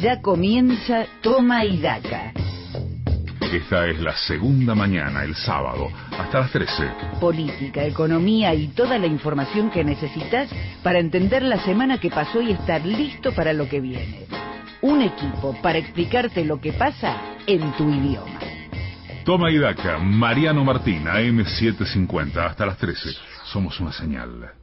Ya comienza Toma y Daca. Esta es la segunda mañana, el sábado, hasta las 13. Política, economía y toda la información que necesitas para entender la semana que pasó y estar listo para lo que viene. Un equipo para explicarte lo que pasa en tu idioma. Toma y Daca, Mariano Martín, AM750, hasta las 13. Somos una señal.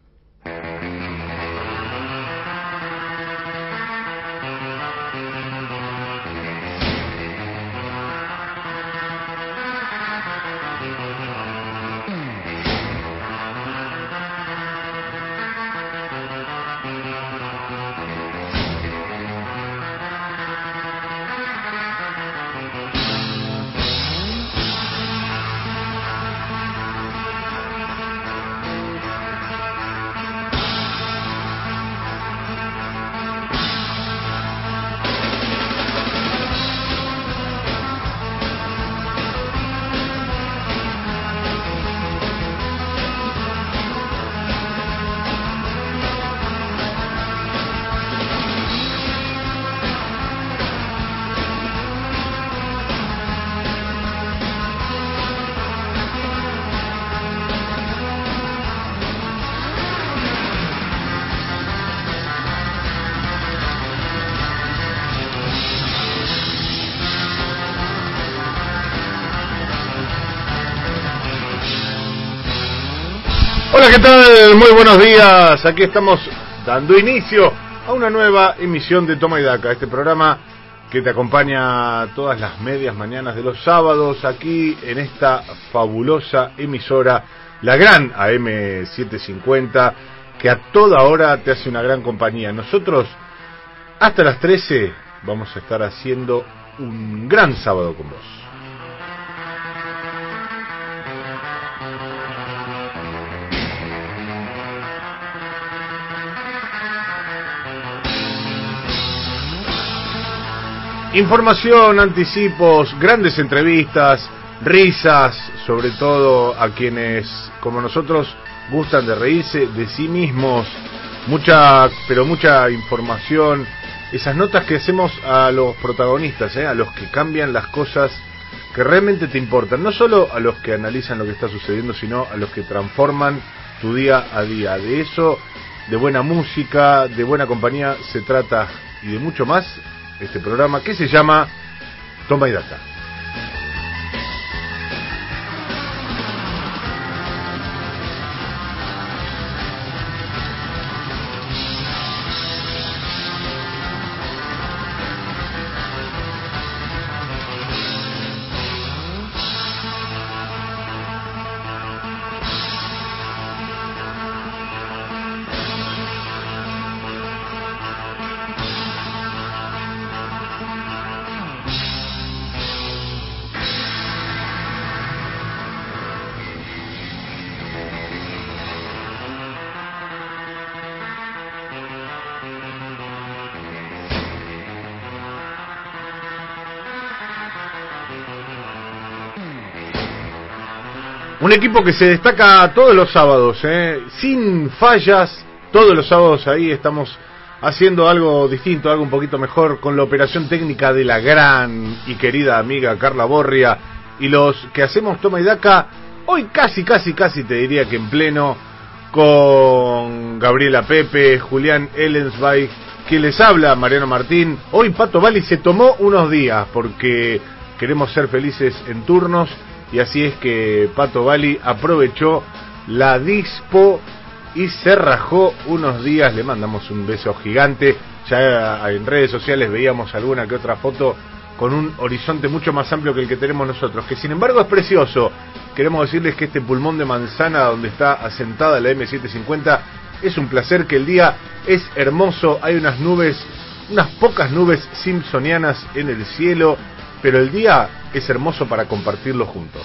Muy buenos días. Aquí estamos dando inicio a una nueva emisión de Toma y Daca, este programa que te acompaña todas las medias mañanas de los sábados aquí en esta fabulosa emisora, la gran AM750, que a toda hora te hace una gran compañía. Nosotros, hasta las 13, vamos a estar haciendo un gran sábado con vos. Información, anticipos, grandes entrevistas, risas, sobre todo a quienes, como nosotros, gustan de reírse de sí mismos, mucha, pero mucha información, esas notas que hacemos a los protagonistas, ¿eh? a los que cambian las cosas que realmente te importan, no solo a los que analizan lo que está sucediendo, sino a los que transforman tu día a día. De eso, de buena música, de buena compañía, se trata y de mucho más este programa que se llama Toma y Data. Equipo que se destaca todos los sábados, ¿eh? sin fallas, todos los sábados ahí estamos haciendo algo distinto, algo un poquito mejor, con la operación técnica de la gran y querida amiga Carla Borria y los que hacemos Toma y Daca, hoy casi, casi, casi te diría que en pleno, con Gabriela Pepe, Julián Ellensweig, que les habla Mariano Martín. Hoy Pato Bali se tomó unos días porque queremos ser felices en turnos y así es que Pato Bali aprovechó la dispo y se rajó unos días. Le mandamos un beso gigante. Ya en redes sociales veíamos alguna que otra foto con un horizonte mucho más amplio que el que tenemos nosotros, que sin embargo es precioso. Queremos decirles que este pulmón de manzana donde está asentada la M750 es un placer, que el día es hermoso, hay unas nubes, unas pocas nubes simpsonianas en el cielo, pero el día es hermoso para compartirlo juntos.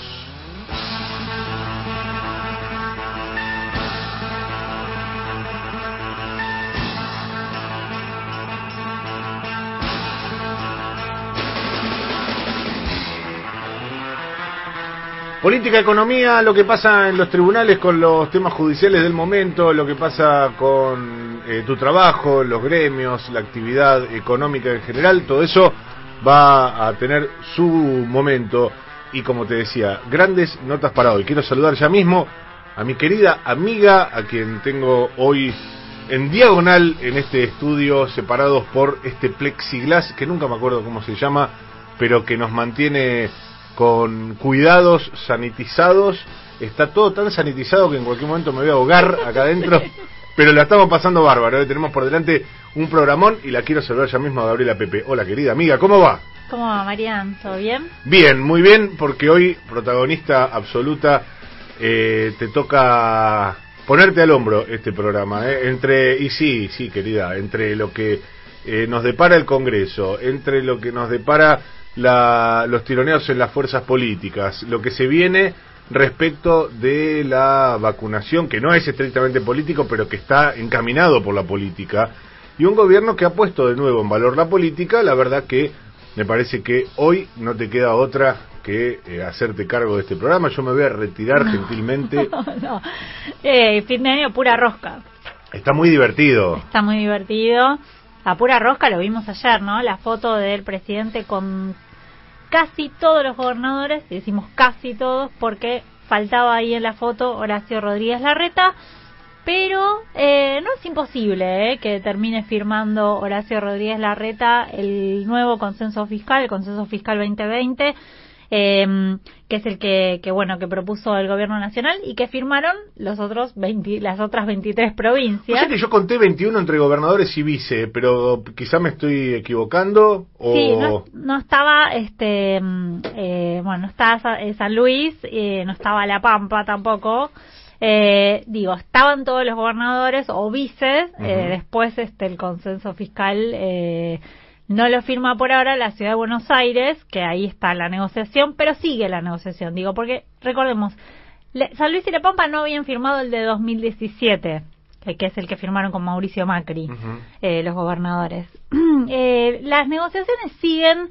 Política, economía, lo que pasa en los tribunales con los temas judiciales del momento, lo que pasa con eh, tu trabajo, los gremios, la actividad económica en general, todo eso va a tener su momento. Y como te decía, grandes notas para hoy. Quiero saludar ya mismo a mi querida amiga, a quien tengo hoy en diagonal en este estudio, separados por este plexiglas, que nunca me acuerdo cómo se llama, pero que nos mantiene con cuidados sanitizados. Está todo tan sanitizado que en cualquier momento me voy a ahogar acá adentro. Pero la estamos pasando bárbaro. ¿eh? Tenemos por delante un programón y la quiero saludar ya mismo a Gabriela Pepe. Hola querida amiga, ¿cómo va? ¿Cómo va, Marian? ¿Todo bien? Bien, muy bien, porque hoy, protagonista absoluta, eh, te toca ponerte al hombro este programa. ¿eh? Entre, y sí, sí, querida, entre lo que eh, nos depara el Congreso, entre lo que nos depara la, los tironeos en las fuerzas políticas, lo que se viene respecto de la vacunación, que no es estrictamente político, pero que está encaminado por la política, y un gobierno que ha puesto de nuevo en valor la política, la verdad que me parece que hoy no te queda otra que eh, hacerte cargo de este programa. Yo me voy a retirar gentilmente. no, eh, fin de año pura rosca. Está muy divertido. Está muy divertido. A pura rosca lo vimos ayer, ¿no? La foto del presidente con casi todos los gobernadores, y decimos casi todos porque faltaba ahí en la foto Horacio Rodríguez Larreta, pero eh, no es imposible eh, que termine firmando Horacio Rodríguez Larreta el nuevo consenso fiscal, el consenso fiscal 2020 eh, que es el que, que, bueno que propuso el gobierno nacional y que firmaron los otros 20, las otras 23 provincias. que yo conté 21 entre gobernadores y vice, pero quizá me estoy equivocando o sí, no, estaba este eh, bueno, no estaba San Luis, eh, no estaba La Pampa tampoco. Eh, digo, estaban todos los gobernadores o vices, eh, después este el consenso fiscal eh, no lo firma por ahora la ciudad de Buenos Aires, que ahí está la negociación, pero sigue la negociación, digo, porque recordemos, San Luis y La Pampa no habían firmado el de 2017, que es el que firmaron con Mauricio Macri, eh, los gobernadores. Eh, las negociaciones siguen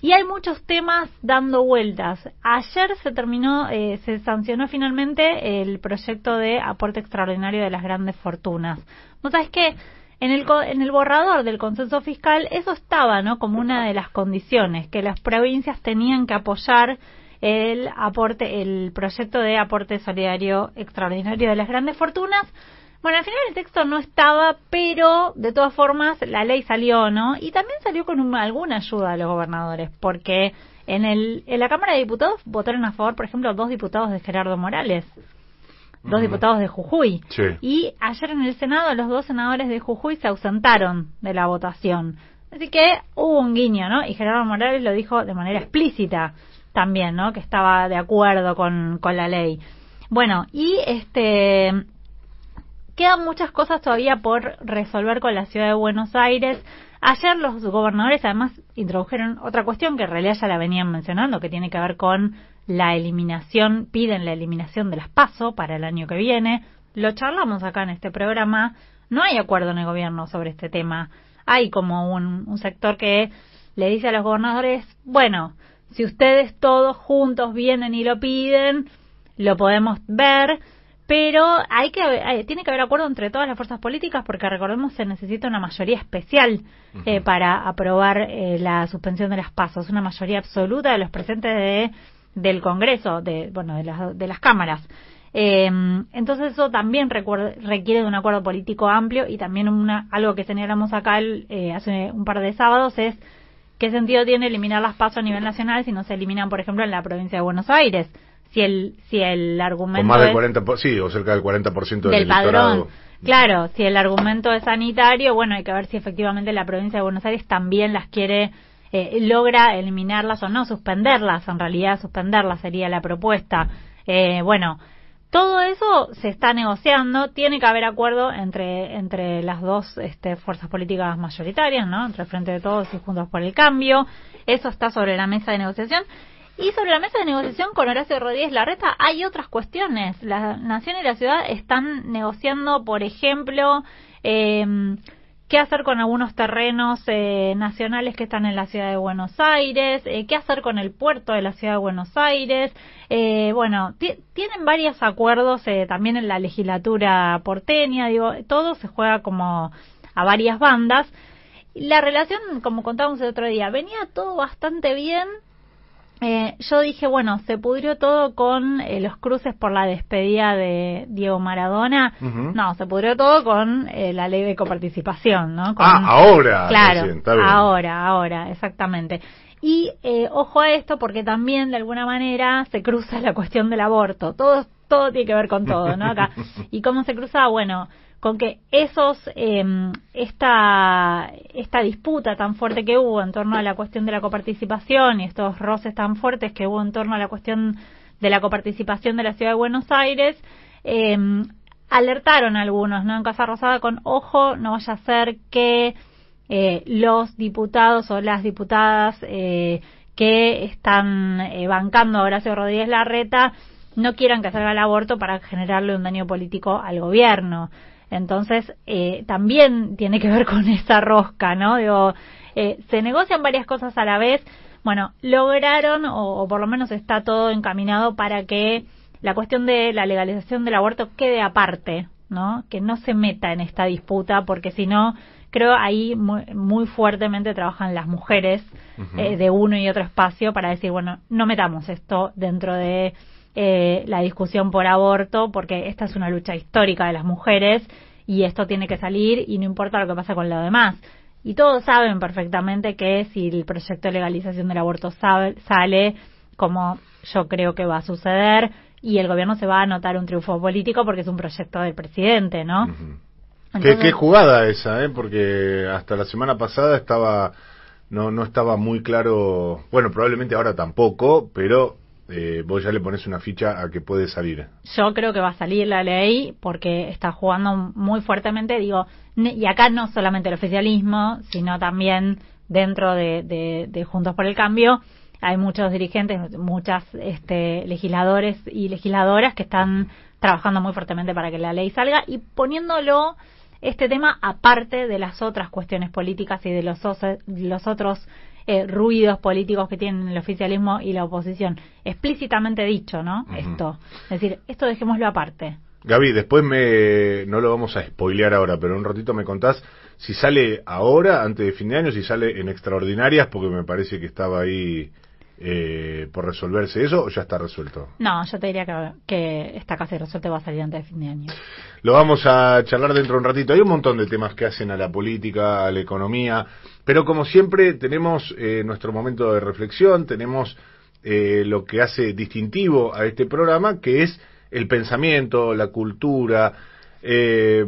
y hay muchos temas dando vueltas. Ayer se terminó, eh, se sancionó finalmente el proyecto de aporte extraordinario de las grandes fortunas. ¿No sabes qué? En el, en el borrador del consenso fiscal eso estaba, ¿no? Como una de las condiciones, que las provincias tenían que apoyar el aporte, el proyecto de aporte solidario extraordinario de las grandes fortunas. Bueno, al final el texto no estaba, pero de todas formas la ley salió, ¿no? Y también salió con alguna ayuda a los gobernadores, porque en, el, en la Cámara de Diputados votaron a favor, por ejemplo, dos diputados de Gerardo Morales, dos diputados de Jujuy. Y ayer en el Senado los dos senadores de Jujuy se ausentaron de la votación. Así que hubo un guiño, ¿no? Y Gerardo Morales lo dijo de manera explícita también, ¿no? Que estaba de acuerdo con, con la ley. Bueno, y este quedan muchas cosas todavía por resolver con la ciudad de Buenos Aires. Ayer los gobernadores además introdujeron otra cuestión que en realidad ya la venían mencionando, que tiene que ver con la eliminación, piden la eliminación de las PASO para el año que viene. Lo charlamos acá en este programa. No hay acuerdo en el gobierno sobre este tema. Hay como un, un sector que le dice a los gobernadores, bueno, si ustedes todos juntos vienen y lo piden, lo podemos ver, pero hay que tiene que haber acuerdo entre todas las fuerzas políticas porque recordemos se necesita una mayoría especial eh, para aprobar eh, la suspensión de las pasos, una mayoría absoluta de los presentes de del Congreso, de, bueno, de las, de las cámaras. Eh, entonces eso también requiere de un acuerdo político amplio y también una, algo que señalamos acá eh, hace un par de sábados es qué sentido tiene eliminar las pasos a nivel nacional si no se eliminan, por ejemplo, en la provincia de Buenos Aires. Si el, si el argumento. más del 40%, sí, o cerca del 40% del, del padrón. Claro, si el argumento es sanitario, bueno, hay que ver si efectivamente la provincia de Buenos Aires también las quiere eh, logra eliminarlas o no, suspenderlas, en realidad suspenderlas sería la propuesta. Eh, bueno, todo eso se está negociando, tiene que haber acuerdo entre, entre las dos este, fuerzas políticas mayoritarias, ¿no? Entre el Frente de Todos y Juntos por el Cambio. Eso está sobre la mesa de negociación. Y sobre la mesa de negociación con Horacio Rodríguez Larreta hay otras cuestiones. La Nación y la ciudad están negociando, por ejemplo, eh, qué hacer con algunos terrenos eh, nacionales que están en la ciudad de Buenos Aires, eh, qué hacer con el puerto de la ciudad de Buenos Aires. Eh, bueno, tienen varios acuerdos también en la legislatura porteña, digo, todo se juega como a varias bandas. La relación, como contábamos el otro día, venía todo bastante bien eh, yo dije, bueno, se pudrió todo con eh, los cruces por la despedida de Diego Maradona. No, se pudrió todo con eh, la ley de coparticipación, ¿no? ah, ahora. Claro, ahora, ahora, exactamente. Y ojo a esto porque también de alguna manera se cruza la cuestión del aborto. Todo, todo tiene que ver con todo, ¿no? Acá. ¿Y cómo se cruza? Bueno, con que esos em, esta esta disputa tan fuerte que hubo en torno a la cuestión de la coparticipación y estos roces tan fuertes que hubo en torno a la cuestión de la coparticipación de la ciudad de Buenos Aires eh, alertaron a algunos no en Casa Rosada con ojo no vaya a ser que eh, los diputados o las diputadas eh, que están eh, bancando a Horacio Rodríguez Larreta no quieran que salga el aborto para generarle un daño político al gobierno. Entonces, eh, también tiene que ver con esa rosca, ¿no? Digo, eh, se negocian varias cosas a la vez. Bueno, lograron, o, por lo menos está todo encaminado para que la cuestión de la legalización del aborto quede aparte, ¿no? Que no se meta en esta disputa, porque si no, creo ahí muy, fuertemente trabajan las mujeres eh, de uno y otro espacio para decir, bueno, no metamos esto dentro de eh, la discusión por aborto, porque esta es una lucha histórica de las mujeres y esto tiene que salir y no importa lo que pasa con lo demás. Y todos saben perfectamente que si el proyecto de legalización del aborto sale, como yo creo que va a suceder, y el gobierno se va a anotar un triunfo político porque es un proyecto del presidente, ¿no? ¿Qué, jugada esa, ¿eh? Porque hasta la semana pasada estaba no no estaba muy claro, bueno, probablemente ahora tampoco, pero eh, vos ya le pones una ficha a que puede salir. Yo creo que va a salir la ley porque está jugando muy fuertemente, digo, y acá no solamente el oficialismo, sino también dentro de, Juntos por el Cambio, hay muchos dirigentes, muchas este, legisladores y legisladoras que están trabajando muy fuertemente para que la ley salga y poniéndolo este tema aparte de las otras cuestiones políticas y de los, los otros eh, ruidos políticos que tienen el oficialismo y la oposición. Explícitamente dicho, ¿no? Esto. Es decir, esto dejémoslo aparte. Gaby, después me, no lo vamos a spoilear ahora, pero un ratito me contás si sale ahora, antes de fin de año, si sale en extraordinarias, porque me parece que estaba ahí eh, por resolverse eso o ya está resuelto? No, yo te diría que, que está casi resuelto y va a salir antes de fin de año. Lo vamos a charlar dentro de un ratito. Hay un montón de temas que hacen a la política, a la economía, pero como siempre tenemos eh, nuestro momento de reflexión, tenemos eh, lo que hace distintivo a este programa, que es el pensamiento, la cultura, eh,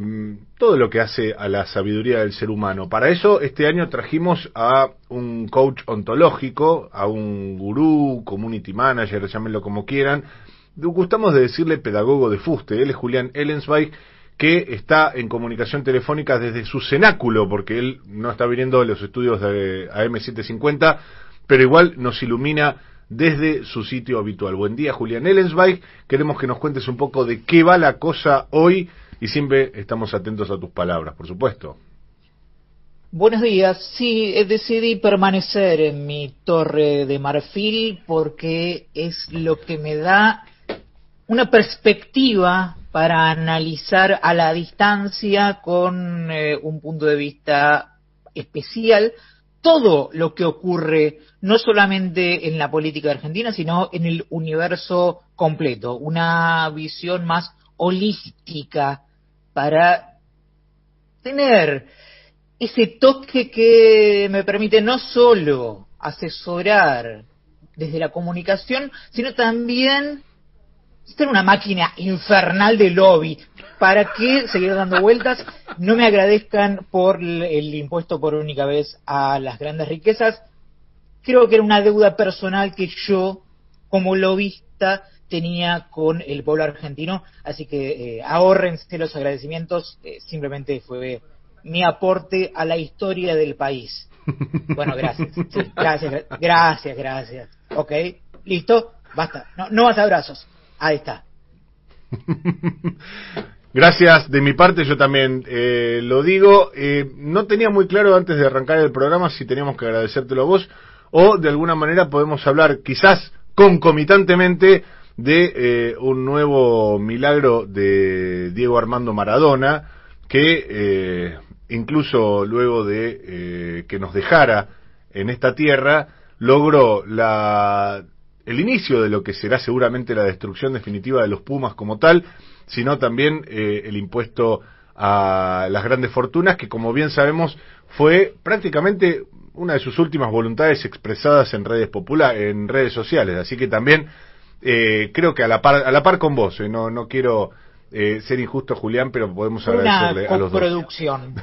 todo lo que hace a la sabiduría del ser humano. Para eso, este año trajimos a un coach ontológico, a un gurú, community manager, llámenlo como quieran. Gustamos de decirle pedagogo de fuste. Él es Julián Ellensweig, que está en comunicación telefónica desde su cenáculo, porque él no está viniendo los estudios de AM750, pero igual nos ilumina desde su sitio habitual. Buen día, Julián Ellensweig. Queremos que nos cuentes un poco de qué va la cosa hoy y siempre estamos atentos a tus palabras, por supuesto. Buenos días. Sí, decidí permanecer en mi torre de marfil porque es lo que me da una perspectiva para analizar a la distancia con eh, un punto de vista especial todo lo que ocurre no solamente en la política argentina, sino en el universo completo, una visión más holística para tener ese toque que me permite no solo asesorar desde la comunicación, sino también ser una máquina infernal de lobby. ¿Para que seguir dando vueltas? No me agradezcan por el impuesto por única vez a las grandes riquezas. Creo que era una deuda personal que yo, como lobista, tenía con el pueblo argentino, así que eh, ahórrense los agradecimientos, eh, simplemente fue mi aporte a la historia del país. Bueno, gracias, gracias, gracias, gracias. Ok, listo, basta, no, no más abrazos, ahí está. Gracias de mi parte, yo también eh, lo digo. Eh, no tenía muy claro antes de arrancar el programa si teníamos que agradecértelo a vos o de alguna manera podemos hablar quizás concomitantemente de eh, un nuevo milagro de Diego Armando Maradona que incluso luego de que nos dejara en esta tierra logró la el inicio de lo que será seguramente la destrucción definitiva de los Pumas como tal, sino también eh, el impuesto a las grandes fortunas, que como bien sabemos fue prácticamente una de sus últimas voluntades expresadas en redes populares, en redes sociales. Así que también eh, creo que a la par, a la par con vos, eh, no, no quiero ser injusto, Julián, pero podemos agradecerle a los dos. producción.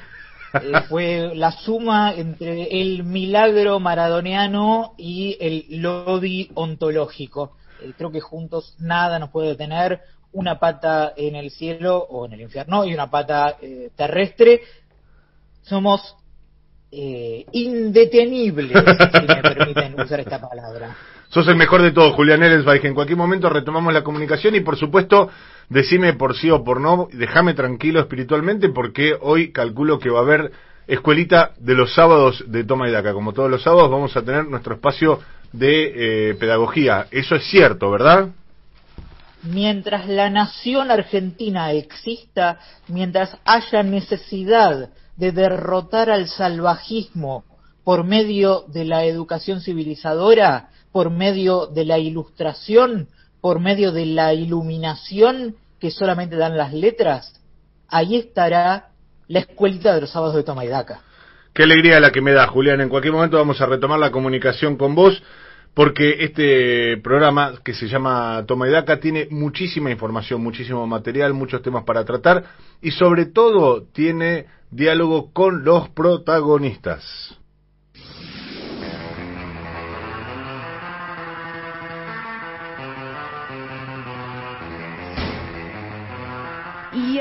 fue la suma entre el milagro maradoniano y el lobby ontológico. creo que juntos nada nos puede detener una pata en el cielo o en el infierno y una pata eh, terrestre, somos eh, indetenibles, si me permiten usar esta palabra. Sos el mejor de todos, Julián Ellensweig. En cualquier momento retomamos la comunicación y, por supuesto, decime por sí o por no, déjame tranquilo espiritualmente porque hoy calculo que va a haber escuelita de los sábados de Toma y Daca. Como todos los sábados vamos a tener nuestro espacio de eh, pedagogía. Eso es cierto, ¿verdad? mientras la nación argentina exista, mientras haya necesidad de derrotar al salvajismo por medio de la educación civilizadora, por medio de la ilustración, por medio de la iluminación que solamente dan las letras, ahí estará la escuelita de los sábados de Toma y Daca. Qué alegría la que me da, Julián. En cualquier momento vamos a retomar la comunicación con vos porque este programa que se llama Toma tiene muchísima información, muchísimo material, muchos temas para tratar y sobre todo tiene diálogo con los protagonistas.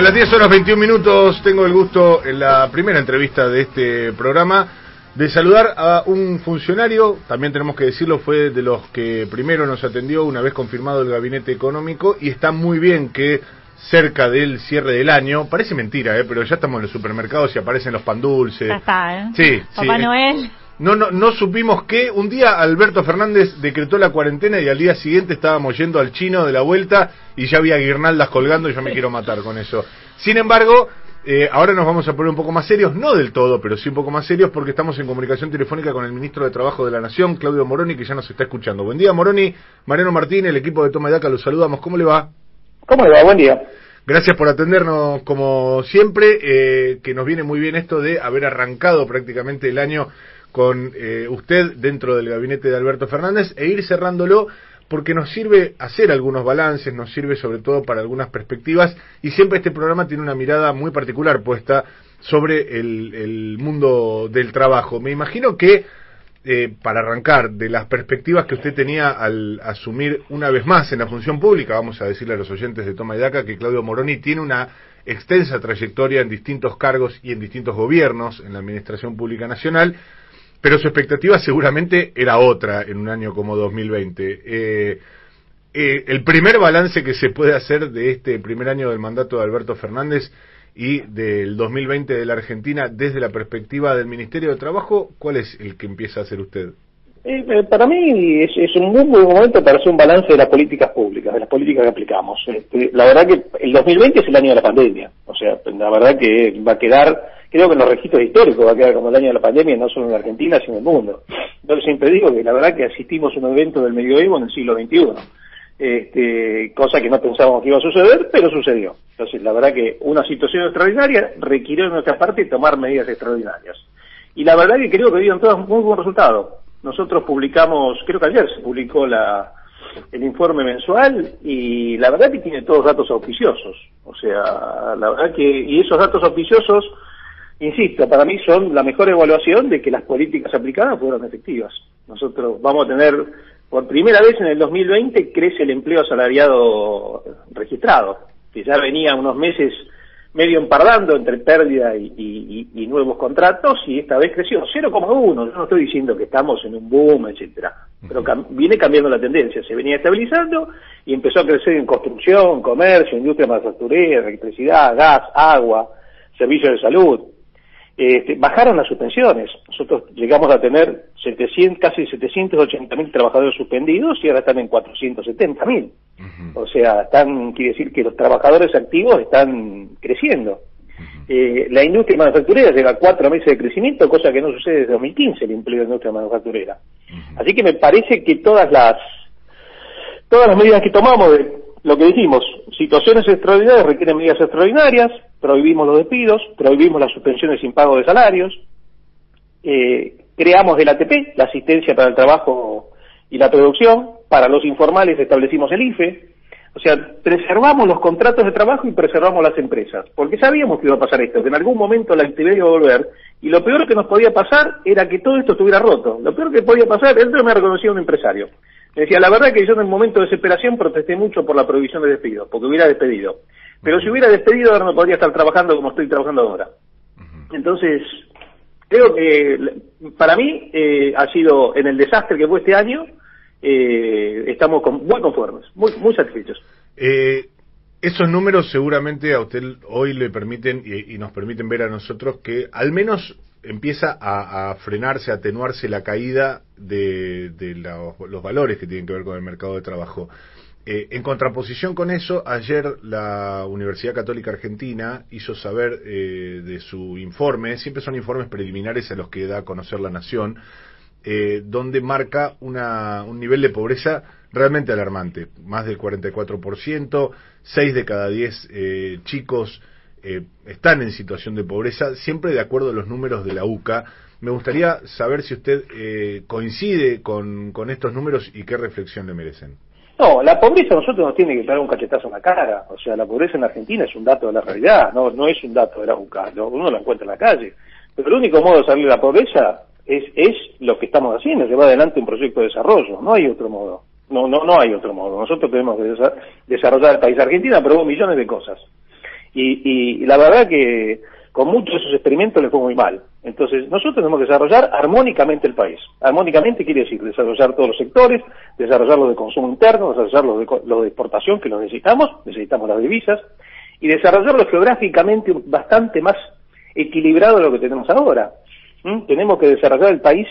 A las 10 horas 21 minutos tengo el gusto en la primera entrevista de este programa de saludar a un funcionario, también tenemos que decirlo, fue de los que primero nos atendió una vez confirmado el gabinete económico y está muy bien que cerca del cierre del año, parece mentira, ¿eh? pero ya estamos en los supermercados y aparecen los pan dulces. Ya está, ¿eh? Sí, Papá Noel. No, no, no supimos que un día Alberto Fernández decretó la cuarentena y al día siguiente estábamos yendo al chino de la vuelta y ya había guirnaldas colgando y yo me quiero matar con eso. Sin embargo, eh, ahora nos vamos a poner un poco más serios, no del todo, pero sí un poco más serios porque estamos en comunicación telefónica con el ministro de Trabajo de la Nación, Claudio Moroni, que ya nos está escuchando. Buen día, Moroni. Mariano Martín, el equipo de Toma y Daca, los saludamos. ¿Cómo le va? ¿Cómo le va? Buen día. Gracias por atendernos como siempre, eh, que nos viene muy bien esto de haber arrancado prácticamente el año con eh, usted dentro del gabinete de Alberto Fernández e ir cerrándolo porque nos sirve hacer algunos balances, nos sirve sobre todo para algunas perspectivas y siempre este programa tiene una mirada muy particular puesta sobre el, mundo del trabajo. Me imagino que eh, para arrancar de las perspectivas que usted tenía al asumir una vez más en la función pública, vamos a decirle a los oyentes de Toma y Daca que Claudio Moroni tiene una extensa trayectoria en distintos cargos y en distintos gobiernos en la Administración Pública Nacional pero su expectativa seguramente era otra en un año como 2020. Eh, eh, el primer balance que se puede hacer de este primer año del mandato de Alberto Fernández y del 2020 de la Argentina desde la perspectiva del Ministerio de Trabajo, ¿cuál es el que empieza a hacer usted? Eh, eh, para mí es, un muy buen momento para hacer un balance de las políticas públicas, de las políticas que aplicamos. Este, la verdad que el 2020 es el año de la pandemia, o sea, la verdad que va a quedar, creo que en los registros históricos va a quedar como el año de la pandemia, no solo en Argentina, sino en el mundo. Yo siempre digo que la verdad que asistimos a un evento del medioevo en el siglo XXI. este, cosa que no pensábamos que iba a suceder, pero sucedió. Entonces, la verdad que una situación extraordinaria requirió de nuestra parte tomar medidas extraordinarias. Y la verdad que creo que dieron todos muy buen resultado. Nosotros publicamos, creo que ayer se publicó la, el informe mensual y la verdad que tiene todos datos auspiciosos. O sea, la verdad que, y esos datos auspiciosos, insisto, para mí son la mejor evaluación de que las políticas aplicadas fueron efectivas. Nosotros vamos a tener, por primera vez en el 2020, crece el empleo asalariado registrado, que ya venía unos meses medio empardando entre pérdida y, nuevos contratos y esta vez creció 0,1. Yo no estoy diciendo que estamos en un boom, etcétera, pero viene cambiando la tendencia. Se venía estabilizando y empezó a crecer en construcción, comercio, industria manufacturera, electricidad, gas, agua, servicios de salud. Este, bajaron las suspensiones. Nosotros llegamos a tener 700, casi 780 mil trabajadores suspendidos y ahora están en 470 mil. O sea, están, quiere decir que los trabajadores activos están creciendo. Eh, la industria manufacturera llega a cuatro meses de crecimiento, cosa que no sucede desde 2015 el empleo de la industria manufacturera. Así que me parece que todas las todas las medidas que tomamos de lo que dijimos, situaciones extraordinarias requieren medidas extraordinarias, prohibimos los despidos, prohibimos las suspensiones sin pago de salarios, eh, creamos el ATP, la asistencia para el trabajo y la producción, para los informales establecimos el IFE, o sea, preservamos los contratos de trabajo y preservamos las empresas, porque sabíamos que iba a pasar esto, que en algún momento la actividad iba a volver, y lo peor que nos podía pasar era que todo esto estuviera roto. Lo peor que podía pasar, él me reconocía un empresario. Me decía, la verdad que yo en el momento de desesperación protesté mucho por la prohibición de despido, porque hubiera despedido. Pero si hubiera despedido ahora no podría estar trabajando como estoy trabajando ahora. Entonces, creo que para mí eh, ha sido en el desastre que fue este año, eh, estamos muy conformes, muy, muy satisfechos. Eh, esos números seguramente a usted hoy le permiten y, nos permiten ver a nosotros que al menos empieza a, frenarse, a atenuarse la caída de, los, valores que tienen que ver con el mercado de trabajo. Eh, en contraposición con eso, ayer la Universidad Católica Argentina hizo saber eh, de su informe, siempre son informes preliminares a los que da a conocer la Nación, eh, donde marca una, un nivel de pobreza realmente alarmante, más del 44%, 6 de cada 10 eh, chicos eh, están en situación de pobreza, siempre de acuerdo a los números de la UCA. Me gustaría saber si usted eh, coincide con, estos números y qué reflexión le merecen. No, la pobreza a nosotros nos tiene que traer un cachetazo en la cara. O sea, la pobreza en Argentina es un dato de la realidad, no, no es un dato de la UCA. Uno lo encuentra en la calle. Pero el único modo de salir de la pobreza es, es lo que estamos haciendo, llevar adelante un proyecto de desarrollo. No hay otro modo. No, no, no hay otro modo. Nosotros tenemos que desarrollar el país. Argentina aprobó millones de cosas. Y, y, la verdad que con muchos de esos experimentos le fue muy mal. Entonces, nosotros tenemos que desarrollar armónicamente el país. Armónicamente quiere decir desarrollar todos los sectores, desarrollar los de consumo interno, desarrollar los de, los de exportación que los necesitamos, necesitamos las divisas, y desarrollarlo geográficamente bastante más equilibrado de lo que tenemos ahora. ¿Mm? Tenemos que desarrollar el país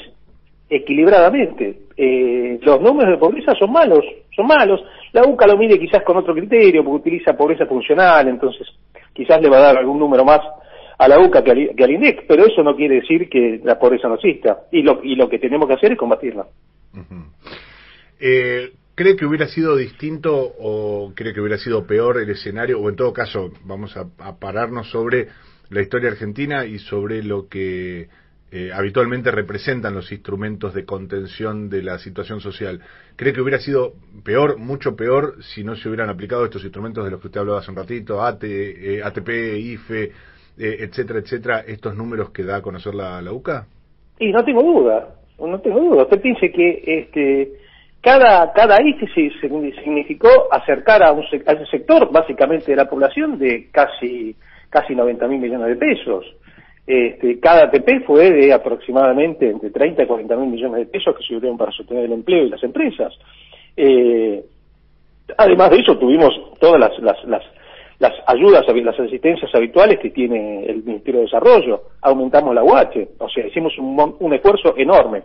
equilibradamente. Eh, los números de pobreza son malos, son malos. La UCA lo mide quizás con otro criterio, porque utiliza pobreza funcional, entonces quizás le va a dar algún número más a la UCA que al, INDEC, pero eso no quiere decir que la pobreza no exista, y lo, y lo que tenemos que hacer es combatirla. eh, ¿Cree que hubiera sido distinto o cree que hubiera sido peor el escenario, o en todo caso, vamos a pararnos sobre la historia argentina y sobre lo que eh, habitualmente representan los instrumentos de contención de la situación social. ¿Cree que hubiera sido peor, mucho peor, si no se hubieran aplicado estos instrumentos de los que usted hablaba hace un ratito, ATE, ATP, IFE, eh, etcétera, etcétera, estos números que da a conocer la, UCA? Y no tengo duda, no tengo duda. Usted piense que este cada cada IFE significó acercar a, un, a ese sector, básicamente de la población, de casi casi 90 mil millones de pesos. Este, cada ATP fue de aproximadamente entre 30 y 40 mil millones de pesos que sirvieron para sostener el empleo y las empresas. Eh, además de eso, tuvimos todas las, las, las, las ayudas, las asistencias habituales que tiene el Ministerio de Desarrollo. Aumentamos la UH, o sea, hicimos un, un esfuerzo enorme.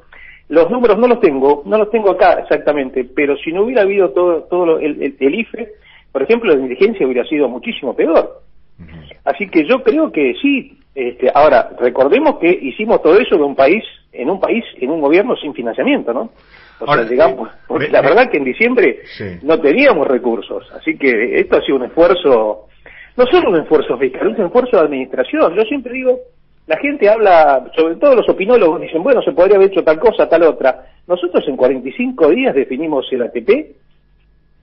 Los números no los tengo, no los tengo acá exactamente, pero si no hubiera habido todo, todo el, el, el IFE, por ejemplo, la indigencia hubiera sido muchísimo peor. Así que yo creo que sí, este, ahora, recordemos que hicimos todo eso de un país, en un país, en un gobierno sin financiamiento, ¿no? O sea, digamos, porque la verdad que en diciembre no teníamos recursos, así que esto ha sido un esfuerzo, no solo un esfuerzo fiscal, es un esfuerzo de administración. Yo siempre digo, la gente habla, sobre todo los opinólogos dicen, bueno, se podría haber hecho tal cosa, tal otra. Nosotros en 45 días definimos el ATP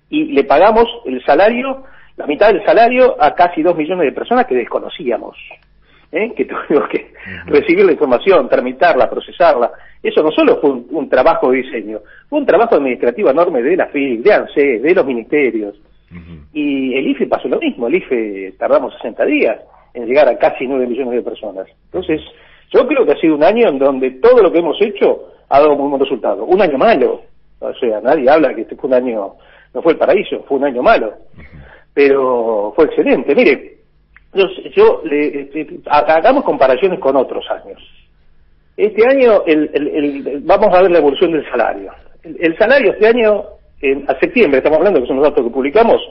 y le pagamos el salario, la mitad del salario a casi 2 millones de personas que desconocíamos. ¿Eh? que tuvimos que recibir la información, tramitarla, procesarla. Eso no solo fue un, trabajo de diseño, fue un trabajo administrativo enorme de la FIC, de ANSES, de los ministerios. Y el IFE pasó lo mismo, el IFE tardamos 60 días en llegar a casi 9 millones de personas. Entonces, yo creo que ha sido un año en donde todo lo que hemos hecho ha dado muy buen resultado. Un año malo, o sea, nadie habla que este fue un año, no fue el paraíso, fue un año malo, pero fue excelente. Mire, yo, yo hagamos comparaciones con otros años. Este año el, vamos a ver la evolución del salario. El, salario este año, en, a septiembre, estamos hablando que son los datos que publicamos,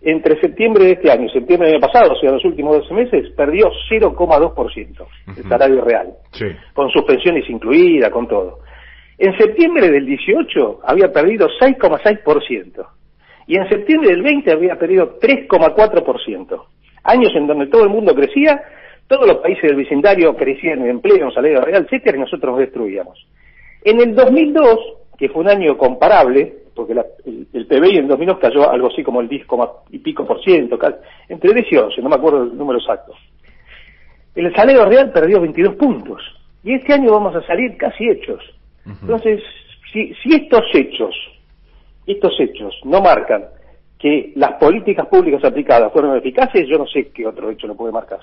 entre septiembre de este año y septiembre del año pasado, o sea, los últimos 12 meses, perdió 0,2% el salario real, con sus pensiones incluidas, con todo. En septiembre del 18 había perdido 6,6% y en septiembre del 20 había perdido 3,4%. Años en donde todo el mundo crecía, todos los países del vecindario crecían en empleo, en salario real, etcétera, y nosotros nos destruíamos. En el 2002, que fue un año comparable, porque el, PBI en 2002 cayó algo así como el 10 y pico por ciento, entre 10 y 11, no me acuerdo el número exacto. El salario real perdió 22 puntos. Y este año vamos a salir casi hechos. Entonces, si, si estos hechos, estos hechos no marcan que las políticas públicas aplicadas fueron eficaces, yo no sé qué otro hecho lo puede marcar.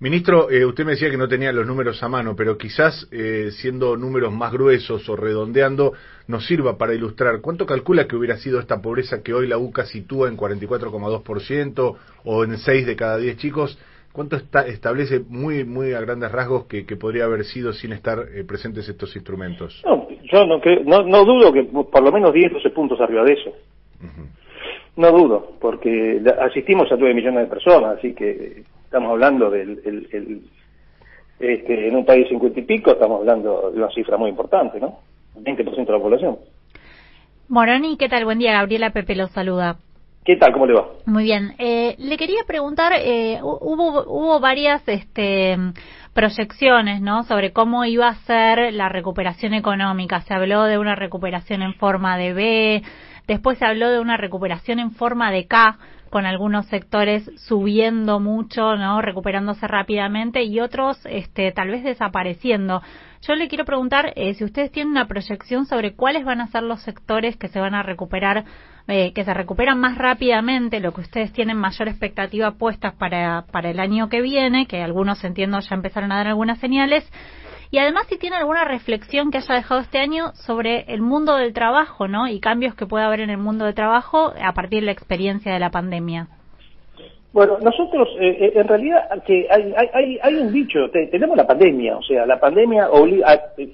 Ministro, eh, usted me decía que no tenía los números a mano, pero quizás eh, siendo números más gruesos o redondeando nos sirva para ilustrar cuánto calcula que hubiera sido esta pobreza que hoy la UCA sitúa en 44,2% o en 6 de cada 10 chicos. ¿Cuánto está, establece muy muy a grandes rasgos que, podría haber sido sin estar eh, presentes estos instrumentos? No, yo no, no, no, dudo que por lo menos 10 12 puntos arriba de eso. No dudo, porque asistimos a 9 millones de personas, así que estamos hablando del el, este, en un país cincuenta y pico, estamos hablando de una cifra muy importante, ¿no? 20% de la población. Moroni, ¿qué tal? Buen día, Gabriela Pepe los saluda. ¿Qué tal? ¿Cómo le va? Muy bien. Eh, le quería preguntar, eh, hubo, hubo varias este, proyecciones, ¿no? Sobre cómo iba a ser la recuperación económica. Se habló de una recuperación en forma de B, Después se habló de una recuperación en forma de K, con algunos sectores subiendo mucho, ¿no? recuperándose rápidamente y otros este, tal vez desapareciendo. Yo le quiero preguntar eh, si ustedes tienen una proyección sobre cuáles van a ser los sectores que se van a recuperar, eh, que se recuperan más rápidamente, lo que ustedes tienen mayor expectativa puestas para, para el año que viene, que algunos entiendo ya empezaron a dar algunas señales, y además si tiene alguna reflexión que haya dejado este año sobre el mundo del trabajo, ¿no? Y cambios que pueda haber en el mundo del trabajo a partir de la experiencia de la pandemia. Bueno, nosotros, eh, eh, en realidad, que hay, hay, hay un dicho, tenemos la pandemia, o sea, la pandemia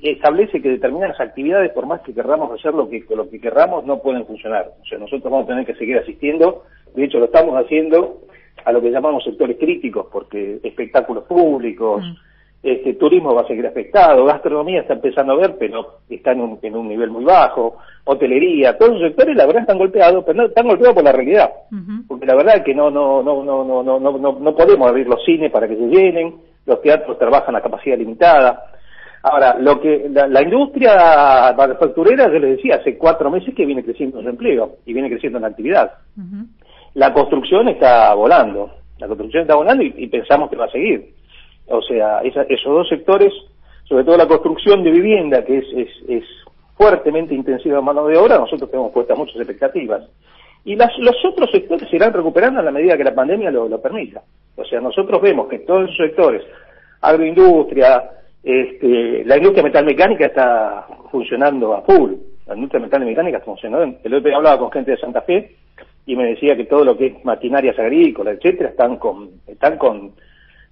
establece que determinadas actividades, por más que querramos hacer lo que, lo que querramos, no pueden funcionar. O sea, nosotros vamos a tener que seguir asistiendo, de hecho lo estamos haciendo a lo que llamamos sectores críticos, porque espectáculos públicos, mm. Este, turismo va a seguir afectado, gastronomía está empezando a ver, pero está en un, en un nivel muy bajo, hotelería, todos los sectores la verdad están golpeados, pero no, están golpeados por la realidad, porque la verdad es que no, no, no, no, no, no, no, no podemos abrir los cines para que se llenen, los teatros trabajan a capacidad limitada. Ahora, lo que la, industria manufacturera, yo les decía, hace cuatro meses que viene creciendo en empleo y viene creciendo en actividad. La construcción está volando, la construcción está volando y pensamos que va a seguir. O sea, esos dos sectores, sobre todo la construcción de vivienda, que es, es, es fuertemente intensiva en mano de obra, nosotros tenemos puestas muchas expectativas. Y las, los otros sectores se irán recuperando a la medida que la pandemia lo, lo permita. O sea, nosotros vemos que todos esos sectores, agroindustria, este, la industria metalmecánica está funcionando a full. La industria metalmecánica está funcionando. El otro día hablaba con gente de Santa Fe y me decía que todo lo que es maquinarias agrícolas, etcétera, están con, están con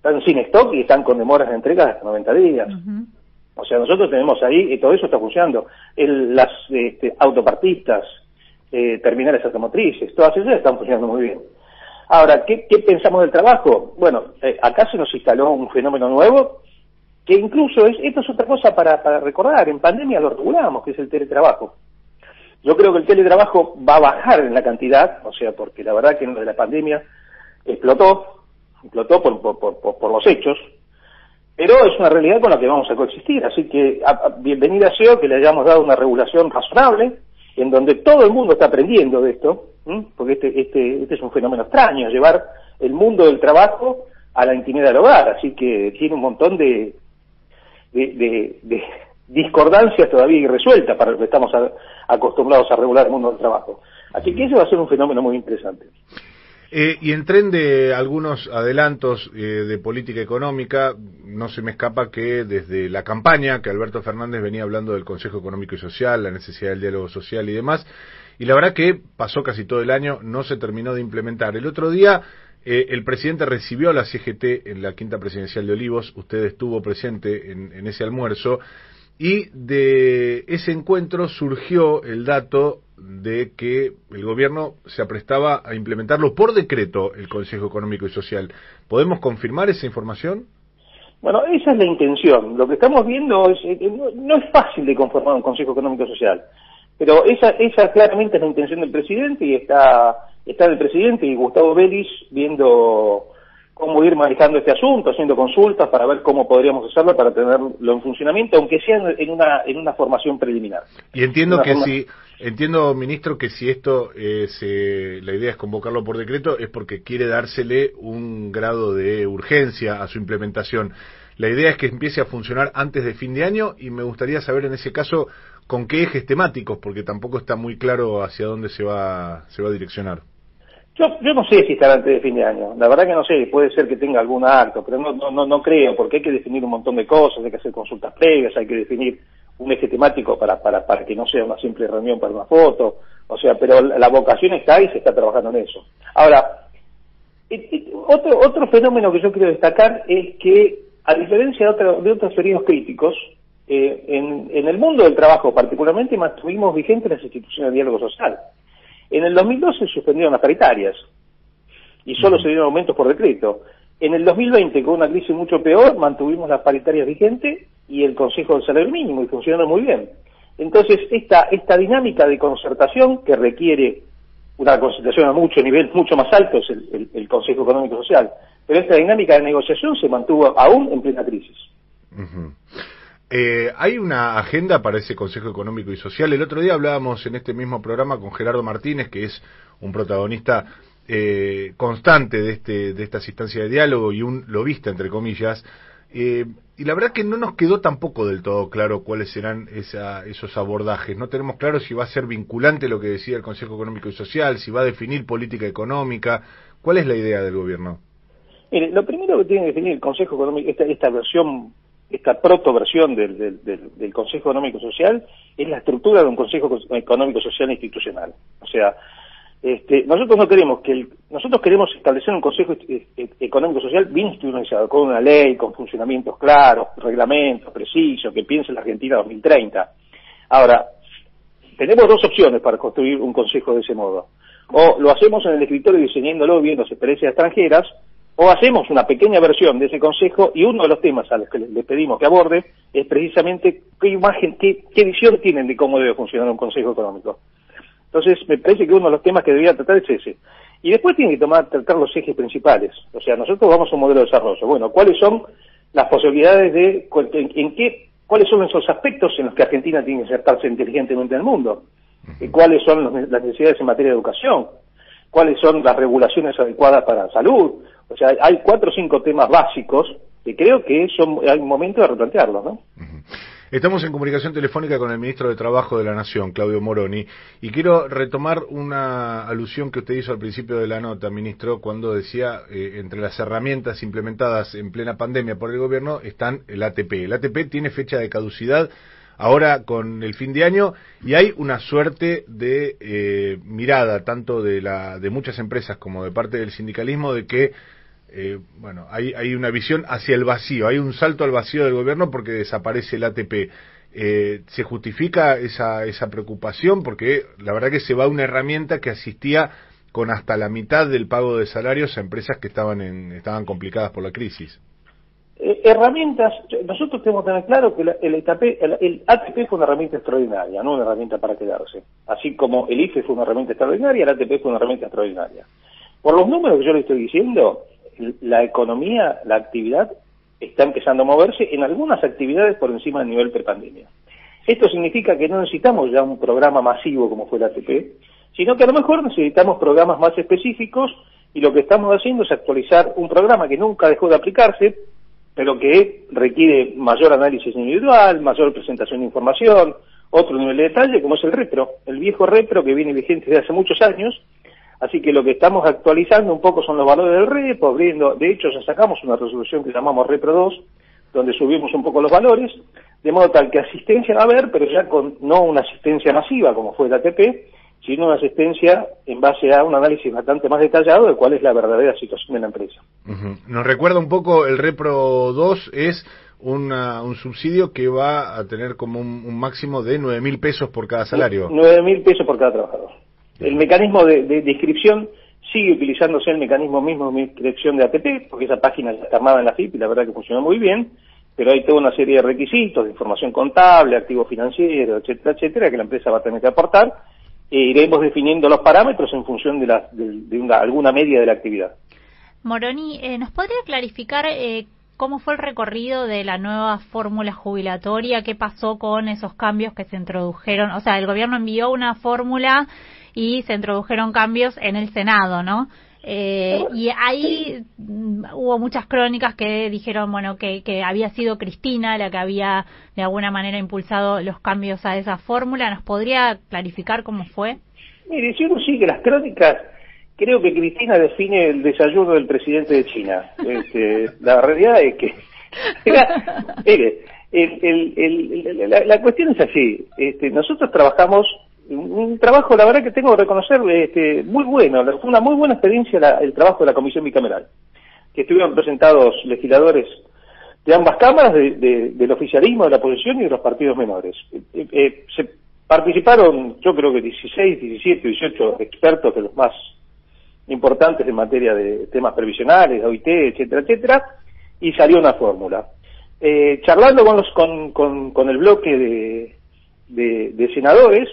están sin stock y están con demoras de entrega hasta 90 días. O sea, nosotros tenemos ahí, y todo eso está funcionando. El, las este, autopartistas, eh, terminales automotrices, todas esas están funcionando muy bien. Ahora, ¿qué, pensamos del trabajo? Bueno, eh, acá se nos instaló un fenómeno nuevo, que incluso es, esto es otra cosa para, para recordar, en pandemia lo regulamos, que es el teletrabajo. Yo creo que el teletrabajo va a bajar en la cantidad, o sea, porque la verdad que en lo de la pandemia explotó, explotó por, por, por, por los hechos, pero es una realidad con la que vamos a coexistir. Así que bienvenida sea que le hayamos dado una regulación razonable, en donde todo el mundo está aprendiendo de esto, porque este, este, este es un fenómeno extraño, llevar el mundo del trabajo a la intimidad del hogar, así que tiene un montón de, discordancias todavía irresueltas para lo que estamos acostumbrados a regular el mundo del trabajo. Así que eso va a ser un fenómeno muy interesante. Eh, y en tren de algunos adelantos eh, de política económica, no se me escapa que desde la campaña que Alberto Fernández venía hablando del Consejo Económico y Social, la necesidad del diálogo social y demás, y la verdad que pasó casi todo el año, no se terminó de implementar. El otro día eh, el presidente recibió a la CGT en la quinta presidencial de Olivos, usted estuvo presente en ese almuerzo, y de ese encuentro surgió el dato de que el gobierno se aprestaba a implementarlo por decreto el Consejo Económico y Social. ¿Podemos confirmar esa información? Bueno, esa es la intención. Lo que estamos viendo es, eh, no, es fácil de conformar un Consejo Económico y Social, pero esa, esa claramente es la intención del presidente y está, está el presidente y Gustavo Vélez viendo cómo ir manejando este asunto, haciendo consultas para ver cómo podríamos hacerlo para tenerlo en funcionamiento, aunque sea en una, en una formación preliminar. Y entiendo que si, entiendo, ministro, que si esto, eh, la idea es convocarlo por decreto, es porque quiere dársele un grado de urgencia a su implementación. La idea es que empiece a funcionar antes de fin de año y me gustaría saber en ese caso con qué ejes temáticos, porque tampoco está muy claro hacia dónde se va, se va a direccionar. Yo, yo no sé si estará antes de fin de año. La verdad que no sé. Puede ser que tenga algún acto, pero no, no, no creo, porque hay que definir un montón de cosas, hay que hacer consultas previas, hay que definir un eje temático para, para, para que no sea una simple reunión para una foto. O sea, pero la vocación está y se está trabajando en eso. Ahora, otro, otro fenómeno que yo quiero destacar es que, a diferencia de, otro, de otros periodos críticos, eh, en, en el mundo del trabajo particularmente mantuvimos vigentes las instituciones de diálogo social. En el 2012 se suspendieron las paritarias y solo se dieron aumentos por decreto. En el 2020, con una crisis mucho peor, mantuvimos las paritarias vigentes y el Consejo del Salario Mínimo y funcionó muy bien. Entonces, esta, esta dinámica de concertación que requiere una concertación a mucho nivel, mucho más alto es el, Consejo Económico Social, pero esta dinámica de negociación se mantuvo aún en plena crisis. Eh, hay una agenda para ese Consejo Económico y Social. El otro día hablábamos en este mismo programa con Gerardo Martínez, que es un protagonista eh, constante de, este, de esta asistencia de diálogo y un lobista, entre comillas. Eh, y la verdad que no nos quedó tampoco del todo claro cuáles serán esa, esos abordajes. No tenemos claro si va a ser vinculante lo que decía el Consejo Económico y Social, si va a definir política económica. ¿Cuál es la idea del gobierno? Mire, lo primero que tiene que definir el Consejo Económico, esta, esta versión esta protoversión del, del, del, Consejo Económico Social es la estructura de un Consejo Económico Social institucional. O sea, este, nosotros no queremos que el, nosotros queremos establecer un Consejo Económico Social bien institucionalizado, con una ley, con funcionamientos claros, reglamentos precisos, que piense la Argentina 2030. Ahora, tenemos dos opciones para construir un Consejo de ese modo. O lo hacemos en el escritorio diseñándolo viendo experiencias extranjeras, o hacemos una pequeña versión de ese consejo y uno de los temas a los que les pedimos que aborde es precisamente qué imagen, qué, visión tienen de cómo debe funcionar un consejo económico. Entonces, me parece que uno de los temas que debería tratar es ese. Y después tiene que tomar, tratar los ejes principales. O sea, nosotros vamos a un modelo de desarrollo. Bueno, ¿cuáles son las posibilidades de, en, qué, cuáles son esos aspectos en los que Argentina tiene que insertarse inteligentemente en el mundo? ¿Cuáles son las necesidades en materia de educación? ¿Cuáles son las regulaciones adecuadas para salud? O sea, hay cuatro o cinco temas básicos que creo que son, hay un momento de replantearlos, ¿no? Estamos en comunicación telefónica con el ministro de Trabajo de la Nación, Claudio Moroni, y quiero retomar una alusión que usted hizo al principio de la nota, ministro, cuando decía, eh, entre las herramientas implementadas en plena pandemia por el gobierno están el ATP. El ATP tiene fecha de caducidad ahora con el fin de año y hay una suerte de eh, mirada tanto de la de muchas empresas como de parte del sindicalismo de que eh, bueno, hay, hay una visión hacia el vacío, hay un salto al vacío del gobierno porque desaparece el ATP. Eh, ¿Se justifica esa, esa preocupación? Porque la verdad que se va una herramienta que asistía con hasta la mitad del pago de salarios a empresas que estaban, en, estaban complicadas por la crisis. eh, herramientas, nosotros tenemos que tener claro que el, ATP, el, ATP fue una herramienta extraordinaria, no una herramienta para quedarse. Así como el IFE fue una herramienta extraordinaria, el ATP fue una herramienta extraordinaria. Por los números que yo le estoy diciendo, la economía, la actividad está empezando a moverse en algunas actividades por encima del nivel prepandemia. Esto significa que no necesitamos ya un programa masivo como fue el ATP, sino que a lo mejor necesitamos programas más específicos y lo que estamos haciendo es actualizar un programa que nunca dejó de aplicarse, pero que requiere mayor análisis individual, mayor presentación de información, otro nivel de detalle, como es el repro, el viejo repro que viene vigente desde hace muchos años, así que lo que estamos actualizando un poco son los valores del repro, abriendo, de hecho ya sacamos una resolución que llamamos repro 2, donde subimos un poco los valores, de modo tal que asistencia va a haber, pero ya con no una asistencia masiva como fue el ATP, sino una asistencia en base a un análisis bastante más detallado de cuál es la verdadera situación de la empresa. Nos recuerda un poco el Repro 2 es un subsidio que va a tener como un, máximo de 9 mil pesos por cada salario. 9 mil pesos por cada trabajador. El mecanismo de, de, inscripción sigue utilizándose el mecanismo mismo de inscripción de ATP, porque esa página está armada en la FIP y la verdad que funciona muy bien, pero hay toda una serie de requisitos de información contable, activo financiero, etcétera, etcétera, que la empresa va a tener que aportar e iremos definiendo los parámetros en función de, la, de, alguna media de la actividad. Moroni, eh, ¿nos podría clarificar eh, cómo fue el recorrido de la nueva fórmula jubilatoria? ¿Qué pasó con esos cambios que se introdujeron? O sea, el gobierno envió una fórmula y se introdujeron cambios en el Senado, ¿no? Eh, y ahí mm, hubo muchas crónicas que dijeron, bueno, que, que había sido Cristina la que había de alguna manera impulsado los cambios a esa fórmula. ¿Nos podría clarificar cómo fue? Mire, si uno sigue las crónicas, creo que Cristina define el desayuno del presidente de China. Este, la realidad es que, mire, el, el, la, la, cuestión es así. Este, nosotros trabajamos un trabajo, la verdad que tengo que reconocer, este, muy bueno, fue una muy buena experiencia el trabajo de la Comisión Bicameral, que estuvieron presentados legisladores de ambas cámaras, del oficialismo, de la oposición y de los partidos menores. Eh, eh, se participaron, yo creo que 16, 17, 18 expertos de los más importantes en materia de temas previsionales, de OIT, etcétera, etcétera, y salió una fórmula. Eh, charlando con, los, con, con, con el bloque de, de senadores,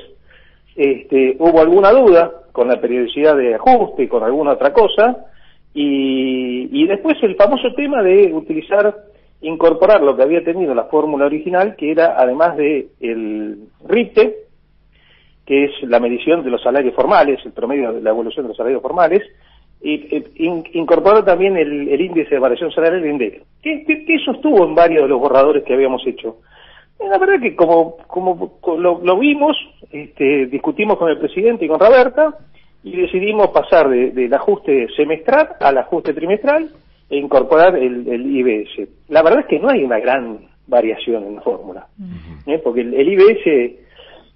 este, hubo alguna duda con la periodicidad de ajuste y con alguna otra cosa, y, después el famoso tema de utilizar, incorporar lo que había tenido la fórmula original, que era además de el RITE, que es la medición de los salarios formales, el promedio de la evolución de los salarios formales, y, incorporar también el, índice de variación salarial, el INDEC, que, que, eso estuvo en varios de los borradores que habíamos hecho. La verdad que como, como lo, vimos, este, discutimos con el presidente y con Roberta y decidimos pasar del ajuste semestral al ajuste trimestral e incorporar el, IBS. La verdad es que no hay una gran variación en la fórmula, ¿eh? porque el, IBS,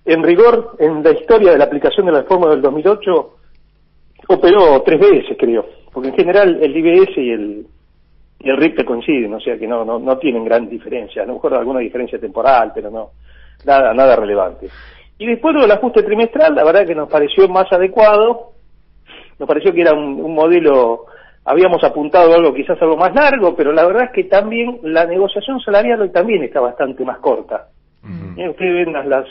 en rigor, en la historia de la aplicación de la fórmula del 2008, operó tres veces, creo, porque en general el IBS y el, y el RIP coinciden, o sea que no, no, no tienen gran diferencia, a lo mejor alguna diferencia temporal, pero no, nada, nada relevante. Y después del ajuste trimestral, la verdad que nos pareció más adecuado, nos pareció que era un, modelo, habíamos apuntado algo quizás algo más largo, pero la verdad es que también la negociación salarial hoy también está bastante más corta. Eh, ustedes ven las, las,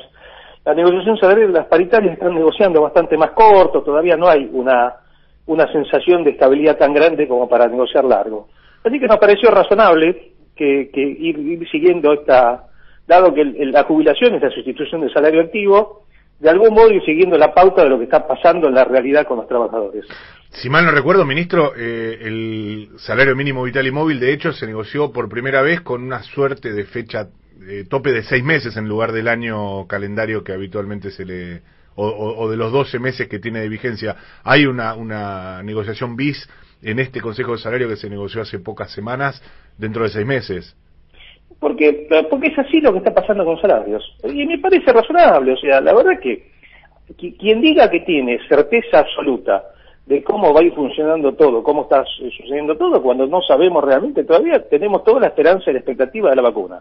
la negociación salarial, las paritarias están negociando bastante más corto, todavía no hay una, una sensación de estabilidad tan grande como para negociar largo. Así que nos pareció razonable que, ir, siguiendo esta, dado que la jubilación es la sustitución del salario activo, de algún modo ir siguiendo la pauta de lo que está pasando en la realidad con los trabajadores. Si mal no recuerdo, ministro, eh, el salario mínimo vital y móvil, de hecho, se negoció por primera vez con una suerte de fecha eh, tope de seis meses en lugar del año calendario que habitualmente se le o, o, de los 12 meses que tiene de vigencia. Hay una, una negociación bis en este Consejo de Salario que se negoció hace pocas semanas dentro de seis meses. Porque, porque es así lo que está pasando con salarios. Y me parece razonable. O sea, la verdad que quien diga que tiene certeza absoluta de cómo va a ir funcionando todo, cómo está sucediendo todo, cuando no sabemos realmente, todavía tenemos toda la esperanza y la expectativa de la vacuna.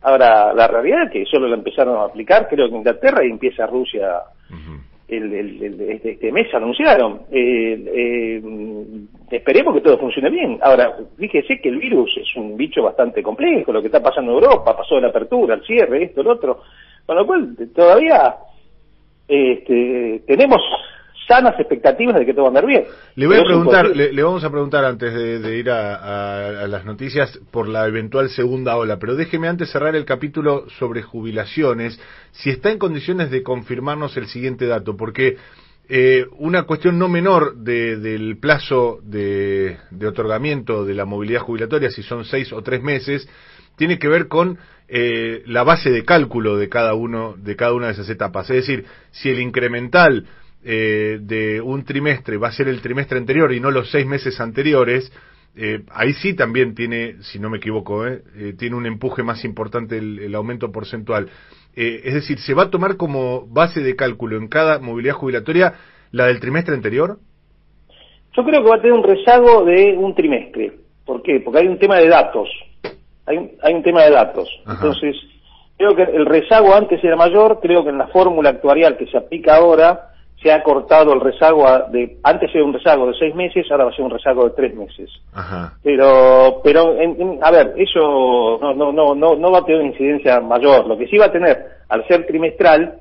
Ahora, la realidad es que solo la empezaron a aplicar, creo que Inglaterra y empieza Rusia el, este, este mes, anunciaron. Eh, eh, esperemos que todo funcione bien. Ahora, fíjese que el virus es un bicho bastante complejo, lo que está pasando en Europa, pasó de la apertura, el cierre, esto, lo otro, con lo cual todavía este, tenemos sanas expectativas de que todo va a andar bien. Le voy a preguntar, le, vamos a preguntar antes de, ir a, las noticias por la eventual segunda ola, pero déjeme antes cerrar el capítulo sobre jubilaciones, si está en condiciones de confirmarnos el siguiente dato, porque eh, una cuestión no menor del plazo de, otorgamiento de la movilidad jubilatoria, si son seis o tres meses, tiene que ver con eh, la base de cálculo de cada uno de cada una de esas etapas. Es decir, si el incremental eh, de un trimestre va a ser el trimestre anterior y no los seis meses anteriores, eh, ahí sí también tiene, si no me equivoco, eh, tiene un empuje más importante el, aumento porcentual. es decir, ¿se va a tomar como base de cálculo en cada movilidad jubilatoria la del trimestre anterior? Yo creo que va a tener un rezago de un trimestre. ¿Por qué? Porque hay un tema de datos. Hay un, hay un tema de datos. Entonces, creo que el rezago antes era mayor, creo que en la fórmula actuarial que se aplica ahora, se ha cortado el rezago de antes era un rezago de seis meses ahora va a ser un rezago de tres meses. Pero pero a ver eso no no no no no va a tener una incidencia mayor. Lo que sí va a tener al ser trimestral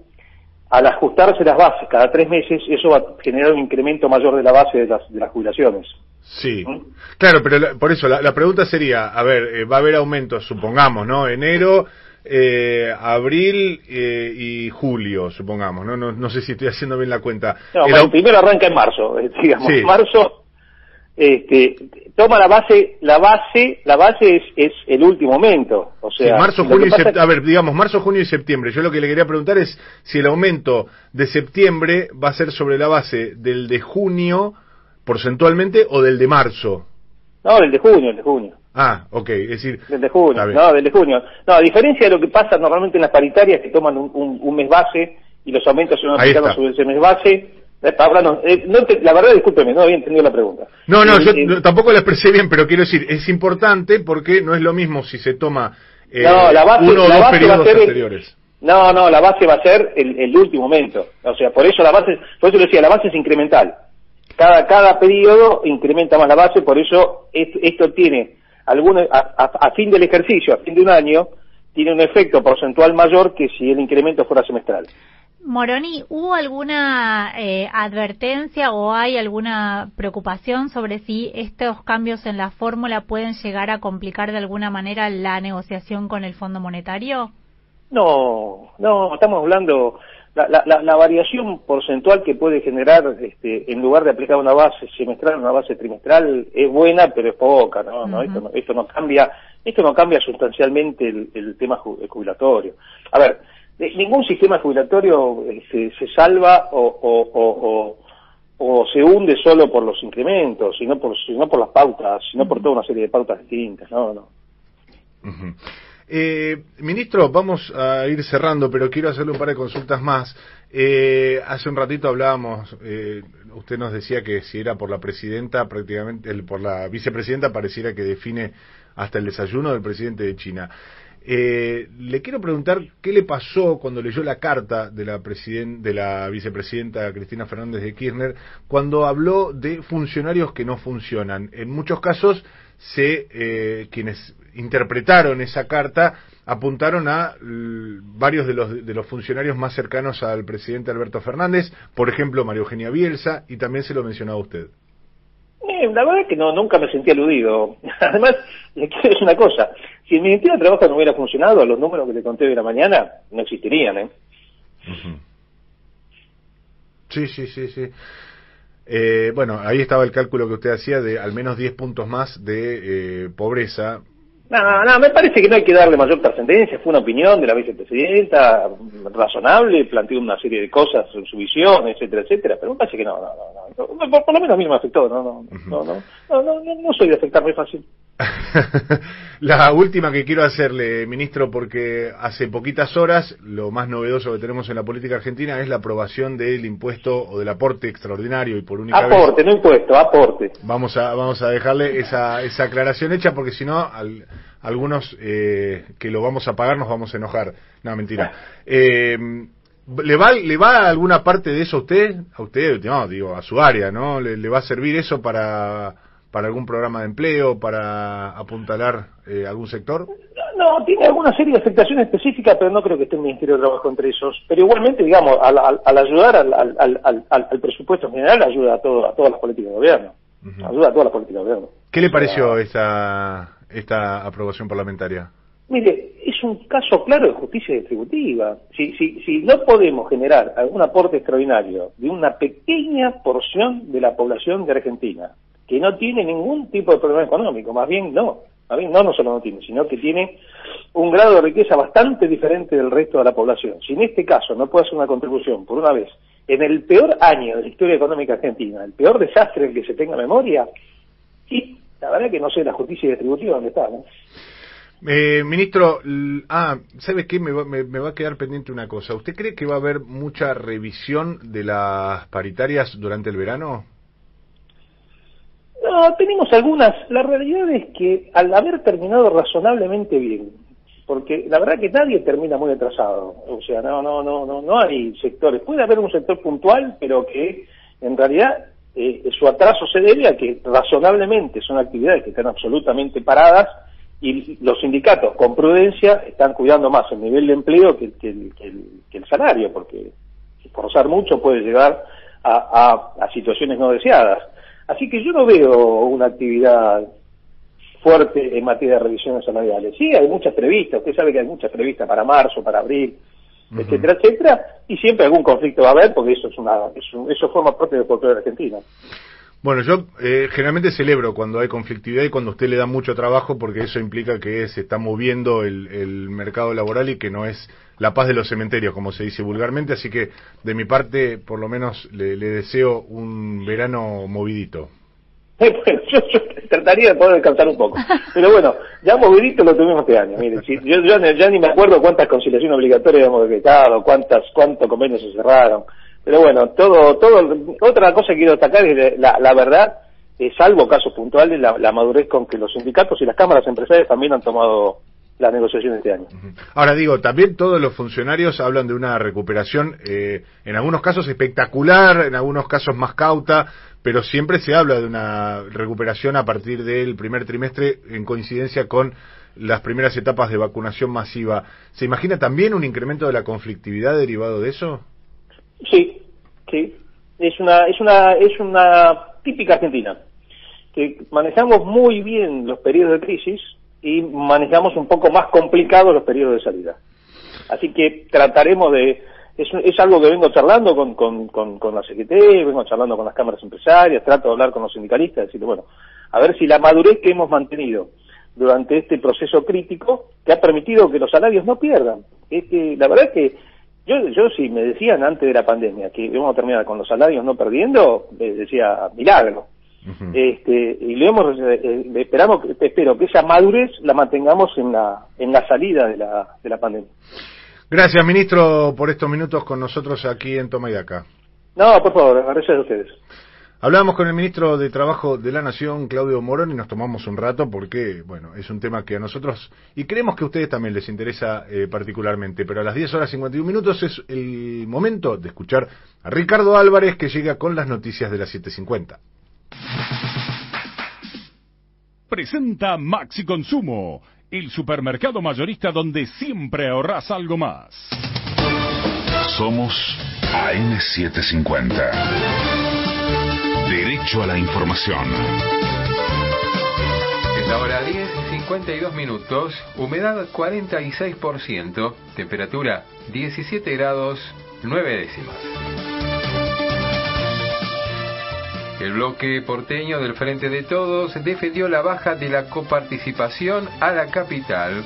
al ajustarse las bases cada tres meses eso va a generar un incremento mayor de la base de las de las jubilaciones. Sí, ¿Mm? claro, pero por eso la, la, pregunta sería, a ver, eh, va a haber aumentos, supongamos, ¿no? Enero, eh, abril eh, y julio, supongamos, ¿no? ¿no? No sé si estoy haciendo bien la cuenta. No, el primero arranca en marzo, eh, digamos, marzo este, toma la base, la base, la base es, es el último momento, o sea, marzo, junio y septiembre, a ver, digamos, marzo, junio y septiembre. Yo lo que le quería preguntar es si el aumento de septiembre va a ser sobre la base del de junio porcentualmente o del de marzo. No, del de junio, el de junio. Ah, ok, es decir... Desde junio, no, desde junio. No, a diferencia de lo que pasa normalmente en las paritarias, que toman un, un, mes base y los aumentos son aplicados sobre ese mes base, eh, eh, no, la verdad, discúlpeme, no había entendido la pregunta. No, no, eh, yo tampoco la expresé bien, pero quiero decir, es importante porque no es lo mismo si se toma no, la base, uno o dos periodos anteriores. no, no, la base va a ser el, el, último momento. O sea, por eso la base, por eso le decía, la base es incremental. Cada, cada periodo incrementa más la base, por eso esto tiene a, fin del ejercicio, a fin de un año, tiene un efecto porcentual mayor que si el incremento fuera semestral. Moroni, ¿hubo alguna eh, advertencia o hay alguna preocupación sobre si estos cambios en la fórmula pueden llegar a complicar de alguna manera la negociación con el Fondo Monetario? No, no, estamos hablando la, la, la, variación porcentual que puede generar, este, en lugar de aplicar una base semestral, una base trimestral, es buena, pero es poca, ¿no? ¿no? Esto, no esto, no cambia, esto no cambia sustancialmente el, el tema jubilatorio. A ver, ningún sistema jubilatorio eh, se, salva o, o, o, o, se hunde solo por los incrementos, sino por, sino por las pautas, sino por toda una serie de pautas distintas, ¿no? no. Eh, ministro, vamos a ir cerrando, pero quiero hacerle un par de consultas más. Eh, hace un ratito hablábamos, eh, usted nos decía que si era por la presidenta, prácticamente, el, por la vicepresidenta, pareciera que define hasta el desayuno del presidente de China. Eh, le quiero preguntar qué le pasó cuando leyó la carta de la, de la vicepresidenta Cristina Fernández de Kirchner cuando habló de funcionarios que no funcionan. En muchos casos, se, eh, quienes interpretaron esa carta apuntaron a varios de los, de los funcionarios más cercanos al presidente Alberto Fernández, por ejemplo, María Eugenia Bielsa, y también se lo mencionaba usted. Eh, la verdad es que no, nunca me sentí aludido. Además, le quiero decir una cosa. Si el Ministerio de Trabajo no hubiera funcionado, los números que le conté hoy de la mañana no existirían, ¿eh? Sí, sí, sí, sí. Eh, bueno, ahí estaba el cálculo que usted hacía de al menos 10 puntos más de eh, pobreza no, no, me parece que no hay que darle mayor trascendencia. Fue una opinión de la vicepresidenta razonable, planteó una serie de cosas en su visión, etcétera, etcétera. Pero me parece que no, no, no. no. Por, lo menos a mí no me afectó. No, no, no, no, no, no, no soy de afectarme fácil. la última que quiero hacerle, ministro, porque hace poquitas horas lo más novedoso que tenemos en la política argentina es la aprobación del impuesto o del aporte extraordinario y por única aporte, vez. No impuesto, aporte. Vamos a vamos a dejarle esa esa aclaración hecha porque si no al algunos eh, que lo vamos a pagar nos vamos a enojar. No, mentira. Eh, ¿Le va, ¿Le va alguna parte de eso a usted? A usted, no, digo, a su área, ¿no? ¿Le, va a servir eso para, para algún programa de empleo, para apuntalar eh, algún sector? No, tiene alguna serie de afectaciones específicas, pero no creo que esté el Ministerio de Trabajo entre esos. Pero igualmente, digamos, al, al, ayudar al, al, al, presupuesto general, ayuda a, todo, a todas las políticas de gobierno. Ayuda a todas las políticas de gobierno. ¿Qué le pareció esta, esta aprobación parlamentaria? Mire, es un caso claro de justicia distributiva. Si, si, si no podemos generar algún aporte extraordinario de una pequeña porción de la población de Argentina, que no tiene ningún tipo de problema económico, más bien no, más bien no, no solo no tiene, sino que tiene un grado de riqueza bastante diferente del resto de la población. Si en este caso no puede hacer una contribución, por una vez, en el peor año de la historia económica argentina, el peor desastre en que se tenga memoria, y la verdad que no sé la justicia distributiva dónde está, ¿no? Eh, ministro, ah, ¿sabe qué? Me va, me, va, a quedar pendiente una cosa. ¿Usted cree que va a haber mucha revisión de las paritarias durante el verano? No, tenemos algunas. La realidad es que al haber terminado razonablemente bien, porque la verdad que nadie termina muy atrasado, o sea, no, no, no, no, no hay sectores. Puede haber un sector puntual, pero que en realidad eh, su atraso se debe a que razonablemente son actividades que están absolutamente paradas y los sindicatos con prudencia están cuidando más el nivel de empleo que, el, salario, porque forzar mucho puede llevar a, situaciones no deseadas. Así que yo no veo una actividad fuerte en materia de revisiones salariales. Sí, hay muchas previstas, usted sabe que hay muchas previstas para marzo, para abril, etcétera, etcétera, y siempre algún conflicto va a haber porque eso es una eso, forma parte del de Argentina. Bueno, yo eh, generalmente celebro cuando hay conflictividad y cuando usted le da mucho trabajo porque eso implica que se está moviendo el, mercado laboral y que no es la paz de los cementerios, como se dice vulgarmente. Así que de mi parte, por lo menos, le, deseo un verano movidito. bueno, yo, trataría de poder descansar un poco. Pero bueno, ya movidito lo tuvimos este año. Mire, yo, ya ni me acuerdo cuántas conciliaciones obligatorias hemos decretado, cuántas, cuántos convenios se cerraron. Pero bueno, todo, todo, otra cosa que quiero destacar es la, la verdad, eh, salvo casos puntuales, la, la, madurez con que los sindicatos y las cámaras empresariales también han tomado la negociación este año. Ahora digo, también todos los funcionarios hablan de una recuperación, eh, en algunos casos espectacular, en algunos casos más cauta, pero siempre se habla de una recuperación a partir del primer trimestre en coincidencia con las primeras etapas de vacunación masiva. ¿Se imagina también un incremento de la conflictividad derivado de eso? Sí, sí. Es una, es una, es una típica argentina, que manejamos muy bien los periodos de crisis y manejamos un poco más complicados los periodos de salida. Así que trataremos de, es, es algo que vengo charlando con, con, con, la CGT, vengo charlando con las cámaras empresarias, trato de hablar con los sindicalistas, decirle, bueno, a ver si la madurez que hemos mantenido durante este proceso crítico, que ha permitido que los salarios no pierdan. Es que la verdad es que yo, yo si me decían antes de la pandemia que íbamos a terminar con los salarios no perdiendo, les decía milagro. Este, y le hemos, eh, eh, esperamos, espero que esa madurez la mantengamos en la, en la salida de la, de la pandemia. Gracias, ministro, por estos minutos con nosotros aquí en Toma y Acá. No, por favor, gracias a ustedes. Hablamos con el ministro de Trabajo de la Nación, Claudio Morón, y nos tomamos un rato porque, bueno, es un tema que a nosotros, y creemos que a ustedes también les interesa eh, particularmente, pero a las 10 horas 51 minutos es el momento de escuchar a Ricardo Álvarez que llega con las noticias de las 7.50. Presenta Maxi Consumo, el supermercado mayorista donde siempre ahorras algo más. Somos AM750. Derecho a la información. Es la hora 10, 52 minutos, humedad 46%, temperatura 17 grados 9 décimas. El bloque porteño del Frente de Todos defendió la baja de la coparticipación a la capital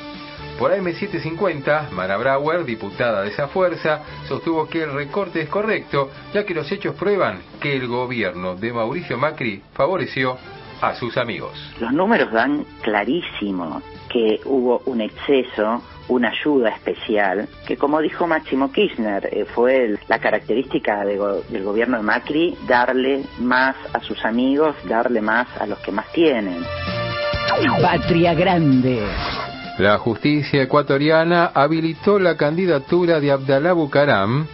por AM750, Mara Brauer, diputada de esa fuerza, sostuvo que el recorte es correcto, ya que los hechos prueban que el gobierno de Mauricio Macri favoreció a sus amigos. Los números dan clarísimo que hubo un exceso, una ayuda especial, que como dijo Máximo Kirchner, eh, fue la característica del gobierno de Macri, darle más a sus amigos, darle más a los que más tienen. Patria Grande. La justicia ecuatoriana habilitó la candidatura de Abdalá Bucaram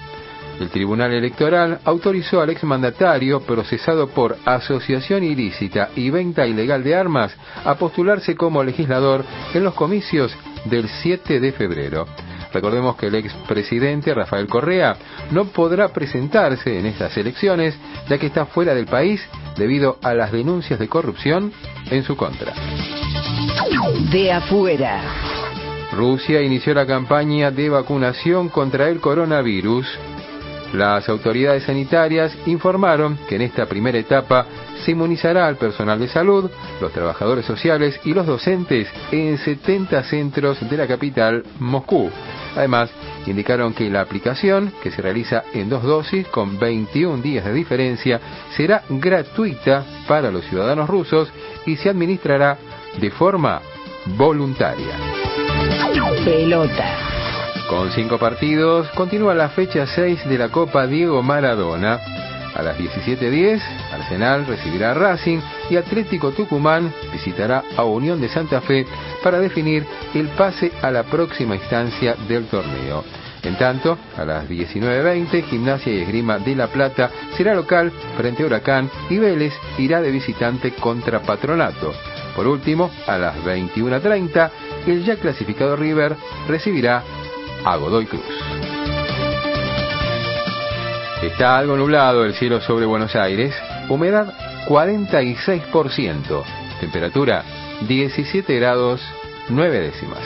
El Tribunal Electoral autorizó al exmandatario procesado por asociación ilícita y venta ilegal de armas a postularse como legislador en los comicios del 7 de febrero. Recordemos que el expresidente Rafael Correa no podrá presentarse en estas elecciones ya que está fuera del país debido a las denuncias de corrupción en su contra. De afuera. Rusia inició la campaña de vacunación contra el coronavirus. Las autoridades sanitarias informaron que en esta primera etapa se inmunizará al personal de salud, los trabajadores sociales y los docentes en 70 centros de la capital, Moscú. Además, indicaron que la aplicación, que se realiza en dos dosis con 21 días de diferencia, será gratuita para los ciudadanos rusos y se administrará de forma voluntaria. Pelota. Con cinco partidos, continúa la fecha 6 de la Copa Diego Maradona. A las 17.10, Arsenal recibirá a Racing y Atlético Tucumán visitará a Unión de Santa Fe para definir el pase a la próxima instancia del torneo. En tanto, a las 19.20, Gimnasia y Esgrima de La Plata será local frente a Huracán y Vélez irá de visitante contra Patronato. Por último, a las 21.30, el ya clasificado River recibirá a Godoy Cruz. Está algo nublado el cielo sobre Buenos Aires, humedad 46%, temperatura 17 grados 9 décimas.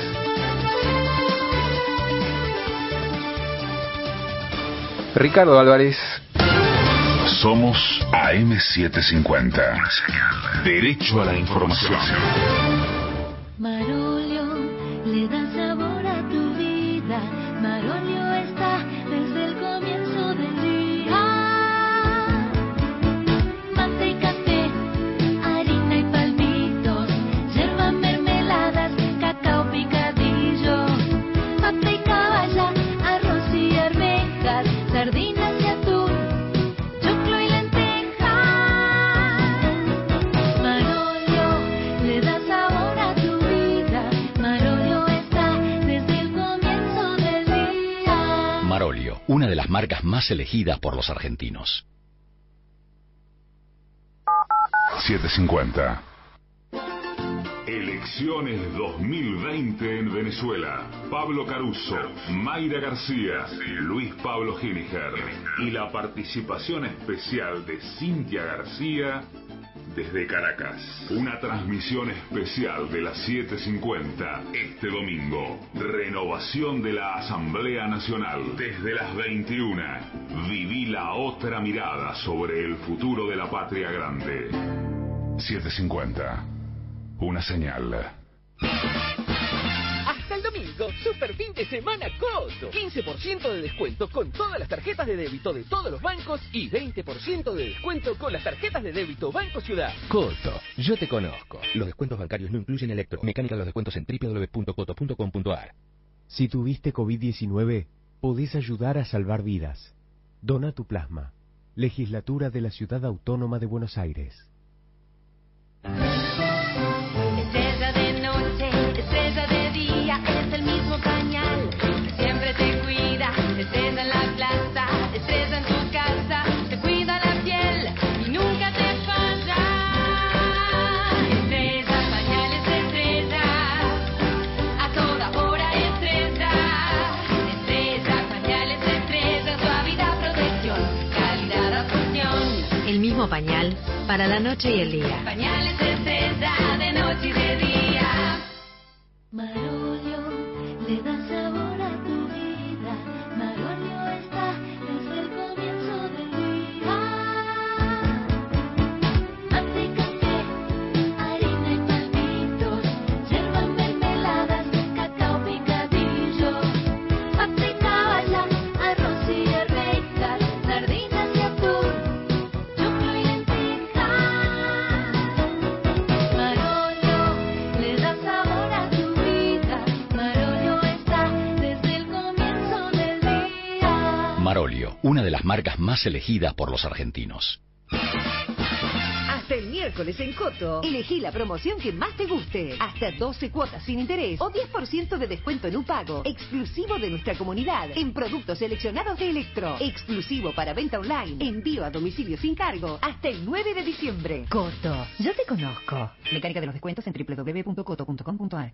Ricardo Álvarez. Somos AM750. Derecho a la información. Marcas más elegidas por los argentinos. 750. Elecciones 2020 en Venezuela. Pablo Caruso, Mayra García, Luis Pablo Giniger y la participación especial de Cintia García desde Caracas. Una transmisión especial de las 7.50 este domingo. Renovación de la Asamblea Nacional desde las 21. Viví la otra mirada sobre el futuro de la patria grande. 750. Una señal. Super fin de semana Coto. 15% de descuento con todas las tarjetas de débito de todos los bancos y 20% de descuento con las tarjetas de débito Banco Ciudad. Coto, yo te conozco. Los descuentos bancarios no incluyen electro. Mecánica de los descuentos en www.coto.com.ar. Si tuviste COVID-19, podés ayudar a salvar vidas. Dona tu plasma. Legislatura de la Ciudad Autónoma de Buenos Aires. Pañal para la noche y el día. De noche y de día. Una de las marcas más elegidas por los argentinos. Hasta el miércoles en Coto, elegí la promoción que más te guste. Hasta 12 cuotas sin interés o 10% de descuento en un pago. Exclusivo de nuestra comunidad. En productos seleccionados de Electro. Exclusivo para venta online. Envío a domicilio sin cargo. Hasta el 9 de diciembre. Coto, yo te conozco. Mecánica de los descuentos en www.coto.com.ar.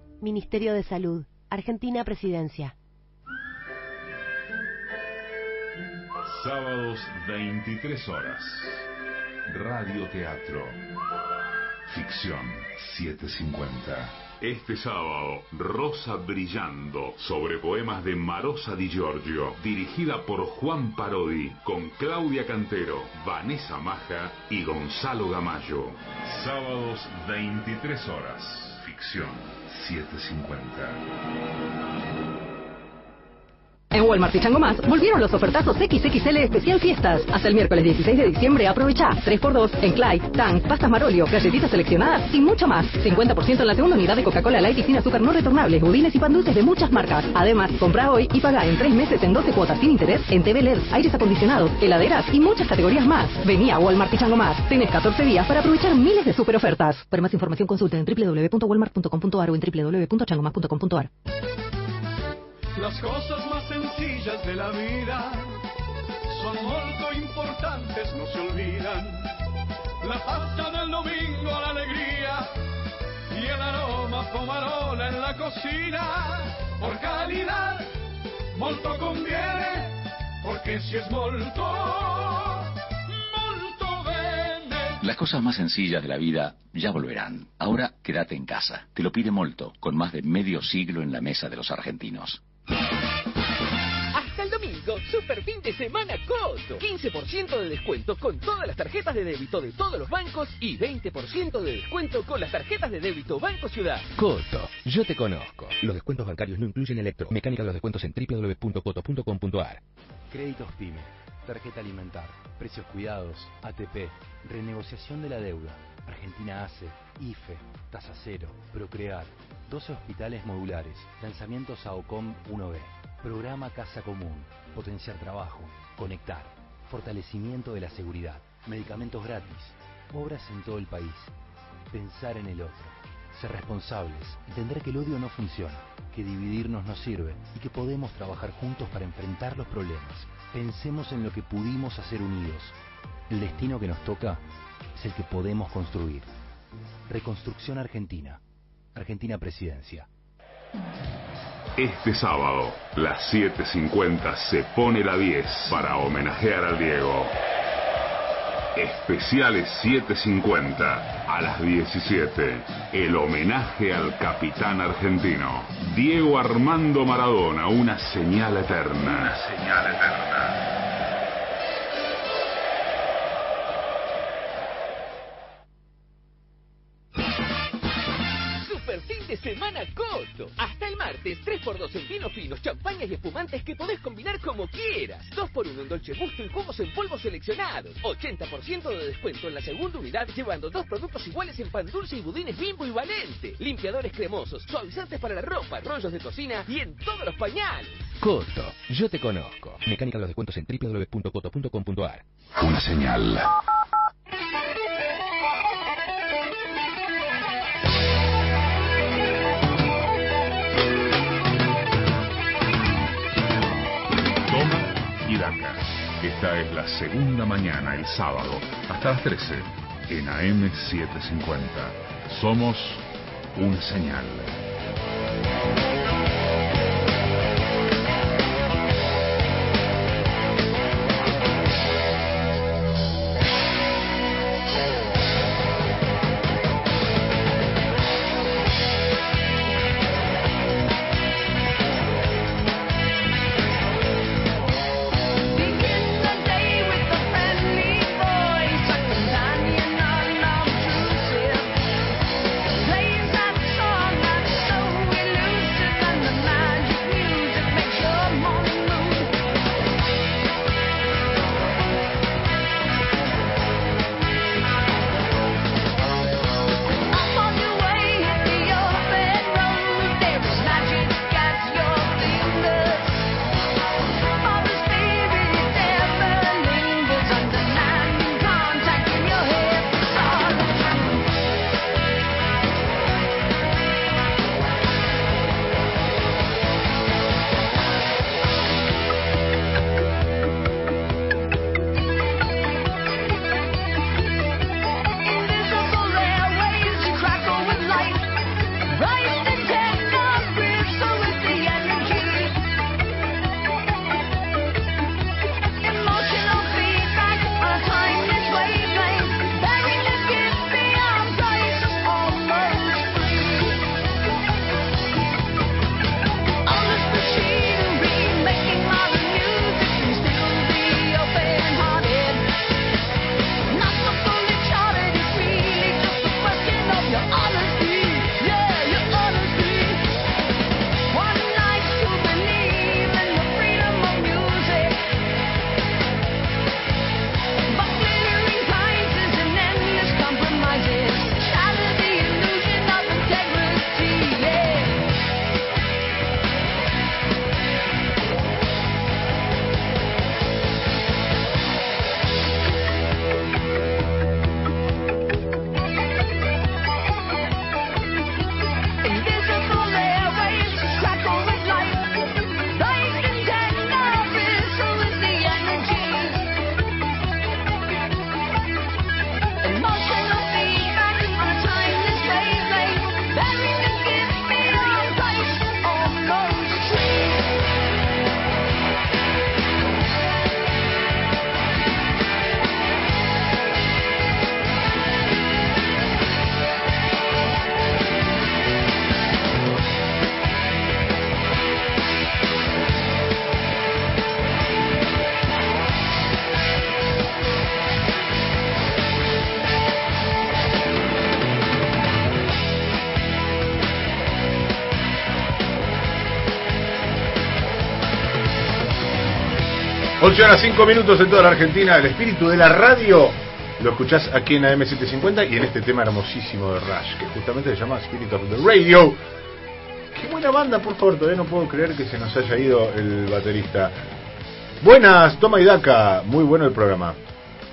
Ministerio de Salud. Argentina Presidencia. Sábados 23 horas. Radio Teatro. Ficción 750. Este sábado, Rosa Brillando, sobre poemas de Marosa Di Giorgio, dirigida por Juan Parodi, con Claudia Cantero, Vanessa Maja y Gonzalo Gamayo. Sábados 23 horas. Ficción 750. En Walmart y Chango Más volvieron los ofertazos XXL especial fiestas. Hasta el miércoles 16 de diciembre aprovecha 3x2 en Clyde, Tang, pastas Marolio, galletitas seleccionadas y mucho más. 50% en la segunda unidad de Coca-Cola Light y sin azúcar no retornables, budines y pan dulces de muchas marcas. Además, compra hoy y paga en 3 meses en 12 cuotas sin interés en TV LED, aires acondicionados, heladeras y muchas categorías más. Vení a Walmart y Chango Más. Tienes 14 días para aprovechar miles de super ofertas. Para más información consulta en www.walmart.com.ar o en www.changomas.com.ar. Las cosas más sencillas de la vida son molto importantes, no se olvidan. La pasta del domingo, la alegría y el aroma pomarola en la cocina. Por calidad, molto conviene, porque si es molto, molto bene. Las cosas más sencillas de la vida ya volverán. Ahora quédate en casa. Te lo pide Molto, con más de medio siglo en la mesa de los argentinos. Hasta el domingo, super fin de semana Coto. 15% de descuento con todas las tarjetas de débito de todos los bancos y 20% de descuento con las tarjetas de débito Banco Ciudad. Coto, yo te conozco. Los descuentos bancarios no incluyen electro. Mecánica de los descuentos en www.coto.com.ar. Créditos PYME, tarjeta alimentar, precios cuidados, ATP, renegociación de la deuda, Argentina ACE, IFE, Tasa Cero, Procrear, 12 hospitales modulares, lanzamientos a OCOM 1B, programa Casa Común, potenciar trabajo, conectar, fortalecimiento de la seguridad, medicamentos gratis, obras en todo el país, pensar en el otro, ser responsables, entender que el odio no funciona, que dividirnos no sirve. Y que podemos trabajar juntos para enfrentar los problemas. Pensemos en lo que pudimos hacer unidos. El destino que nos toca es el que podemos construir. Reconstrucción Argentina. Argentina Presidencia. Este sábado, las 7.50 se pone la 10 para homenajear al Diego. Especiales 7.50 a las 17. El homenaje al capitán argentino. Diego Armando Maradona, una señal eterna. Una señal eterna. Semana Coto. Hasta el martes, 3x2 en vinos finos, champañas y espumantes que podés combinar como quieras. 2x1 en dolce gusto y jugos en polvo seleccionados. 80% de descuento en la segunda unidad, llevando dos productos iguales en pan dulce y budines bimbo y valente. Limpiadores cremosos, suavizantes para la ropa, rollos de cocina y en todos los pañales. Coto, yo te conozco. Mecánica de los descuentos en www.coto.com.ar. Una señal. Esta es la segunda mañana, el sábado, hasta las 13, en AM750. Somos una señal. 11 horas 5 minutos en toda la Argentina. El espíritu de la radio lo escuchás aquí en AM750 y en este tema hermosísimo de Rush, que justamente se llama Spirit of the Radio. Qué buena banda, por favor. Todavía no puedo creer que se nos haya ido el baterista. Buenas, toma y daca. Muy bueno el programa.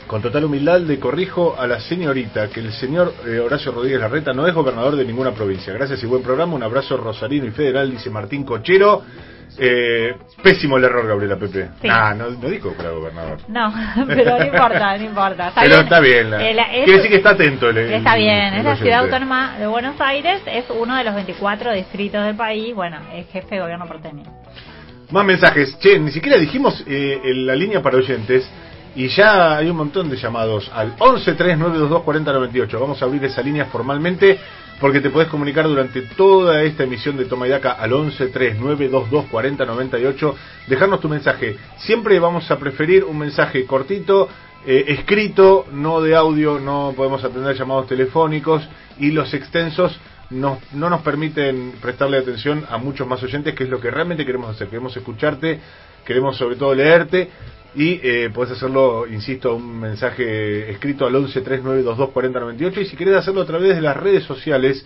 Con total humildad le corrijo a la señorita que el señor eh, Horacio Rodríguez Larreta no es gobernador de ninguna provincia. Gracias y buen programa. Un abrazo rosarino y federal, dice Martín Cochero. Eh, pésimo el error, Gabriela Pepe. Sí. Ah, no, no dijo que era gobernador. No, pero no importa, no importa. Está Pero bien. está bien. la- Eh, la- es- Quiere decir que está atento. el- Está el- bien, el es la ciudad autónoma de Buenos Aires, es uno de los 24 distritos del país, bueno, es jefe de gobierno porteño. Más mensajes. Che, ni siquiera dijimos eh, la línea para oyentes. Y ya hay un montón de llamados al 1139224098. Vamos a abrir esa línea formalmente porque te puedes comunicar durante toda esta emisión de Toma y Daca al 1139224098. Dejarnos tu mensaje. Siempre vamos a preferir un mensaje cortito, eh, escrito, no de audio, no podemos atender llamados telefónicos y los extensos no, no nos permiten prestarle atención a muchos más oyentes, que es lo que realmente queremos hacer. Queremos escucharte, queremos sobre todo leerte y eh, puedes hacerlo, insisto, un mensaje escrito al 1139224098 y si querés hacerlo a través de las redes sociales,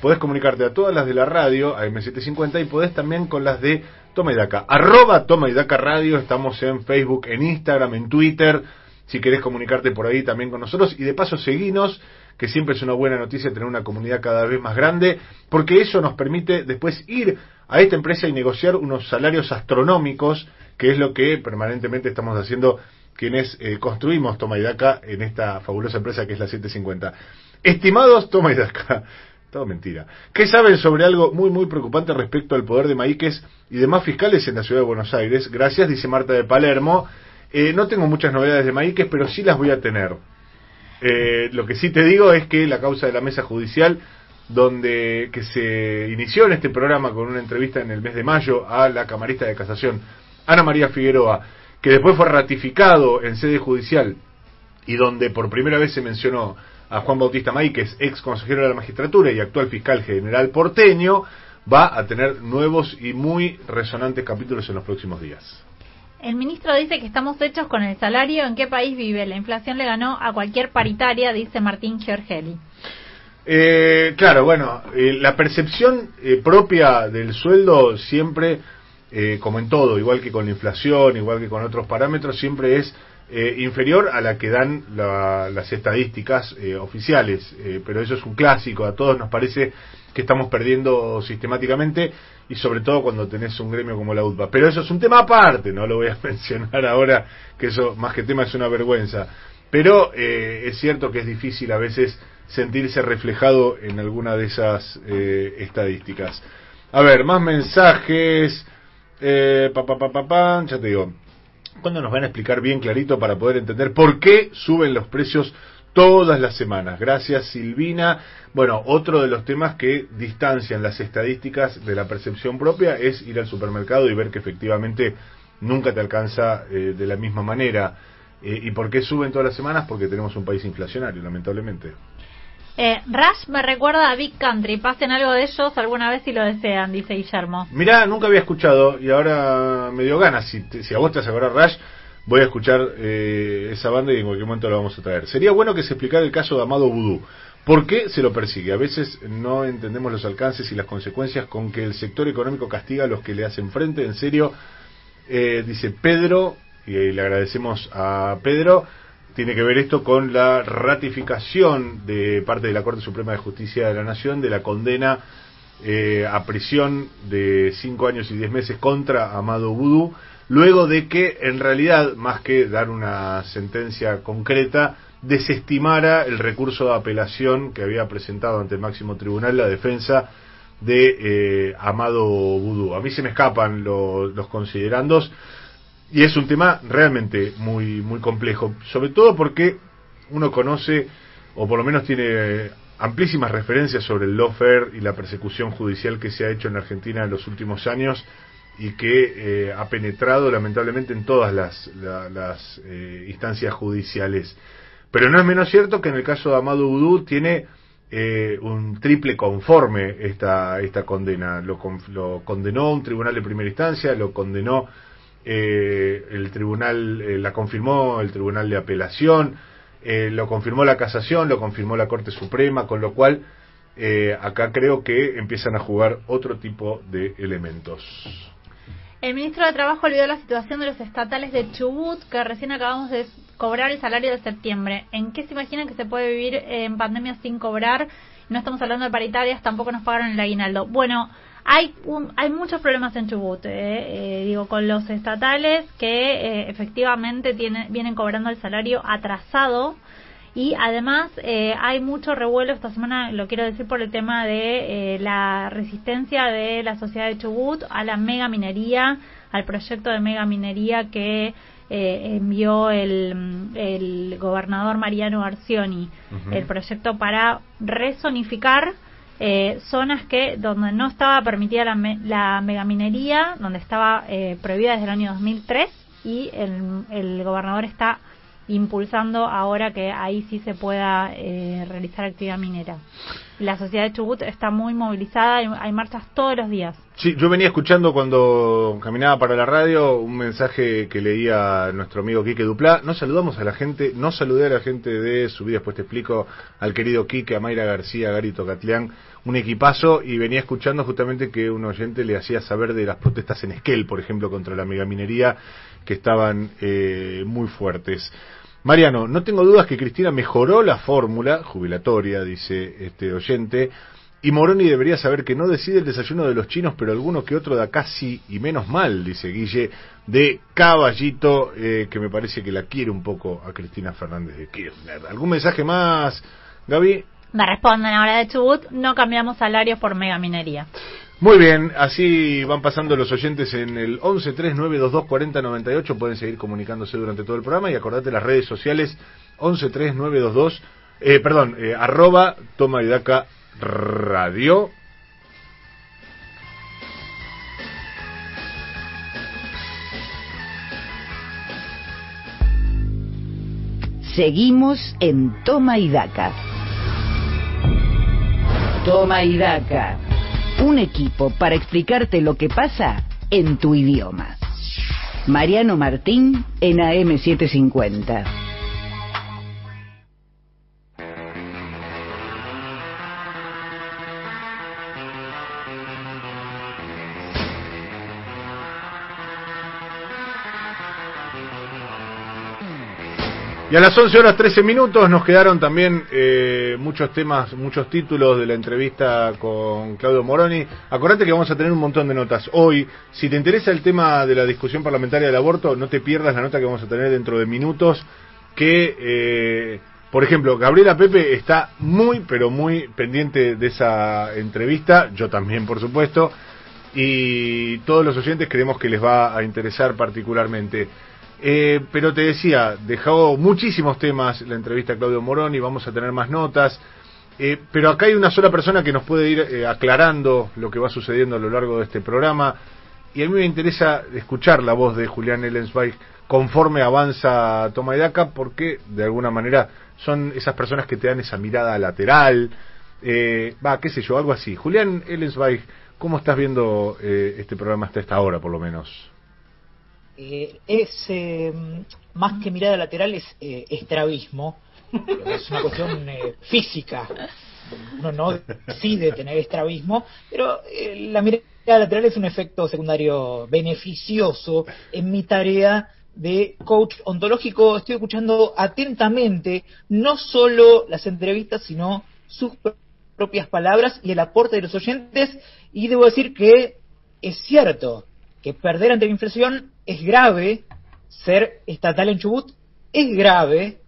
podés comunicarte a todas las de la radio, a M750, y podés también con las de Toma y Daca. Arroba Toma y Daca Radio, estamos en Facebook, en Instagram, en Twitter, si querés comunicarte por ahí también con nosotros, y de paso seguinos, que siempre es una buena noticia tener una comunidad cada vez más grande, porque eso nos permite después ir a esta empresa y negociar unos salarios astronómicos, que es lo que permanentemente estamos haciendo quienes eh, construimos Toma y Daca en esta fabulosa empresa que es la 750. Estimados Toma y Daca, todo mentira. ¿Qué saben sobre algo muy muy preocupante respecto al poder de Maíques y demás fiscales en la ciudad de Buenos Aires? Gracias, dice Marta de Palermo. Eh, no tengo muchas novedades de Maíques, pero sí las voy a tener. Eh, lo que sí te digo es que la causa de la mesa judicial, donde que se inició en este programa con una entrevista en el mes de mayo a la camarista de casación, Ana María Figueroa, que después fue ratificado en sede judicial y donde por primera vez se mencionó a Juan Bautista Maíquez, ex consejero de la magistratura y actual fiscal general porteño, va a tener nuevos y muy resonantes capítulos en los próximos días. El ministro dice que estamos hechos con el salario. ¿En qué país vive? La inflación le ganó a cualquier paritaria, dice Martín Giorgeli. Eh, claro, bueno, eh, la percepción eh, propia del sueldo siempre, eh, como en todo, igual que con la inflación, igual que con otros parámetros, siempre es eh, inferior a la que dan la- las estadísticas eh, oficiales. Eh, pero eso es un clásico, a todos nos parece que estamos perdiendo sistemáticamente y sobre todo cuando tenés un gremio como la UTPA. Pero eso es un tema aparte, no lo voy a mencionar ahora, que eso más que tema es una vergüenza. Pero eh, es cierto que es difícil a veces sentirse reflejado en alguna de esas estadísticas. A ver, más mensajes. Eh, pa, pa, pa, ya te digo. ¿Cuándo nos van a explicar bien clarito para poder entender por qué suben los precios todas las semanas? Gracias, Silvina. Bueno, otro de los temas que distancian las estadísticas de la percepción propia es ir al supermercado y ver que efectivamente nunca te alcanza eh, de la misma manera. Eh, ¿Y por qué suben todas las semanas? Porque tenemos un país inflacionario, lamentablemente. Eh, Rush me recuerda a Big Country. Pasen algo de ellos alguna vez si lo desean, dice Guillermo. Mirá, nunca había escuchado y ahora me dio ganas. Si, si a vos te acordar Rush, voy a escuchar eh, esa banda y en cualquier momento la vamos a traer. Sería bueno que se explicara el caso de Amado Vudú. ¿Por qué se lo persigue? A veces no entendemos los alcances y las consecuencias con que el sector económico castiga a los que le hacen frente. En serio, eh, dice Pedro, y le agradecemos a Pedro, tiene que ver esto con la ratificación de parte de la Corte Suprema de Justicia de la Nación de la condena eh, a prisión de 5 años y 10 meses contra Amado Vudú, luego de que en realidad, más que dar una sentencia concreta, desestimara el recurso de apelación que había presentado ante el máximo tribunal la defensa de eh, Amado Vudú. A mí se me escapan lo- los considerandos y es un tema realmente muy muy complejo, sobre todo porque uno conoce o por lo menos tiene amplísimas referencias sobre el lawfare y la persecución judicial que se ha hecho en Argentina en los últimos años y que eh, ha penetrado lamentablemente en todas las, la- las eh, instancias judiciales. Pero no es menos cierto que en el caso de Amado Udú tiene eh, un triple conforme esta, esta condena. Lo, lo condenó un tribunal de primera instancia, lo condenó eh, el tribunal eh, la confirmó, el tribunal de apelación, eh, lo confirmó la casación, lo confirmó la Corte Suprema, con lo cual eh, acá creo que empiezan a jugar otro tipo de elementos. El ministro de Trabajo olvidó la situación de los estatales de Chubut, que recién acabamos de cobrar el salario de septiembre. ¿En qué se imaginan que se puede vivir en pandemia sin cobrar? No estamos hablando de paritarias, tampoco nos pagaron el aguinaldo. Bueno, hay un- hay muchos problemas en Chubut, eh, eh, digo, con los estatales que eh, efectivamente tienen, vienen cobrando el salario atrasado. Y además eh, hay mucho revuelo esta semana, lo quiero decir por el tema de eh, la resistencia de la sociedad de Chubut a la mega minería, al proyecto de mega minería que eh, envió el, el gobernador Mariano Arcioni, el proyecto para rezonificar eh, zonas que donde no estaba permitida la, me- la megaminería, donde estaba eh, prohibida desde el año 2003 y el, el gobernador está impulsando ahora que ahí sí se pueda eh, realizar actividad minera. La sociedad de Chubut está muy movilizada, hay, marchas todos los días. Sí, yo venía escuchando cuando caminaba para la radio un mensaje que leía nuestro amigo Quique Duplá. No saludamos a la gente, no saludé a la gente de su vida, después te explico al querido Quique, a Mayra García, a Gary Tocatlián, un equipazo, y venía escuchando justamente que un oyente le hacía saber de las protestas en Esquel, por ejemplo, contra la megaminería, que estaban eh, muy fuertes. Mariano, no tengo dudas que Cristina mejoró la fórmula jubilatoria, dice este oyente, y Moroni debería saber que no decide el desayuno de los chinos, pero alguno que otro da casi y menos mal, dice Guille, de Caballito, eh, que me parece que la quiere un poco a Cristina Fernández de Kirchner. ¿Algún mensaje más, Gaby? Me responden ahora de Chubut, no cambiamos salarios por megaminería. Muy bien, así van pasando los oyentes en el 11 3922 4098. Pueden seguir comunicándose durante todo el programa y acordate las redes sociales 11 3922, eh, perdón, eh, arroba toma y daca radio. Seguimos en Toma y Daca. Toma y Daca. Un equipo para explicarte lo que pasa en tu idioma. Mariano Martín en AM750. Y a las 11 horas 13 minutos nos quedaron también eh, muchos temas, muchos títulos de la entrevista con Claudio Moroni. Acordate que vamos a tener un montón de notas hoy. Si te interesa el tema de la discusión parlamentaria del aborto, no te pierdas la nota que vamos a tener dentro de minutos. Que, eh, por ejemplo, Gabriela Pepe está muy, pero muy pendiente de esa entrevista. Yo también, por supuesto. Y todos los oyentes creemos que les va a interesar particularmente. Eh, pero te decía, dejó muchísimos temas la entrevista a Claudio Moroni, vamos a tener más notas. Eh, pero acá hay una sola persona que nos puede ir eh, aclarando lo que va sucediendo a lo largo de este programa. Y a mí me interesa escuchar la voz de Julián Ellensweig conforme avanza Toma y Daca, porque de alguna manera son esas personas que te dan esa mirada lateral. Eh, va, qué sé yo, algo así. Julián Ellensweig, ¿cómo estás viendo eh, este programa hasta esta hora, por lo menos? Eh, es eh, más que mirada lateral, es eh, estrabismo. Es una cuestión eh, física. Uno no decide tener estrabismo, pero eh, la mirada lateral es un efecto secundario beneficioso en mi tarea de coach ontológico. Estoy escuchando atentamente no solo las entrevistas, sino sus propias palabras y el aporte de los oyentes. Y debo decir que es cierto que perder ante la inflación es grave, ser estatal en Chubut es grave,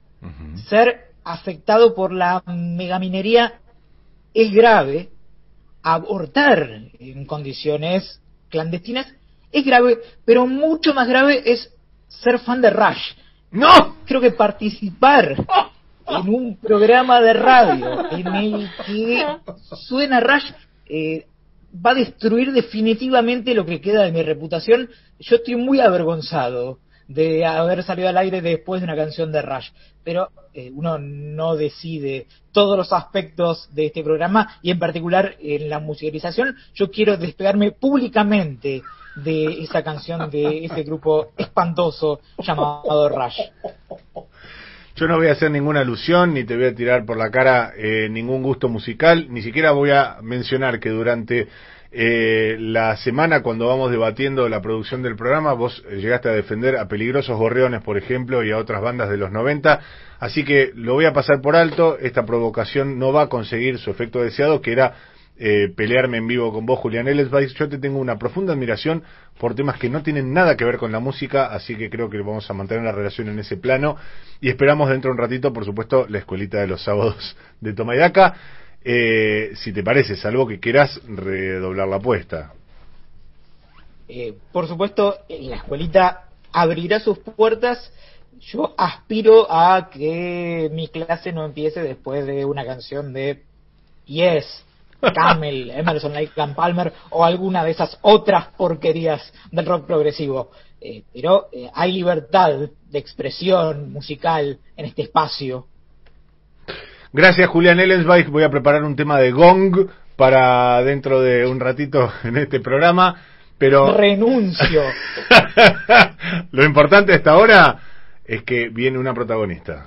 ser afectado por la megaminería es grave, abortar en condiciones clandestinas es grave, pero mucho más grave es ser fan de Rush. ¡No! Creo que participar en un programa de radio en el que suena Rush eh, va a destruir definitivamente lo que queda de mi reputación. Yo estoy muy avergonzado de haber salido al aire después de una canción de Rush. pero eh, uno no decide todos los aspectos de este programa y en particular en la musicalización. Yo quiero despegarme públicamente de esa canción de ese grupo espantoso llamado Rush. Yo no voy a hacer ninguna alusión ni te voy a tirar por la cara eh, ningún gusto musical, ni siquiera voy a mencionar que durante eh, la semana cuando vamos debatiendo la producción del programa vos eh, llegaste a defender a Peligrosos Gorriones, por ejemplo, y a otras bandas de los 90, así que lo voy a pasar por alto, esta provocación no va a conseguir su efecto deseado, que era eh, pelearme en vivo con vos, Julián Ellesweiss. Yo te tengo una profunda admiración por temas que no tienen nada que ver con la música, así que creo que vamos a mantener la relación en ese plano. Y esperamos dentro de un ratito, por supuesto, la escuelita de los sábados de Tomayaca. Eh, si te parece, salvo que quieras redoblar la apuesta. Eh, por supuesto, la escuelita abrirá sus puertas. Yo aspiro a que mi clase no empiece después de una canción de Yes, Camel, Emerson, Lake and Palmer o alguna de esas otras porquerías del rock progresivo. Eh, pero eh, hay libertad de expresión musical en este espacio. Gracias, Julián Ellensweich. Voy a preparar un tema de gong para dentro de un ratito en este programa. Pero renuncio. Lo importante hasta ahora es que viene una protagonista.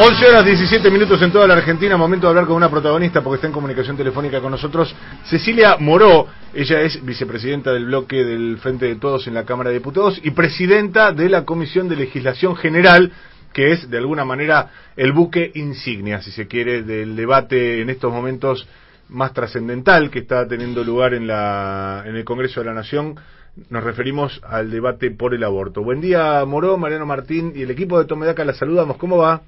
Once horas 17 minutos en toda la Argentina, momento de hablar con una protagonista porque está en comunicación telefónica con nosotros, Cecilia Moró. Ella es vicepresidenta del bloque del Frente de Todos en la Cámara de Diputados y presidenta de la Comisión de Legislación General, que es de alguna manera el buque insignia, si se quiere, del debate en estos momentos más trascendental que está teniendo lugar en, la, en el Congreso de la Nación. Nos referimos al debate por el aborto. Buen día, Moró, Mariano Martín y el equipo de Tomedaca. La saludamos. ¿Cómo va?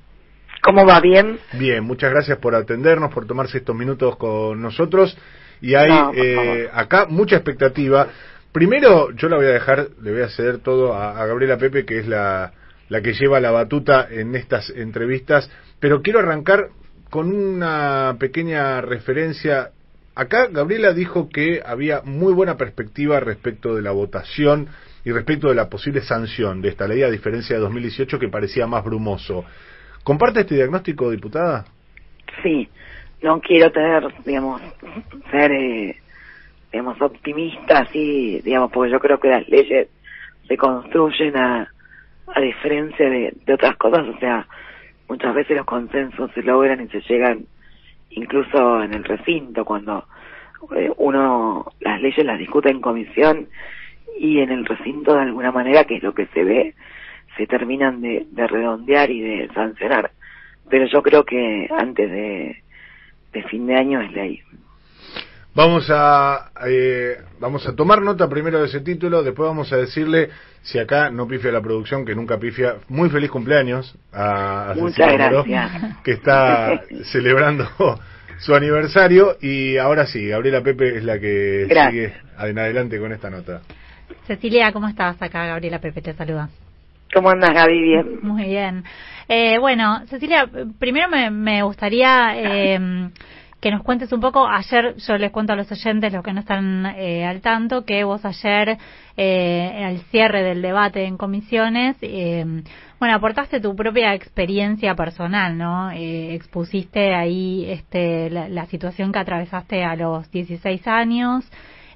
¿Cómo va? ¿Bien? Bien, muchas gracias por atendernos, por tomarse estos minutos con nosotros. Y hay No, eh, acá mucha expectativa. Primero, yo la voy a dejar, le voy a ceder todo a, a Gabriela Pepe, que es la, la que lleva la batuta en estas entrevistas. Pero quiero arrancar con una pequeña referencia. Acá Gabriela dijo que había muy buena perspectiva respecto de la votación y respecto de la posible sanción de esta ley, a diferencia de 2018 que parecía más brumoso. ¿Comparte este diagnóstico, diputada? Sí, no quiero tener, digamos, ser, eh, digamos, optimista, así, digamos, porque yo creo que las leyes se construyen a, a diferencia de, de otras cosas, o sea, muchas veces los consensos se logran y se llegan incluso en el recinto, cuando eh, uno las leyes las discute en comisión y en el recinto de alguna manera, que es lo que se ve, se terminan de, de redondear y de sancionar. Pero yo creo que antes de, de fin de año es ley. Vamos a eh, vamos a tomar nota primero de ese título, después vamos a decirle si acá no pifia la producción, que nunca pifia. Muy feliz cumpleaños a, a Muchas Moró, que está celebrando su aniversario y ahora sí, Gabriela Pepe es la que Gracias. sigue en adelante con esta nota. Cecilia, ¿cómo estás? Acá Gabriela Pepe te saluda. ¿Cómo andas, Gaby? Bien. Muy bien. Eh, bueno, Cecilia, primero me, me gustaría eh, que nos cuentes un poco. Ayer, yo les cuento a los oyentes, los que no están eh, al tanto, que vos ayer, eh, al cierre del debate en comisiones, eh, bueno, aportaste tu propia experiencia personal, ¿no? Eh, expusiste ahí este, la, la situación que atravesaste a los 16 años.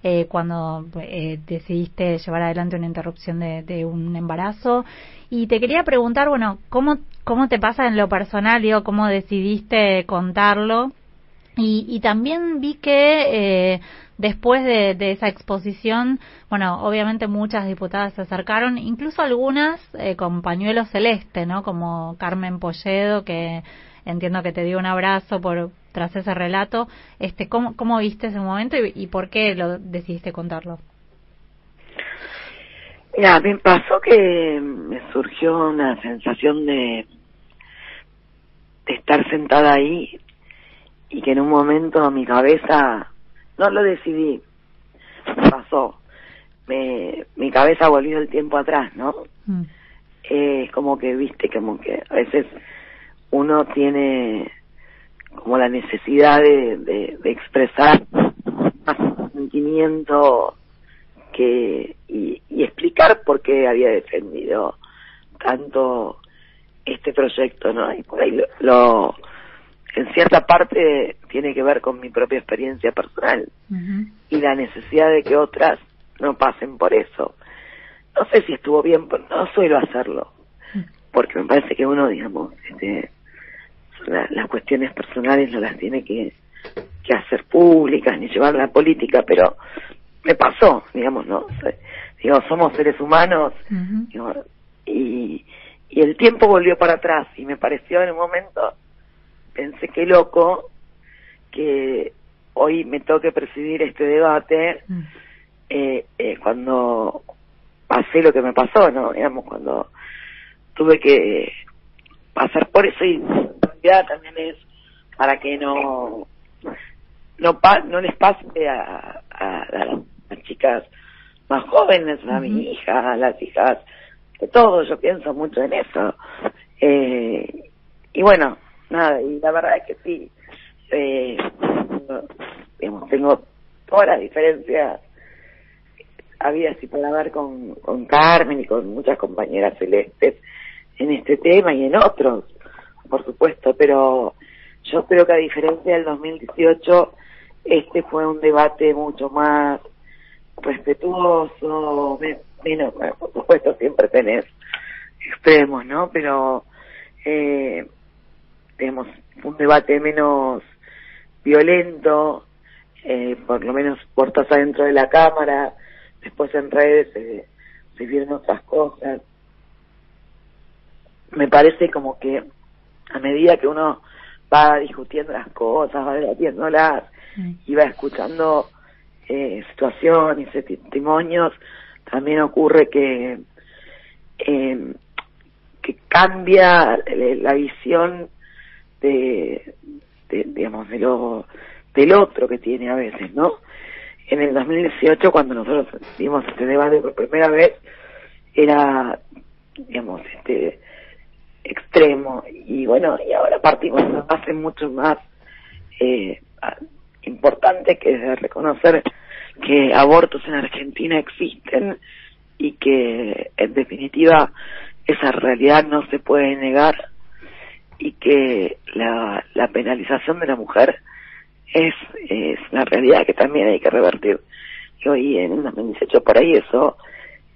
Eh, cuando eh, decidiste llevar adelante una interrupción de, de un embarazo. Y te quería preguntar, bueno, ¿cómo, cómo te pasa en lo personal, digo, cómo decidiste contarlo? Y, y también vi que eh, después de, esa exposición, bueno, obviamente muchas diputadas se acercaron, incluso algunas eh, con pañuelo celeste, ¿no? Como Carmen Polledo, que entiendo que te dio un abrazo por tras ese relato. Este, ¿cómo, cómo viste ese momento y, y por qué lo decidiste contarlo? Mira, me pasó que me surgió una sensación de, de estar sentada ahí y que en un momento mi cabeza, no lo decidí, pasó, me, mi cabeza volvió el tiempo atrás, ¿no? Es como que, viste, como que a veces uno tiene como la necesidad de, de, de expresar más sentimiento que y, y explicar por qué había defendido tanto este proyecto, ¿no? Y por ahí lo, lo- en cierta parte tiene que ver con mi propia experiencia personal y la necesidad de que otras no pasen por eso. No sé si estuvo bien, pero no suelo hacerlo, porque me parece que uno, digamos, este, la- las cuestiones personales no las tiene que, que hacer públicas ni llevar a la política, pero me pasó, digamos, ¿no? Digo, somos seres humanos digo, y, y el tiempo volvió para atrás y me pareció en un momento, pensé que loco que hoy me toque presidir este debate eh, eh, cuando pasé lo que me pasó, ¿no? Digamos, cuando tuve que pasar por eso y también es para que no no pa no les pase a, a, a las chicas más jóvenes, a mi hija, a las hijas, de todo, yo pienso mucho en eso. Eh, y bueno, nada, y la verdad es que sí, eh, digamos, tengo todas las diferencias habidas y por haber con, con Carmen y con muchas compañeras celestes en este tema y en otros, por supuesto, pero yo creo que a diferencia del 2018, este fue un debate mucho más respetuoso, me- menos, bueno, por supuesto siempre tenés extremos, ¿no? Pero, eh, digamos, un debate menos violento, eh, por lo menos portas adentro de la cámara, después en redes se, se vieron otras cosas. Me parece como que a medida que uno va discutiendo las cosas, va debatiéndolas y va escuchando eh, situaciones y testimonios, también ocurre que eh, que cambia eh, la visión de, de, digamos de lo del otro que tiene a veces, ¿no? En el 2018 cuando nosotros vimos este debate por primera vez era digamos este extremo y bueno y ahora partimos de una base mucho más eh, importante que es reconocer que abortos en Argentina existen y que en definitiva esa realidad no se puede negar y que la, la penalización de la mujer es, es una realidad que también hay que revertir. Y hoy en el 2018 por ahí eso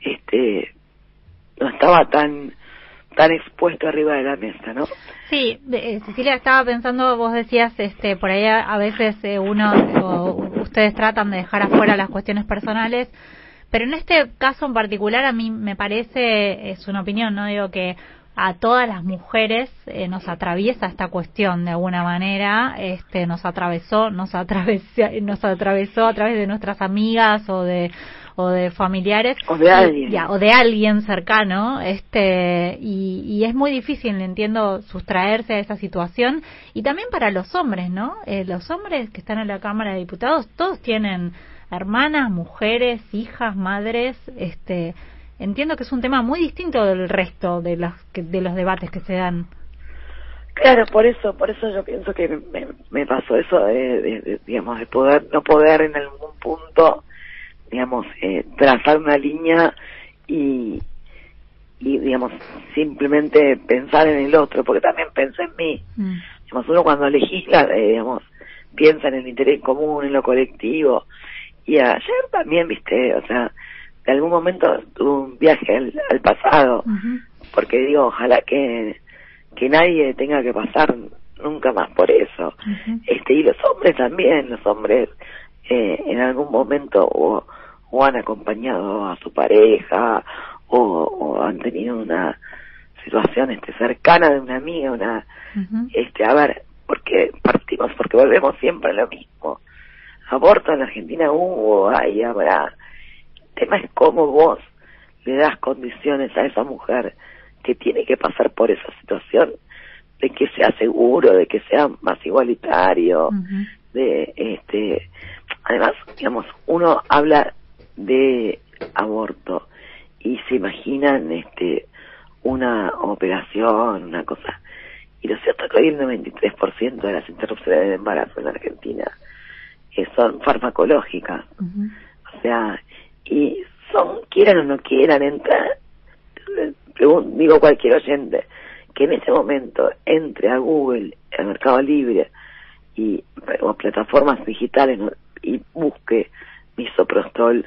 este no estaba tan tan expuesto arriba de la mesa, ¿no? Sí, eh, Cecilia, estaba pensando, vos decías, este, por ahí a, a veces eh, uno o ustedes tratan de dejar afuera las cuestiones personales, pero en este caso en particular a mí me parece, es una opinión, no digo que a todas las mujeres eh, nos atraviesa esta cuestión de alguna manera, este, nos atravesó, nos atravesó, nos atravesó a través de nuestras amigas o de o de familiares O de alguien. ya, o de alguien cercano este y, y es muy difícil entiendo sustraerse a esa situación. Y también para los hombres no Eh, los hombres que están en la cámara de diputados todos tienen hermanas mujeres hijas madres este entiendo que es un tema muy distinto del resto de los que- de los debates que se dan. Claro, por eso, por eso yo pienso que me, me pasó eso de, de- de, digamos, de poder, no poder en algún punto, digamos, eh, trazar una línea y, y, digamos, simplemente pensar en el otro, porque también pensé en mí. Digamos, uno cuando legisla, eh, digamos, piensa en el interés común, en lo colectivo. Y ayer también, viste, o sea, de algún momento tuve un viaje al, al pasado, porque digo, ojalá que, que nadie tenga que pasar nunca más por eso. este Y los hombres también, los hombres eh, en algún momento o, o han acompañado a su pareja o, o han tenido una situación este cercana de una amiga, una este a ver, porque partimos, porque volvemos siempre a lo mismo. Aborto en la Argentina hubo, hay, habrá. El tema es cómo vos le das condiciones a esa mujer que tiene que pasar por esa situación de que sea seguro, de que sea más igualitario, de este además, digamos, uno habla de aborto y se imaginan este una operación, una cosa. Y lo cierto es que hoy el 93% de las interrupciones de embarazo en la Argentina eh, son farmacológicas. O sea, y son, quieran o no quieran entrar, digo cualquier oyente, que en ese momento entre a Google, al Mercado Libre y o plataformas digitales y busque misoprostol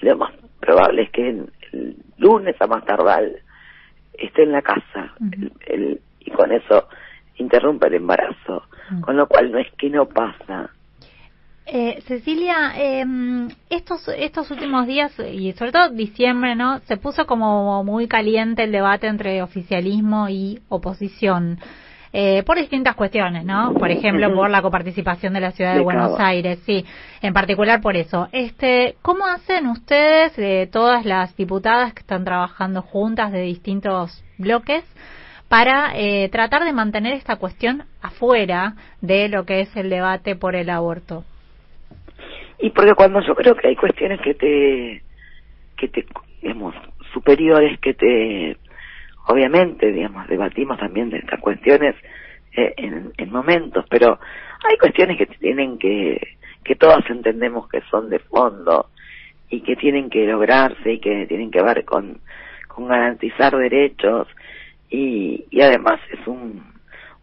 y lo más probable es que el lunes a más tardar esté en la casa el- el- y con eso interrumpe el embarazo con lo cual no es que no pasa Eh, Cecilia, eh, estos estos últimos días y sobre todo diciembre, ¿no? Se puso como muy caliente el debate entre oficialismo y oposición. Eh, por distintas cuestiones, ¿no? Por ejemplo, por la coparticipación de la ciudad de, De Buenos. Aires, sí, en particular por eso. Este, ¿cómo hacen ustedes, eh, todas las diputadas que están trabajando juntas de distintos bloques, para eh, tratar de mantener esta cuestión afuera de lo que es el debate por el aborto? y porque cuando yo creo que hay cuestiones que te que te digamos superiores que te obviamente digamos debatimos también de estas cuestiones eh, en, en momentos pero hay cuestiones que tienen que que todos entendemos que son de fondo y que tienen que lograrse y que tienen que ver con con garantizar derechos y, y además es un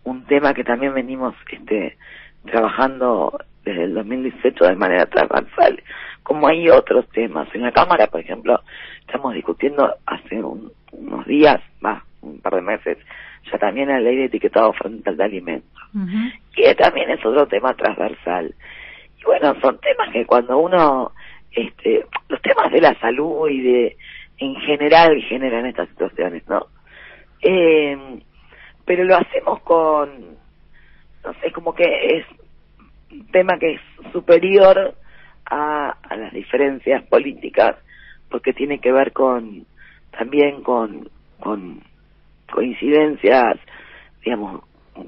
un tema que también venimos este trabajando desde el 2018 de manera transversal, como hay otros temas. En la Cámara, por ejemplo, estamos discutiendo hace un- unos días, más un par de meses, ya también la ley de etiquetado frontal de alimentos, que también es otro tema transversal. Y bueno, son temas que cuando uno, este, los temas de la salud y de, en general generan estas situaciones, ¿no? Eh, pero lo hacemos con, no sé, como que es tema que es superior a, a las diferencias políticas, porque tiene que ver con, también con, con coincidencias, digamos,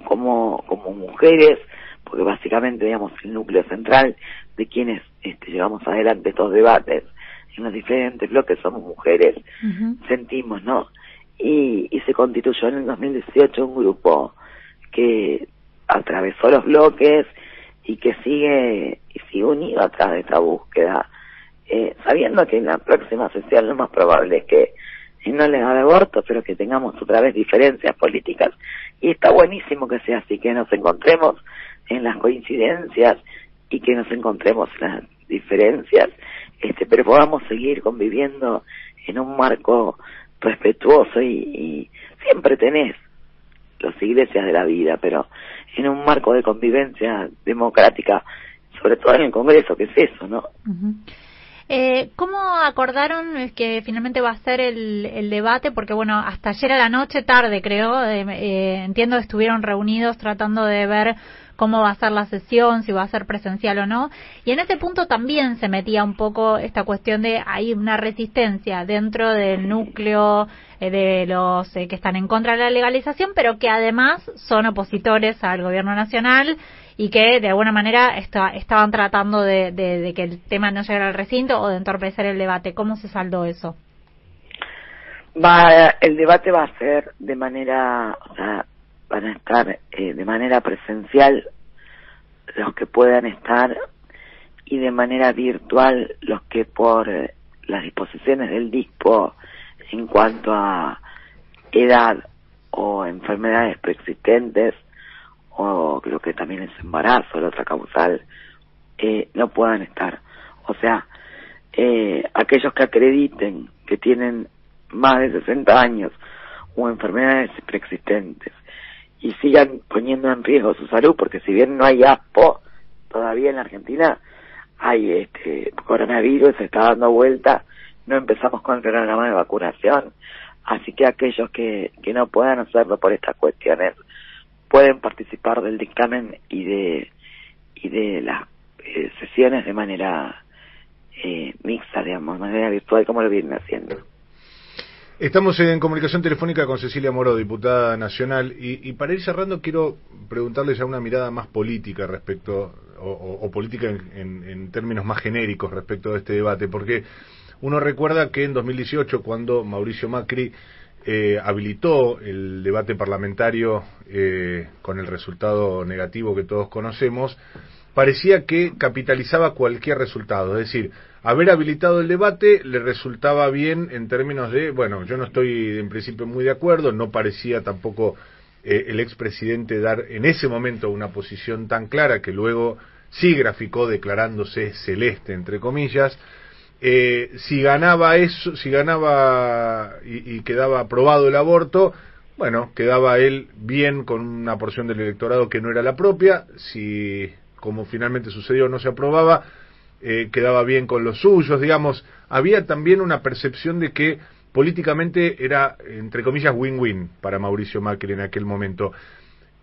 como, como mujeres, porque básicamente, digamos, el núcleo central de quienes este, llevamos adelante estos debates en los diferentes bloques somos mujeres, sentimos, ¿no? Y, y se constituyó en el 2018 un grupo que atravesó los bloques y que sigue y sigue unido atrás de esta búsqueda, eh, sabiendo que en la próxima sesión lo más probable es que no le haga aborto, pero que tengamos otra vez diferencias políticas. Y está buenísimo que sea así, que nos encontremos en las coincidencias y que nos encontremos en las diferencias, este, pero podamos seguir conviviendo en un marco respetuoso y, y siempre tenés las iglesias de la vida, pero en un marco de convivencia democrática, sobre todo en el Congreso, que es eso, ¿no? Eh, ¿Cómo acordaron que finalmente va a ser el, el debate? Porque, bueno, hasta ayer a la noche, tarde creo, eh, eh, entiendo estuvieron reunidos tratando de ver cómo va a ser la sesión, si va a ser presencial o no. Y en ese punto también se metía un poco esta cuestión de hay una resistencia dentro del núcleo eh, de los eh, que están en contra de la legalización, pero que además son opositores al gobierno nacional y que de alguna manera esta- estaban tratando de, que el tema no llegara al recinto o de entorpecer el debate. ¿Cómo se saldó eso? Va, el debate va a ser de manera, van a estar eh, de manera presencial los que puedan estar y de manera virtual los que por eh, las disposiciones del DISPO en cuanto a edad o enfermedades preexistentes o creo que también es embarazo, la otra causal, eh, no puedan estar. O sea, eh, aquellos que acrediten que tienen más de 60 años o enfermedades preexistentes y sigan poniendo en riesgo su salud, porque si bien no hay ASPO todavía en la Argentina, hay este coronavirus, se está dando vuelta, no empezamos con el programa de vacunación, así que aquellos que, que no puedan hacerlo por estas cuestiones pueden participar del dictamen y de y de las eh, sesiones de manera eh, mixta, digamos, de manera virtual, como lo vienen haciendo. Estamos en comunicación telefónica con Cecilia Moro, diputada nacional, y, para ir cerrando quiero preguntarle ya una mirada más política respecto, o, política en, en- términos más genéricos respecto de este debate, porque uno recuerda que en 2018, cuando Mauricio Macri eh, habilitó el debate parlamentario eh, con el resultado negativo que todos conocemos, parecía que capitalizaba cualquier resultado. Es decir, haber habilitado el debate le resultaba bien en términos de, bueno, yo no estoy en principio muy de acuerdo, no parecía tampoco eh, el expresidente dar en ese momento una posición tan clara que luego sí graficó declarándose celeste, entre comillas. Eh, si ganaba eso, si ganaba y, y quedaba aprobado el aborto, bueno, quedaba él bien con una porción del electorado que no era la propia, si como finalmente sucedió no se aprobaba, eh, quedaba bien con los suyos, digamos, había también una percepción de que políticamente era, entre comillas, win-win para Mauricio Macri en aquel momento.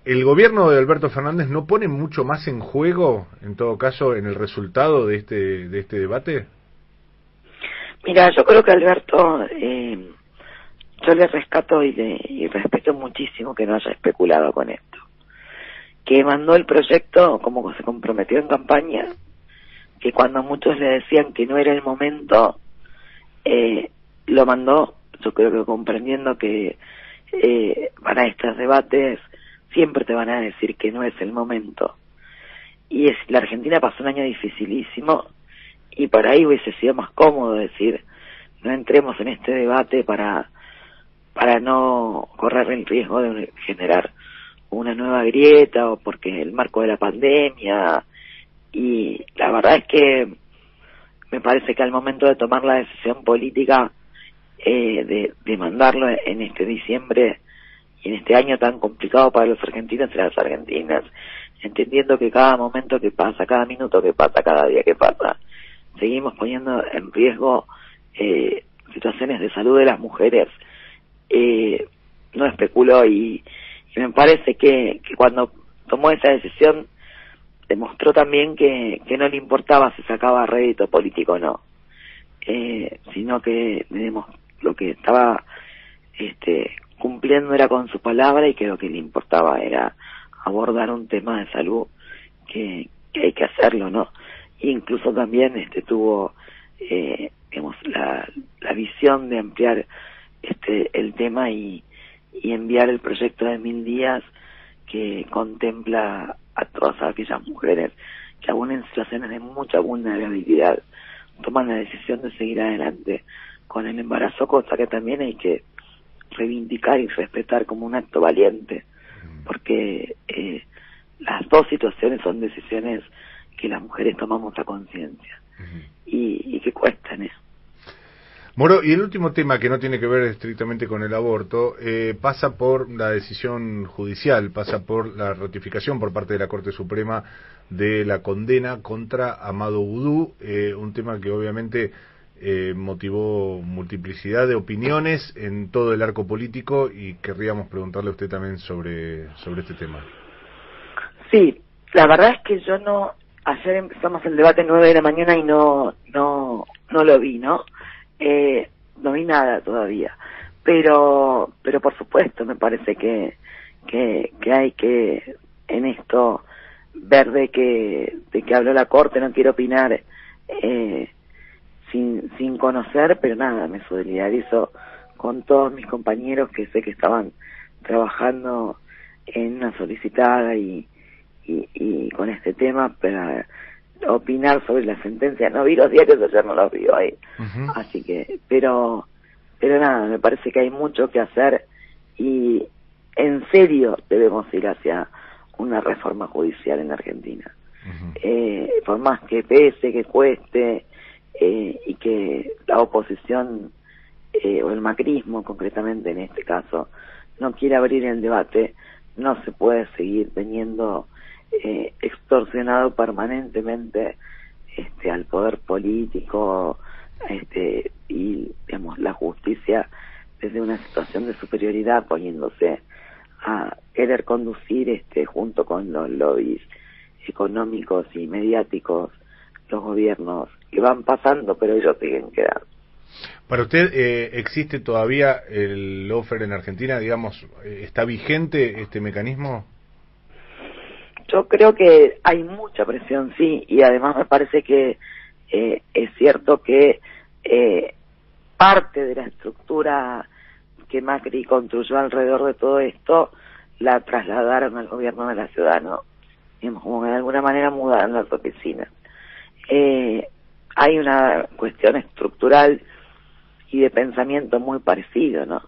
¿El gobierno de Alberto Fernández no pone mucho más en juego, en todo caso, en el resultado de este, de este debate? Mira, yo creo que Alberto, eh, yo le rescato y, le, y respeto muchísimo que no haya especulado con esto. Que mandó el proyecto como se comprometió en campaña, que cuando muchos le decían que no era el momento, eh, lo mandó, yo creo que comprendiendo que eh, para estos debates siempre te van a decir que no es el momento. Y es, la Argentina pasó un año dificilísimo y por ahí hubiese sido más cómodo decir no entremos en este debate para para no correr el riesgo de generar una nueva grieta o porque el marco de la pandemia y la verdad es que me parece que al momento de tomar la decisión política eh, de, mandarlo en este diciembre y en este año tan complicado para los argentinos y las argentinas, entendiendo que cada momento que pasa, cada minuto que pasa, cada día que pasa, seguimos poniendo en riesgo eh, situaciones de salud de las mujeres. Eh, no especuló y, y me parece que, que cuando tomó esa decisión demostró también que, que no le importaba si sacaba rédito político o no, eh, sino que demos- lo que estaba este, cumpliendo era con su palabra y que lo que le importaba era abordar un tema de salud que, que hay que hacerlo, ¿no? E incluso también este tuvo eh, digamos, la, la visión de ampliar este el tema y, y enviar el proyecto de mil días que contempla a todas aquellas mujeres que aún en situaciones de mucha vulnerabilidad toman la decisión de seguir adelante con el embarazo, cosa que también hay que reivindicar y respetar como un acto valiente, porque eh, las dos situaciones son decisiones que las mujeres tomamos a conciencia y, y que cuestan eso. Moro, y el último tema que no tiene que ver estrictamente con el aborto, eh, pasa por la decisión judicial, pasa por la ratificación por parte de la Corte Suprema de la condena contra Amado Vudú, eh, un tema que obviamente eh, motivó multiplicidad de opiniones en todo el arco político y querríamos preguntarle a usted también sobre, sobre este tema. Sí, la verdad es que yo no, ayer empezamos el debate nueve de la mañana y no, no, no lo vi, ¿no? Eh, nada todavía, pero, pero por supuesto me parece que, que, hay que en esto ver de que, de que habló la corte, no quiero opinar, eh, sin, sin conocer, pero nada, me solidarizo con todos mis compañeros que sé que estaban trabajando en una solicitada y, y, y con este tema para opinar sobre la sentencia. No vi los diarios ayer, no los vi ahí. Así que, pero, pero nada, me parece que hay mucho que hacer y en serio debemos ir hacia una reforma judicial en Argentina. eh, por más que pese, que cueste eh, y que la oposición eh, o el macrismo concretamente en este caso no quiere abrir el debate, no se puede seguir teniendo eh, extorsionado permanentemente este al poder político este y digamos la justicia desde una situación de superioridad poniéndose a querer conducir este junto con los lobbies económicos y mediáticos los gobiernos que van pasando pero ellos siguen quedando Para usted, eh, ¿existe todavía el offer en Argentina? Digamos, eh, ¿está vigente este mecanismo? Yo creo que hay mucha presión, sí, y además me parece que eh, es cierto que eh, parte de la estructura que Macri construyó alrededor de todo esto la trasladaron al gobierno de la ciudad, ¿no? Digamos, como que de alguna manera mudaron las oficinas. Eh, hay una cuestión estructural y de pensamiento muy parecido, ¿no?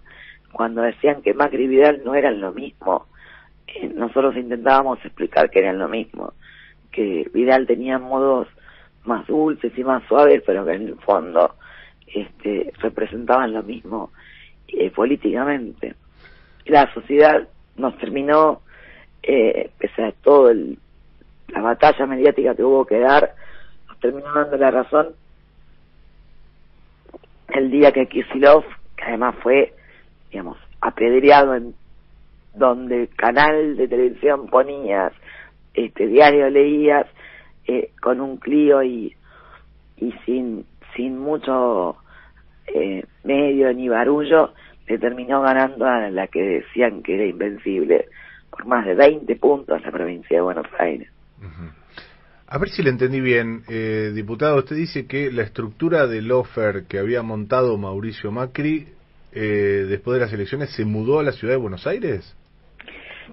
Cuando decían que Macri y Vidal no eran lo mismo, eh, nosotros intentábamos explicar que eran lo mismo, que Vidal tenía modos más dulces y más suaves, pero que en el fondo este, representaban lo mismo eh, políticamente. La sociedad nos terminó, eh, pese a todo la batalla mediática que hubo que dar, nos terminó dando la razón el día que Kisilov, que además fue, digamos, apedreado en donde canal de televisión ponías, este diario leías, eh, con un Clio y, y sin, sin mucho eh, medio ni barullo, le terminó ganando a la que decían que era invencible por más de 20 puntos la provincia de Buenos Aires. A ver si le entendí bien, eh, diputado. Usted dice que la estructura del offer que había montado Mauricio Macri eh, después de las elecciones se mudó a la ciudad de Buenos Aires.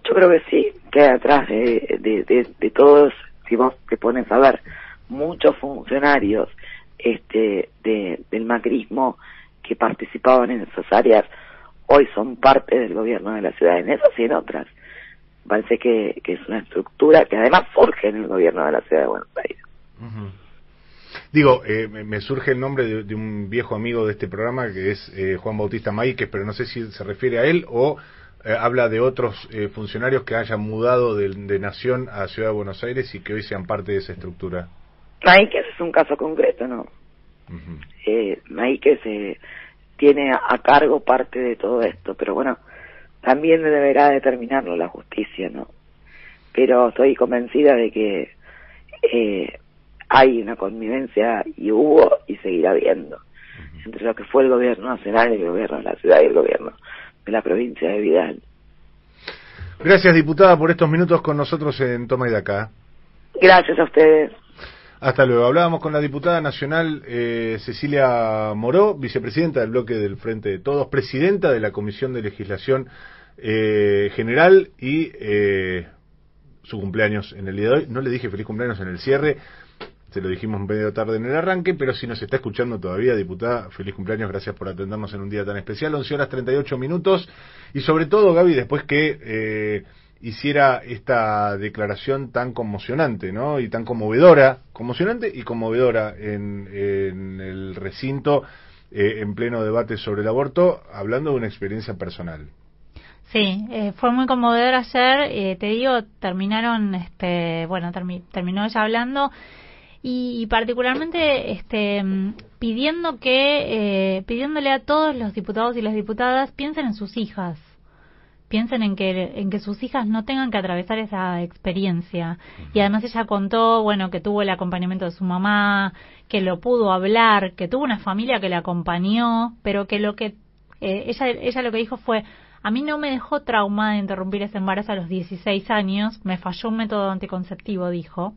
Yo creo que sí, que atrás de, de, de, todos, si vos te pones a ver, muchos funcionarios este de, del macrismo que participaban en esas áreas hoy son parte del gobierno de la ciudad, en esas y en otras. Parece que, que es una estructura que además surge en el gobierno de la ciudad de Buenos Aires. Digo, eh, me, surge el nombre de, de un viejo amigo de este programa que es eh, Juan Bautista Maíquez, pero no sé si se refiere a él o eh, habla de otros eh, funcionarios que hayan mudado de, de Nación a Ciudad de Buenos Aires y que hoy sean parte de esa estructura. Maíquez es un caso concreto, ¿no? eh, Maíquez eh, tiene a, cargo parte de todo esto, pero bueno, también deberá determinarlo la justicia, ¿no? Pero estoy convencida de que eh, hay una convivencia y hubo y seguirá habiendo entre lo que fue el gobierno nacional, el gobierno de la ciudad y el gobierno de la provincia de Vidal. Gracias, diputada, por estos minutos con nosotros en Toma y Daca. Gracias a ustedes. Hasta luego. Hablábamos con la diputada nacional eh, Cecilia Moró, vicepresidenta del bloque del Frente de Todos, presidenta de la Comisión de Legislación eh, General y eh, su cumpleaños en el día de hoy. No le dije feliz cumpleaños en el cierre, se lo dijimos medio tarde en el arranque, pero si nos está escuchando todavía, diputada, feliz cumpleaños, gracias por atendernos en un día tan especial, 11 horas 38 minutos, y sobre todo, Gaby, después que eh, hiciera esta declaración tan conmocionante, ¿no? Y tan conmovedora, conmocionante y conmovedora en, en el recinto, eh, en pleno debate sobre el aborto, hablando de una experiencia personal. Sí, eh, fue muy conmovedor ayer. Eh, te digo, terminaron, este, bueno, termi terminó ella hablando y, particularmente, este, mm, pidiendo que, eh, pidiéndole a todos los diputados y las diputadas piensen en sus hijas, piensen en que en que sus hijas no tengan que atravesar esa experiencia. Y además ella contó bueno que tuvo el acompañamiento de su mamá que lo pudo hablar que tuvo una familia que la acompañó pero que lo que eh, ella ella lo que dijo fue a mí no me dejó traumada de interrumpir ese embarazo a los 16 años me falló un método anticonceptivo dijo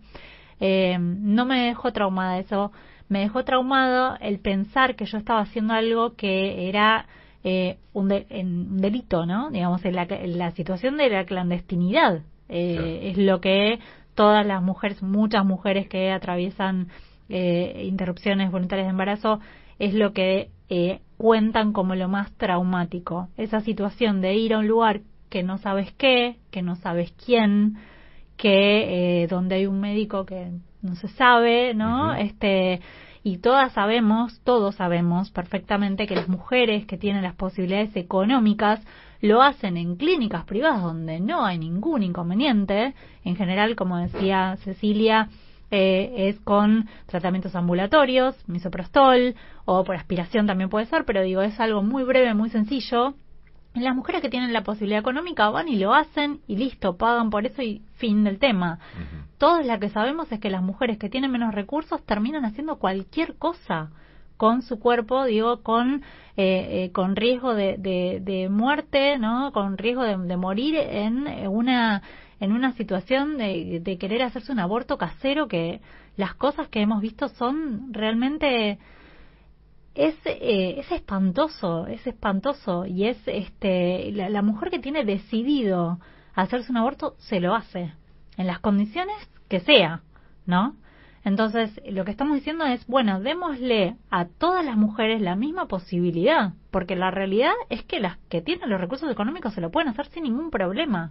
eh, no me dejó traumada eso me dejó traumado el pensar que yo estaba haciendo algo que era eh, un, de, en, un delito, ¿no? Digamos, en la, en la situación de la clandestinidad. Eh, Es lo que todas las mujeres, muchas mujeres que atraviesan eh, interrupciones voluntarias de embarazo, es lo que eh, cuentan como lo más traumático. Esa situación de ir a un lugar que no sabes qué, que no sabes quién, que eh, donde hay un médico que no se sabe, ¿no? Este y todas sabemos, todos sabemos perfectamente que las mujeres que tienen las posibilidades económicas lo hacen en clínicas privadas donde no hay ningún inconveniente. En general, como decía Cecilia, eh, es con tratamientos ambulatorios, misoprostol o por aspiración también puede ser, pero digo, es algo muy breve, muy sencillo. Las mujeres que tienen la posibilidad económica van y lo hacen y listo, pagan por eso y fin del tema. Todos la que sabemos es que las mujeres que tienen menos recursos terminan haciendo cualquier cosa con su cuerpo, digo, con, eh, eh, con riesgo de, de, de muerte, ¿no? Con riesgo de, de morir en una en una situación de, de querer hacerse un aborto casero que las cosas que hemos visto son realmente es, eh, es espantoso, es espantoso y es este la, la mujer que tiene decidido hacerse un aborto se lo hace en las condiciones que sea, ¿no? Entonces, lo que estamos diciendo es, bueno, démosle a todas las mujeres la misma posibilidad, porque la realidad es que las que tienen los recursos económicos se lo pueden hacer sin ningún problema.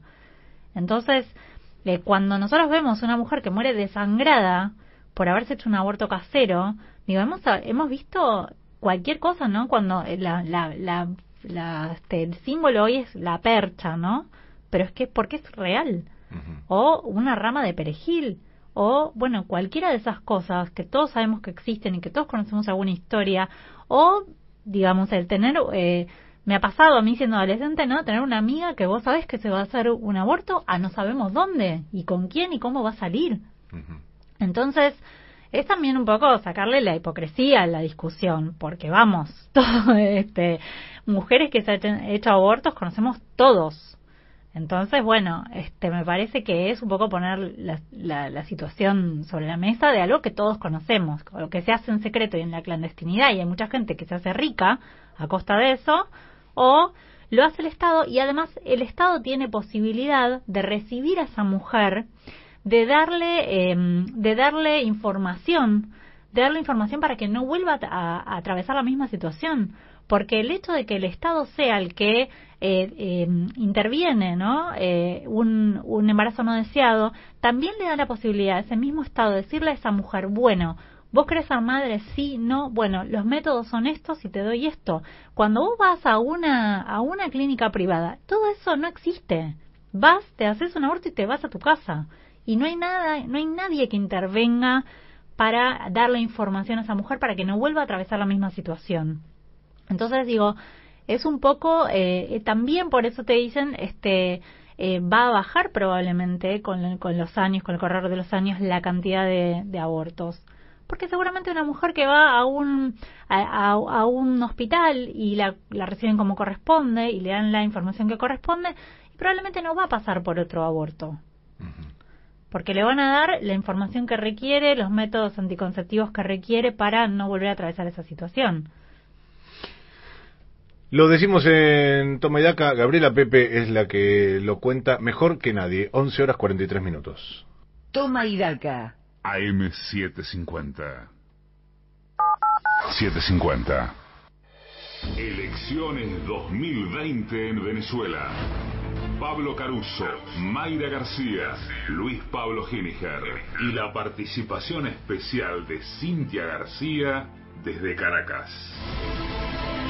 Entonces, eh, cuando nosotros vemos una mujer que muere desangrada por haberse hecho un aborto casero, digo, hemos, hemos visto cualquier cosa, ¿no? Cuando eh, la, la, la, la este, el símbolo hoy es la percha, ¿no? Pero es que porque es real. O una rama de perejil. O, bueno, cualquiera de esas cosas que todos sabemos que existen y que todos conocemos alguna historia. O, digamos, el tener... Eh, me ha pasado a mí siendo adolescente, ¿no? Tener una amiga que vos sabés que se va a hacer un aborto a no sabemos dónde y con quién y cómo va a salir. Entonces, es también un poco sacarle la hipocresía a la discusión, porque vamos, todo, este, mujeres que se han hecho abortos conocemos todos. Entonces, bueno, este, me parece que es un poco poner la, la, la situación sobre la mesa de algo que todos conocemos, lo que se hace en secreto y en la clandestinidad, y hay mucha gente que se hace rica a costa de eso, o lo hace el Estado y además el Estado tiene posibilidad de recibir a esa mujer, de darle, eh, de darle información, de darle información para que no vuelva a, a, atravesar la misma situación. Porque el hecho de que el Estado sea el que eh, eh, interviene, ¿no? Eh, un, un embarazo no deseado, también le da la posibilidad a ese mismo Estado de decirle a esa mujer, bueno, ¿Vos querés ser madre? Sí, no. Bueno, los métodos son estos y te doy esto. Cuando vos vas a una, a una clínica privada, todo eso no existe. Vas, te haces un aborto y te vas a tu casa. Y no hay nada, no hay nadie que intervenga para darle información a esa mujer para que no vuelva a atravesar la misma situación. Entonces digo, es un poco, eh, también por eso te dicen, este, eh, va a bajar probablemente con, con, los años, con el correr de los años, la cantidad de, de abortos. Porque seguramente una mujer que va a un a, a un hospital y la, la, reciben como corresponde y le dan la información que corresponde probablemente no va a pasar por otro aborto porque le van a dar la información que requiere los métodos anticonceptivos que requiere para no volver a atravesar esa situación lo decimos en Toma y Daca, Gabriela Pepe es la que lo cuenta mejor que nadie, 11 horas 43 minutos. Toma y Daca. AM750. 750. Elecciones 2020 en Venezuela. Pablo Caruso, Mayra García, Luis Pablo Giniger y la participación especial de Cintia García desde Caracas.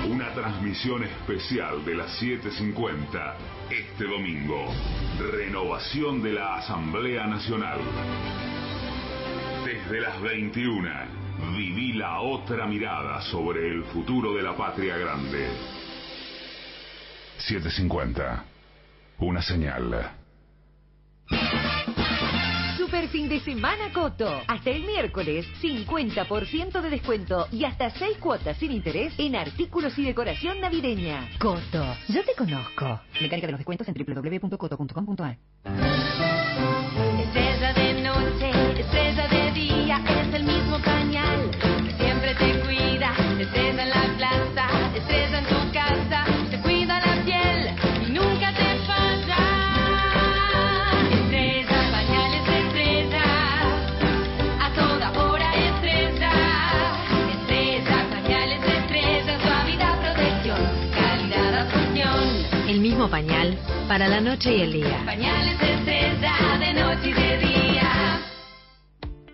Una transmisión especial de las 7.50 este domingo. Renovación de la Asamblea Nacional. Desde las 21, viví la otra mirada sobre el futuro de la patria grande. 750. Una señal. Super fin de semana Coto. Hasta el miércoles, 50% de descuento y hasta 6 cuotas sin interés en artículos y decoración navideña. Coto, yo te conozco. Mecánica de los descuentos en www.coto.com.ar. Estrella en la plaza, estrella en tu casa, te cuida la piel y nunca te falla. Estrella, pañales estrella, a toda hora estrella. Estrella, pañales estrella, suavidad, protección, calidad, atención. El mismo pañal para la noche y el día. Pañales estrella, de noche y de día.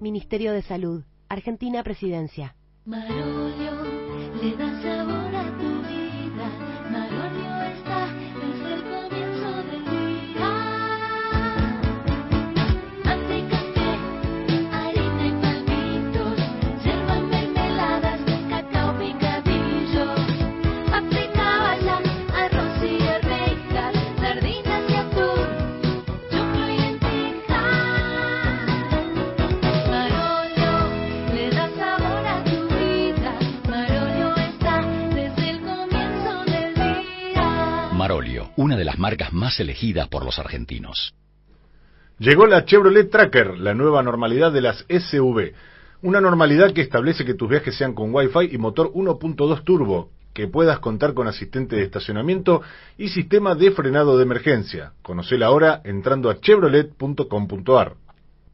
Ministerio de Salud. Argentina Presidencia. Una de las marcas más elegidas por los argentinos. Llegó la Chevrolet Tracker, la nueva normalidad de las SUV. Una normalidad que establece que tus viajes sean con Wi-Fi y motor 1.2 turbo, que puedas contar con asistente de estacionamiento y sistema de frenado de emergencia. Conocela ahora entrando a chevrolet.com.ar.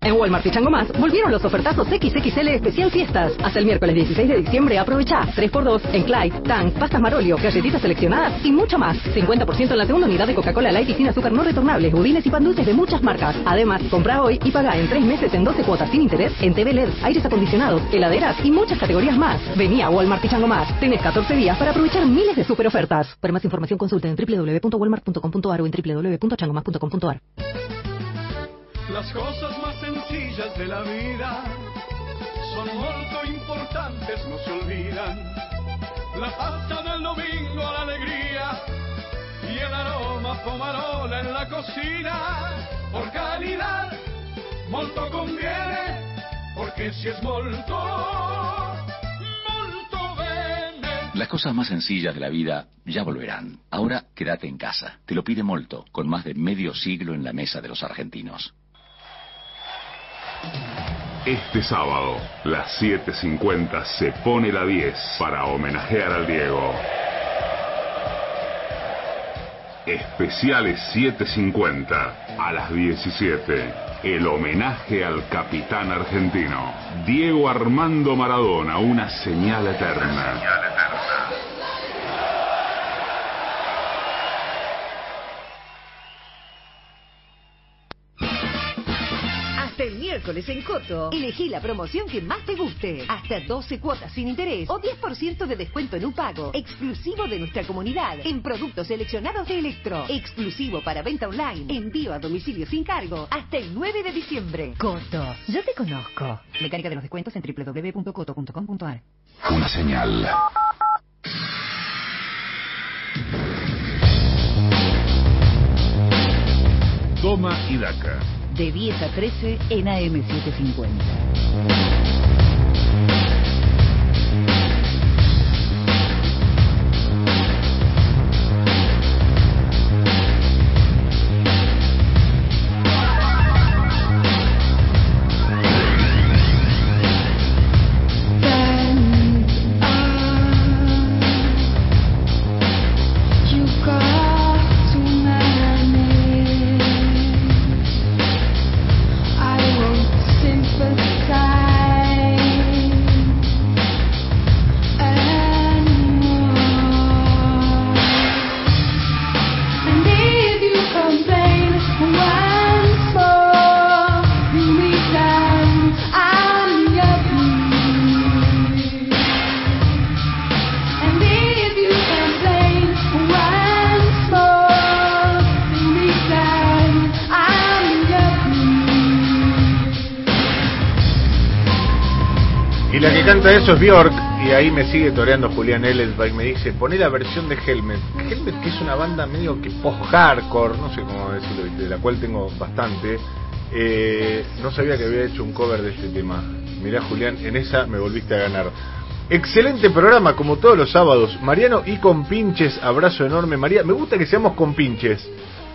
En Walmart y Chango Más volvieron los ofertazos XXL especial fiestas. Hasta el miércoles 16 de diciembre aprovecha 3x2 en Clyde, Tang, pastas Marolio, galletitas seleccionadas y mucho más. 50% en la segunda unidad de Coca-Cola Light y sin azúcar no retornables, budines y pan dulces de muchas marcas. Además, compra hoy y paga en 3 meses en 12 cuotas sin interés en TV LED, aires acondicionados, heladeras y muchas categorías más. Vení a Walmart y Chango Más. Tenés 14 días para aprovechar miles de super ofertas. Para más información consulta en www.walmart.com.ar o en más sencillas de la vida son molto importantes, no se olvidan. La pasta del domingo, la alegría y el aroma pomarola en la cocina. Por calidad, molto conviene, porque si es molto, molto bene. Las cosas más sencillas de la vida ya volverán. Ahora quédate en casa. Te lo pide Molto, con más de medio siglo en la mesa de los argentinos. Este sábado, las 7.50 se pone la 10 para homenajear al Diego. Especiales 7.50 a las 17. El homenaje al capitán argentino. Diego Armando Maradona, una señal eterna. Miércoles en Coto. Elegí la promoción que más te guste. Hasta 12 cuotas sin interés o 10% de descuento en un pago. Exclusivo de nuestra comunidad. En productos seleccionados de Electro. Exclusivo para venta online. Envío a domicilio sin cargo. Hasta el 9 de diciembre. Coto. Yo te conozco. Mecánica de los descuentos en www.coto.com.ar. Una señal. Toma y Daca. De 10 a 13 en AM750. La que canta eso es Bjork, y ahí me sigue toreando Julián Ellensbach y me dice, poné la versión de Helmet. Helmet que es una banda medio que post-hardcore, no sé cómo decirlo, de la cual tengo bastante. Eh, no sabía que había hecho un cover de este tema. Mirá Julián, en esa me volviste a ganar. Excelente programa, como todos los sábados. Mariano y compinches, abrazo enorme. María, me gusta que seamos compinches,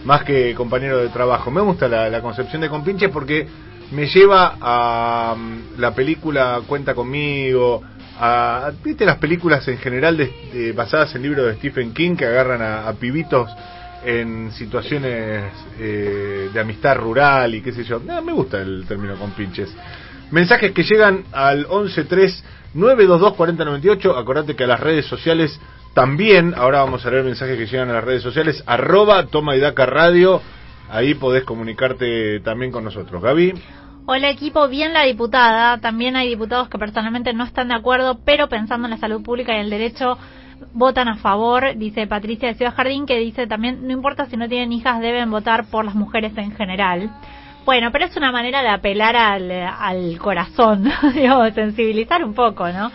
más que compañeros de trabajo. Me gusta la, la concepción de compinches porque me lleva a mm, la película Cuenta conmigo, a, ¿viste las películas en general de- basadas en libros de Stephen King que agarran a, pibitos en situaciones eh, de amistad rural y qué sé yo? No, me gusta el término con pinches. Mensajes que llegan al 113-922-4098. Acordate que a las redes sociales también, ahora vamos a leer mensajes que llegan a las redes sociales, arroba toma y daca radio. Ahí podés comunicarte también con nosotros. Gaby. Hola equipo, bien la diputada. También hay diputados que personalmente no están de acuerdo, pero pensando en la salud pública y el derecho votan a favor, dice Patricia de Ciudad Jardín, que dice también, no importa si no tienen hijas, deben votar por las mujeres en general. Bueno, pero es una manera de apelar al, al corazón, digamos, sensibilizar un poco, ¿no?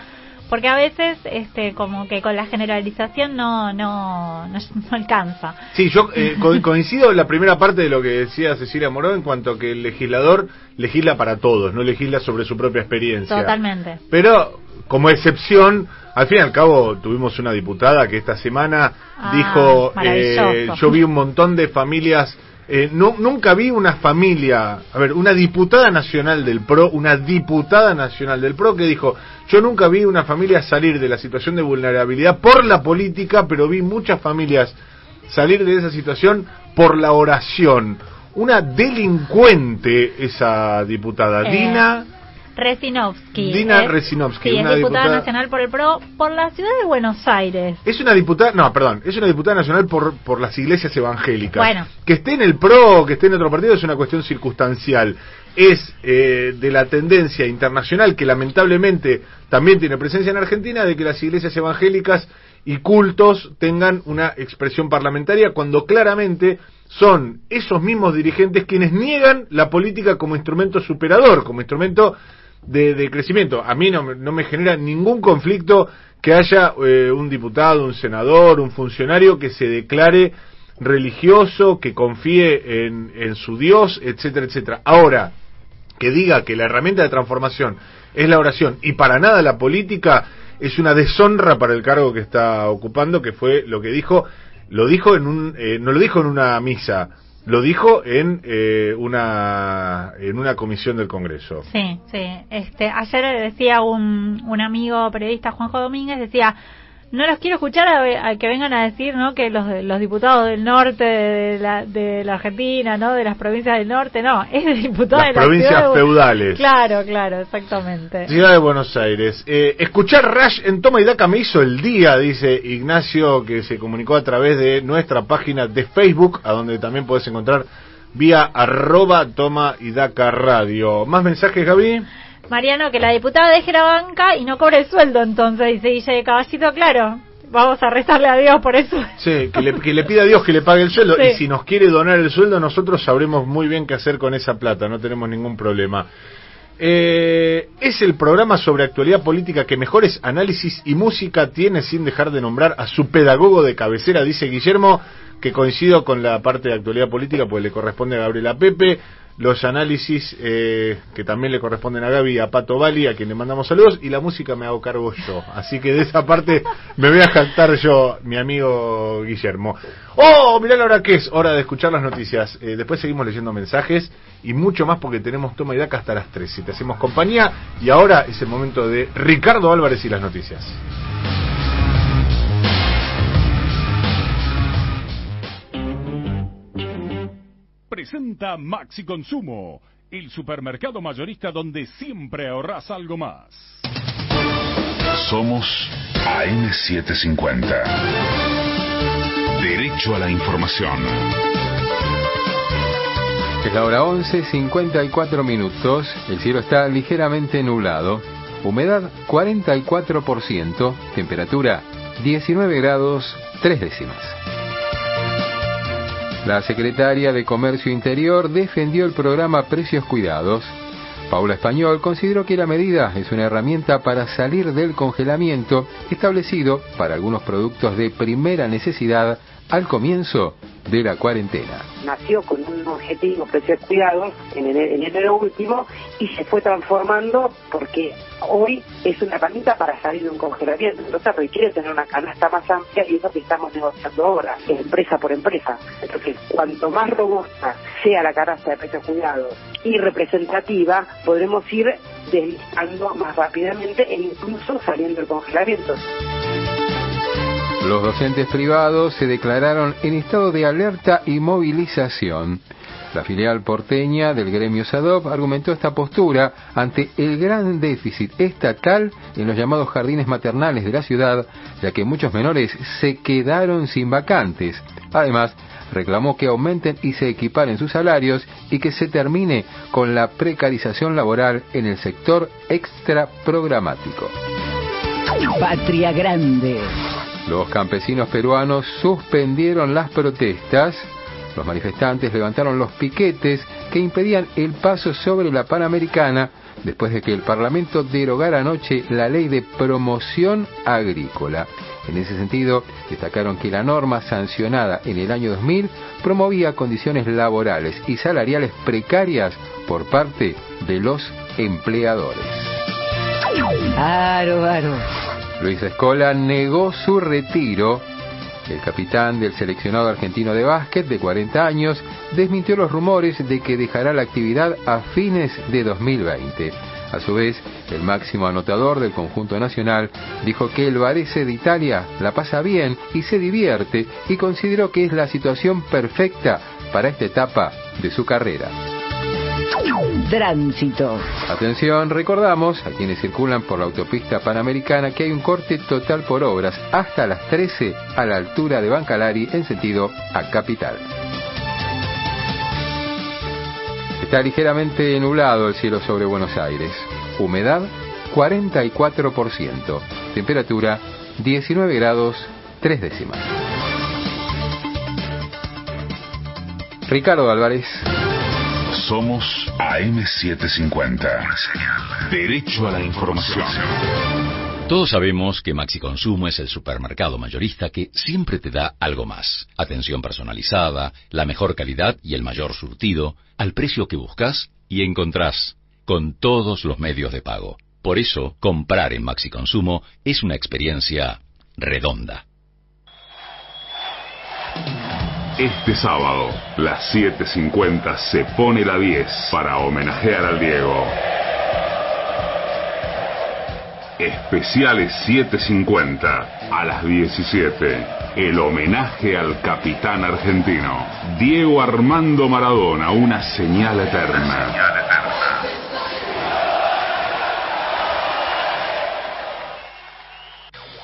Porque a veces, este, como que con la generalización no, no, no, no alcanza. Sí, yo eh, co- coincido en la primera parte de lo que decía Cecilia Moró en cuanto a que el legislador legisla para todos, no legisla sobre su propia experiencia. Totalmente. Pero como excepción, al fin y al cabo tuvimos una diputada que esta semana Ah, dijo, eh, yo vi un montón de familias, eh, nu- nunca vi una familia, a ver, una diputada nacional del PRO, una diputada nacional del PRO que dijo, yo nunca vi una familia salir de la situación de vulnerabilidad por la política, pero vi muchas familias salir de esa situación por la oración. Una delincuente esa diputada, Eh, Dina... Resinovsky. Dina es- Resinovsky, sí, es una diputada, diputada- nacional por el PRO por la ciudad de Buenos Aires. Es una diputada, no, perdón, es una diputada nacional por, por las iglesias evangélicas. Bueno. Que esté en el PRO, que esté en otro partido es una cuestión circunstancial. Es eh, de la tendencia internacional que lamentablemente también tiene presencia en Argentina de que las iglesias evangélicas y cultos tengan una expresión parlamentaria cuando claramente son esos mismos dirigentes quienes niegan la política como instrumento superador, como instrumento de, crecimiento. A mí no, me- no me genera ningún conflicto que haya eh, un diputado, un senador, un funcionario que se declare religioso, que confíe en, en su Dios, etcétera, etcétera. Ahora, que diga que la herramienta de transformación es la oración y para nada la política es una deshonra para el cargo que está ocupando, que fue lo que dijo, lo dijo en un, eh, no lo dijo en una misa, lo dijo en eh, una en una comisión del Congreso. Sí, sí. Este, ayer decía un, un amigo periodista, Juanjo Domínguez, decía, no los quiero escuchar a, a que vengan a decir, ¿no? Que los, los diputados del norte de la, de la Argentina, ¿no? De las provincias del norte, no, es el diputado Las de la provincias de- feudales. Claro, claro, exactamente. Ciudad de Buenos Aires. Eh, escuchar Rush en Toma y Daca me hizo el día, dice Ignacio, que se comunicó a través de nuestra página de Facebook, a donde también podés encontrar vía arroba Toma y Daca Radio. ¿Más mensajes, Gaby? Mariano, que la diputada deje la banca y no cobre el sueldo, entonces, dice Guille de Caballito, claro. Vamos a rezarle a Dios por eso. Sí, que le, que le pida a Dios que le pague el sueldo. Sí. Y si nos quiere donar el sueldo, nosotros sabremos muy bien qué hacer con esa plata, no tenemos ningún problema. Eh, es el programa sobre actualidad política que mejores análisis y música tiene sin dejar de nombrar a su pedagogo de cabecera, dice Guillermo, que coincido con la parte de actualidad política, pues le corresponde a Gabriela Pepe, los análisis eh, que también le corresponden a Gaby y a Pato Bali, a quien le mandamos saludos, y la música me hago cargo yo. Así que de esa parte me voy a jactar yo, mi amigo Guillermo. ¡Oh! Mirá la hora que es, hora de escuchar las noticias. Eh, después seguimos leyendo mensajes y mucho más porque tenemos toma y daca hasta las 3. Si te hacemos compañía, y ahora es el momento de Ricardo Álvarez y las noticias. Presenta Maxi Consumo, el supermercado mayorista donde siempre ahorras algo más. Somos AM750. Derecho a la información. Es la hora 11, 54 minutos. El cielo está ligeramente nublado. Humedad 44%. Temperatura 19 grados 3 décimas. La secretaria de Comercio Interior defendió el programa Precios Cuidados. Paula Español consideró que la medida es una herramienta para salir del congelamiento establecido para algunos productos de primera necesidad al comienzo de la cuarentena. nació con un objetivo, precios cuidados, en enero, en enero último, y se fue transformando porque hoy es una herramienta para salir de un congelamiento. Entonces requiere tener una canasta más amplia y es lo que estamos negociando ahora, empresa por empresa. Entonces, cuanto más robusta sea la canasta de precios cuidados y representativa, podremos ir deslizando más rápidamente e incluso saliendo del congelamiento. Los docentes privados se declararon en estado de alerta y movilización. La filial porteña del gremio SADOP argumentó esta postura ante el gran déficit estatal en los llamados jardines maternales de la ciudad, ya que muchos menores se quedaron sin vacantes. Además, reclamó que aumenten y se equiparen sus salarios y que se termine con la precarización laboral en el sector extraprogramático. Patria Grande. Los campesinos peruanos suspendieron las protestas. Los manifestantes levantaron los piquetes que impedían el paso sobre la Panamericana después de que el Parlamento derogara anoche la ley de promoción agrícola. En ese sentido, destacaron que la norma sancionada en el año 2000 promovía condiciones laborales y salariales precarias por parte de los empleadores. Aro, aro. Luis Escola negó su retiro. El capitán del seleccionado argentino de básquet de 40 años desmintió los rumores de que dejará la actividad a fines de 2020. A su vez, el máximo anotador del conjunto nacional dijo que el Varese de Italia la pasa bien y se divierte y consideró que es la situación perfecta para esta etapa de su carrera. Tránsito. Atención, recordamos a quienes circulan por la autopista panamericana que hay un corte total por obras hasta las 13 a la altura de Bancalari en sentido a Capital. Está ligeramente nublado el cielo sobre Buenos Aires. Humedad 44%. Temperatura 19 grados 3 décimas. Ricardo Álvarez. Somos AM750. Derecho a la información. Todos sabemos que Maxi Consumo es el supermercado mayorista que siempre te da algo más. Atención personalizada, la mejor calidad y el mayor surtido, al precio que buscas y encontrás, con todos los medios de pago. Por eso, comprar en Maxi Consumo es una experiencia redonda. Este sábado, las 7.50 se pone la 10 para homenajear al Diego. Especiales 7.50 a las 17. El homenaje al capitán argentino. Diego Armando Maradona, una señal eterna.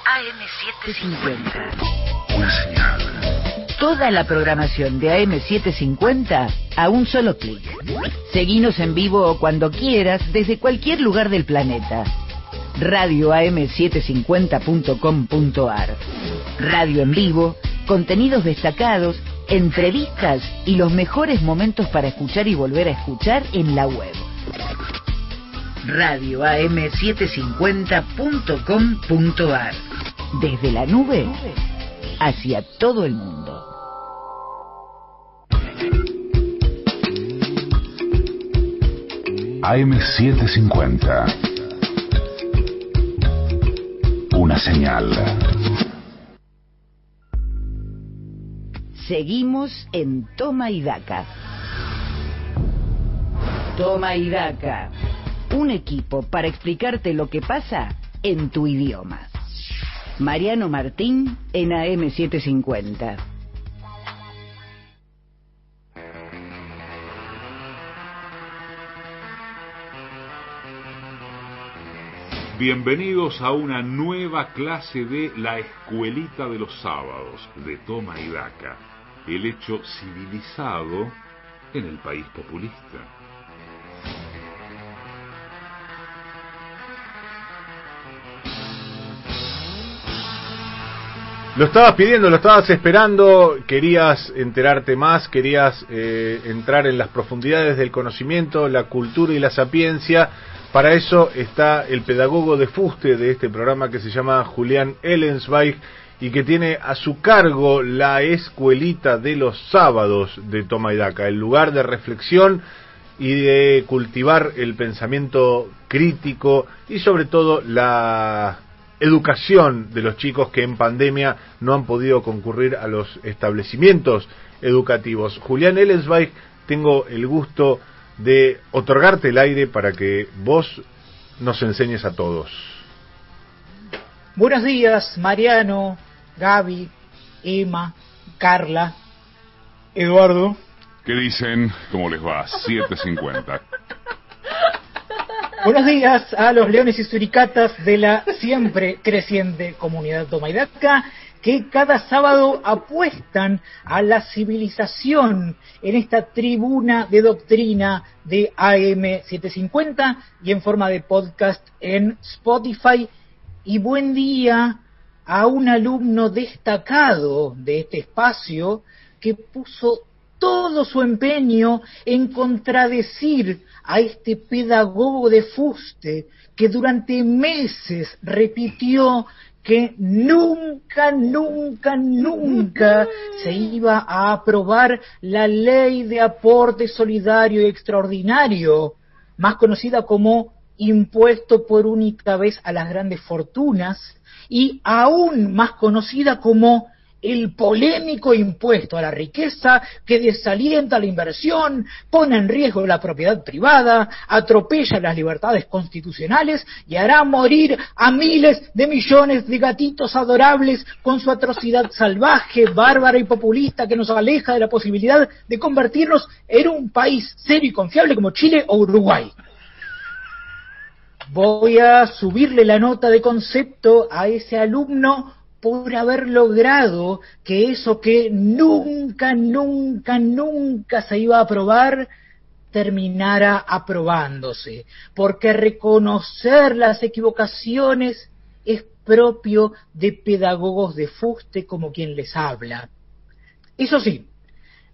AM750. Una señal. Toda la programación de AM750 a un solo clic. Seguinos en vivo o cuando quieras desde cualquier lugar del planeta. radioam750.com.ar Radio en vivo, contenidos destacados, entrevistas y los mejores momentos para escuchar y volver a escuchar en la web. radioam750.com.ar Desde la nube hacia todo el mundo. AM750. Una señal. Seguimos en Toma y Daca. Toma y Daca. Un equipo para explicarte lo que pasa en tu idioma. Mariano Martín en AM750. Bienvenidos a una nueva clase de La Escuelita de los Sábados de Toma y Daca, el hecho civilizado en el país populista. Lo estabas pidiendo, lo estabas esperando, querías enterarte más, querías eh, entrar en las profundidades del conocimiento, la cultura y la sapiencia. Para eso está el pedagogo de fuste de este programa que se llama Julián Ellensweig y que tiene a su cargo la escuelita de los sábados de Toma el lugar de reflexión y de cultivar el pensamiento crítico y sobre todo la educación de los chicos que en pandemia no han podido concurrir a los establecimientos educativos. Julián Ellensweig, tengo el gusto de otorgarte el aire para que vos nos enseñes a todos. Buenos días, Mariano, Gaby, Emma, Carla, Eduardo. ¿Qué dicen? ¿Cómo les va? 7.50. Buenos días a los leones y suricatas de la siempre creciente comunidad Tomaidaca que cada sábado apuestan a la civilización en esta tribuna de doctrina de AM750 y en forma de podcast en Spotify. Y buen día a un alumno destacado de este espacio que puso todo su empeño en contradecir a este pedagogo de fuste que durante meses repitió que nunca, nunca, nunca se iba a aprobar la ley de aporte solidario y extraordinario, más conocida como impuesto por única vez a las grandes fortunas y aún más conocida como el polémico impuesto a la riqueza que desalienta la inversión, pone en riesgo la propiedad privada, atropella las libertades constitucionales y hará morir a miles de millones de gatitos adorables con su atrocidad salvaje, bárbara y populista que nos aleja de la posibilidad de convertirnos en un país serio y confiable como Chile o Uruguay. Voy a subirle la nota de concepto a ese alumno por haber logrado que eso que nunca, nunca, nunca se iba a aprobar terminara aprobándose, porque reconocer las equivocaciones es propio de pedagogos de fuste como quien les habla. Eso sí,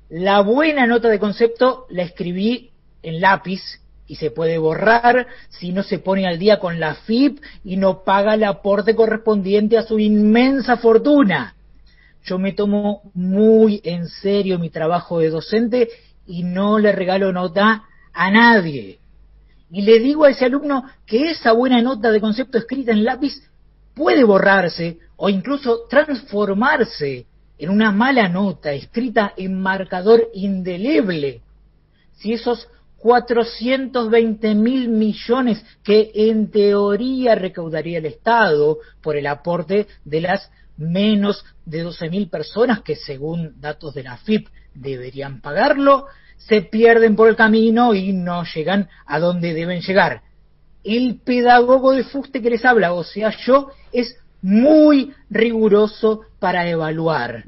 la buena nota de concepto la escribí en lápiz y se puede borrar si no se pone al día con la FIP y no paga el aporte correspondiente a su inmensa fortuna. Yo me tomo muy en serio mi trabajo de docente y no le regalo nota a nadie. Y le digo a ese alumno que esa buena nota de concepto escrita en lápiz puede borrarse o incluso transformarse en una mala nota escrita en marcador indeleble. Si esos 420 mil millones que en teoría recaudaría el Estado por el aporte de las menos de 12 mil personas que según datos de la FIP deberían pagarlo, se pierden por el camino y no llegan a donde deben llegar. El pedagogo de fuste que les habla, o sea, yo, es muy riguroso para evaluar.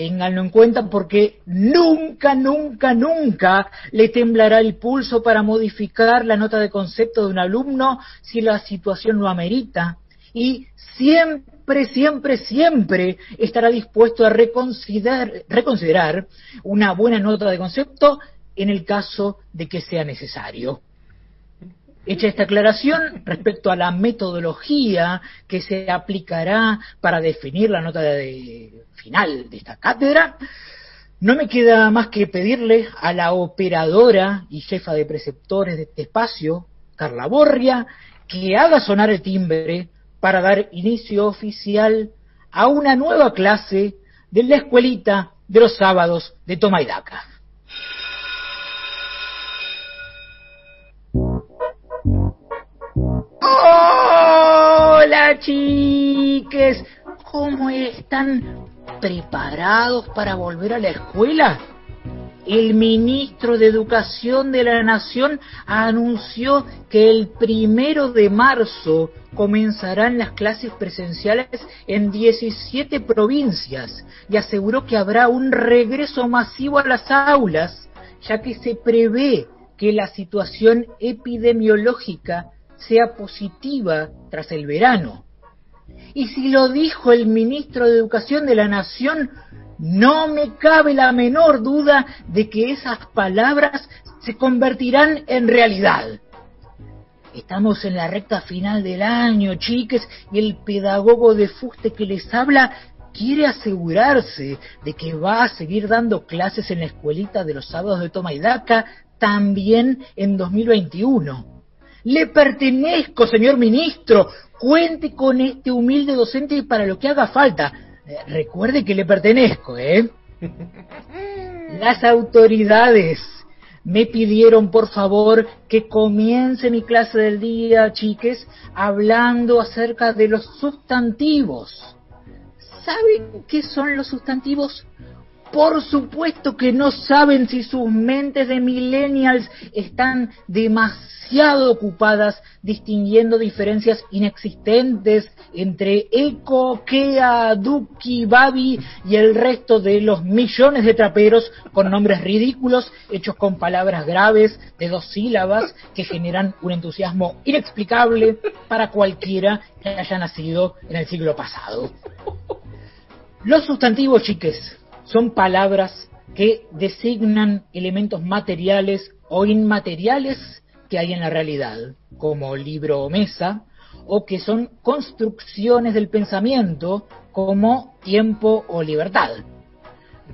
Ténganlo en cuenta porque nunca, nunca, nunca le temblará el pulso para modificar la nota de concepto de un alumno si la situación lo amerita. Y siempre, siempre, siempre estará dispuesto a reconsiderar, reconsiderar una buena nota de concepto en el caso de que sea necesario. Hecha esta aclaración respecto a la metodología que se aplicará para definir la nota de final de esta cátedra, no me queda más que pedirle a la operadora y jefa de preceptores de este espacio, Carla Borria, que haga sonar el timbre para dar inicio oficial a una nueva clase de la escuelita de los sábados de Tomaidaca. Chiques, ¿cómo están? ¿Preparados para volver a la escuela? El ministro de Educación de la Nación anunció que el primero de marzo comenzarán las clases presenciales en 17 provincias y aseguró que habrá un regreso masivo a las aulas, ya que se prevé que la situación epidemiológica sea positiva tras el verano. Y si lo dijo el ministro de Educación de la Nación, no me cabe la menor duda de que esas palabras se convertirán en realidad. Estamos en la recta final del año, chiques, y el pedagogo de fuste que les habla quiere asegurarse de que va a seguir dando clases en la escuelita de los sábados de toma y daca también en 2021. Le pertenezco, señor ministro. Cuente con este humilde docente para lo que haga falta. Eh, recuerde que le pertenezco, ¿eh? Las autoridades me pidieron por favor que comience mi clase del día, chiques, hablando acerca de los sustantivos. ¿Saben qué son los sustantivos? Por supuesto que no saben si sus mentes de millennials están demasiado ocupadas distinguiendo diferencias inexistentes entre Eco, Kea, Duki, Babi y el resto de los millones de traperos con nombres ridículos hechos con palabras graves de dos sílabas que generan un entusiasmo inexplicable para cualquiera que haya nacido en el siglo pasado. Los sustantivos, chiques, son palabras que designan elementos materiales o inmateriales que hay en la realidad, como libro o mesa, o que son construcciones del pensamiento, como tiempo o libertad.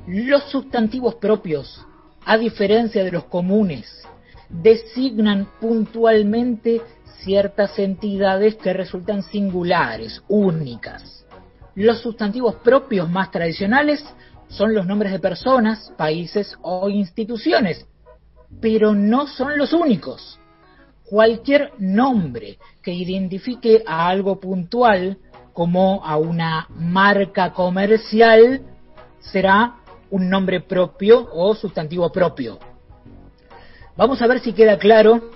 Los sustantivos propios, a diferencia de los comunes, designan puntualmente ciertas entidades que resultan singulares, únicas. Los sustantivos propios más tradicionales son los nombres de personas, países o instituciones, pero no son los únicos. Cualquier nombre que identifique a algo puntual, como a una marca comercial, será un nombre propio o sustantivo propio. Vamos a ver si queda claro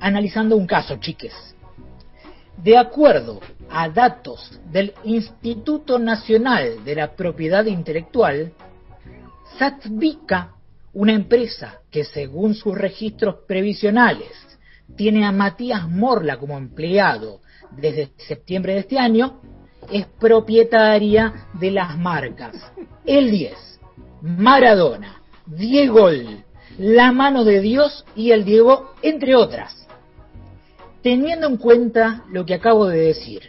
analizando un caso, chiques. De acuerdo a datos del Instituto Nacional de la Propiedad Intelectual, Satvika, una empresa que según sus registros previsionales tiene a Matías Morla como empleado desde septiembre de este año, es propietaria de las marcas El 10, Maradona, Diego, La Mano de Dios y El Diego, entre otras. Teniendo en cuenta lo que acabo de decir,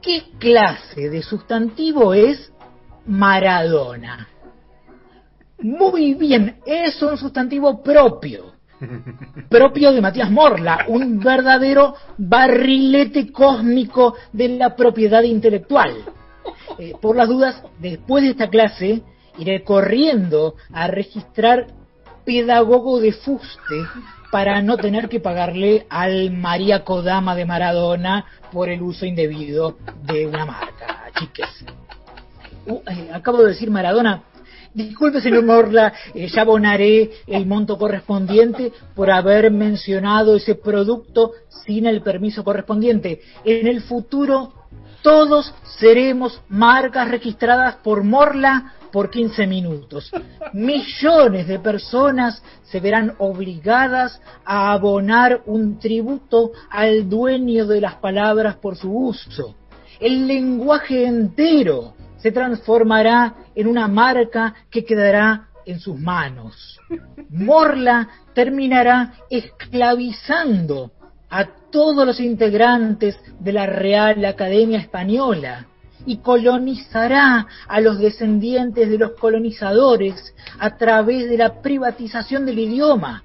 ¿qué clase de sustantivo es Maradona? Muy bien, es un sustantivo propio. Propio de Matías Morla, un verdadero barrilete cósmico de la propiedad intelectual. Eh, por las dudas, después de esta clase, iré corriendo a registrar pedagogo de fuste para no tener que pagarle al María Kodama de Maradona por el uso indebido de una marca, chiques. Uh, eh, acabo de decir Maradona, Disculpe, señor Morla, eh, ya abonaré el monto correspondiente por haber mencionado ese producto sin el permiso correspondiente. En el futuro, todos seremos marcas registradas por Morla por 15 minutos. Millones de personas se verán obligadas a abonar un tributo al dueño de las palabras por su uso. El lenguaje entero se transformará en una marca que quedará en sus manos. Morla terminará esclavizando a todos los integrantes de la Real Academia Española y colonizará a los descendientes de los colonizadores a través de la privatización del idioma,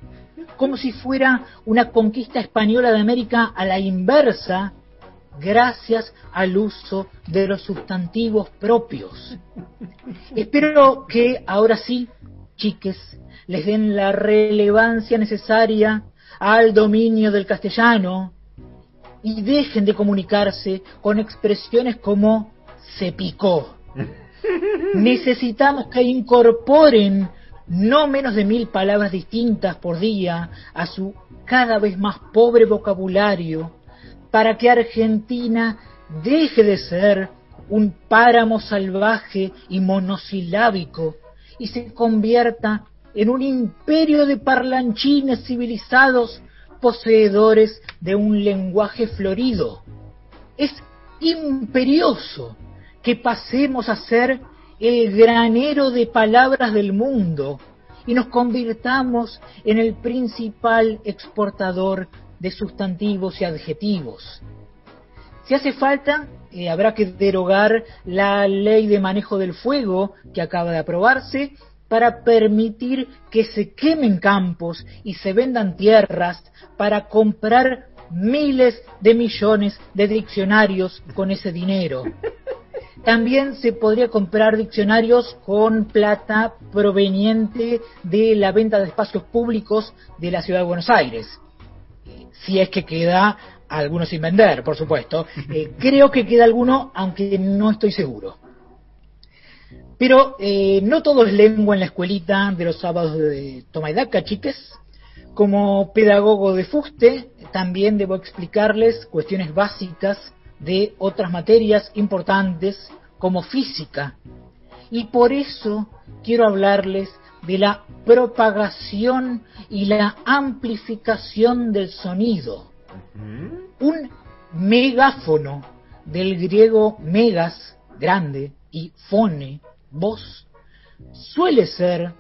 como si fuera una conquista española de América a la inversa gracias al uso de los sustantivos propios. Espero que ahora sí, chiques, les den la relevancia necesaria al dominio del castellano y dejen de comunicarse con expresiones como se picó. Necesitamos que incorporen no menos de mil palabras distintas por día a su cada vez más pobre vocabulario para que Argentina deje de ser un páramo salvaje y monosilábico y se convierta en un imperio de parlanchines civilizados poseedores de un lenguaje florido. Es imperioso que pasemos a ser el granero de palabras del mundo y nos convirtamos en el principal exportador de sustantivos y adjetivos. Si hace falta, eh, habrá que derogar la ley de manejo del fuego que acaba de aprobarse para permitir que se quemen campos y se vendan tierras para comprar miles de millones de diccionarios con ese dinero. También se podría comprar diccionarios con plata proveniente de la venta de espacios públicos de la ciudad de Buenos Aires. Si es que queda alguno sin vender, por supuesto. Eh, creo que queda alguno, aunque no estoy seguro. Pero eh, no todo es lengua en la escuelita de los sábados de Tomaidaca, chiques. Como pedagogo de fuste, también debo explicarles cuestiones básicas de otras materias importantes como física. Y por eso quiero hablarles de la propagación y la amplificación del sonido. Un megáfono, del griego megas, grande, y fone, voz, suele ser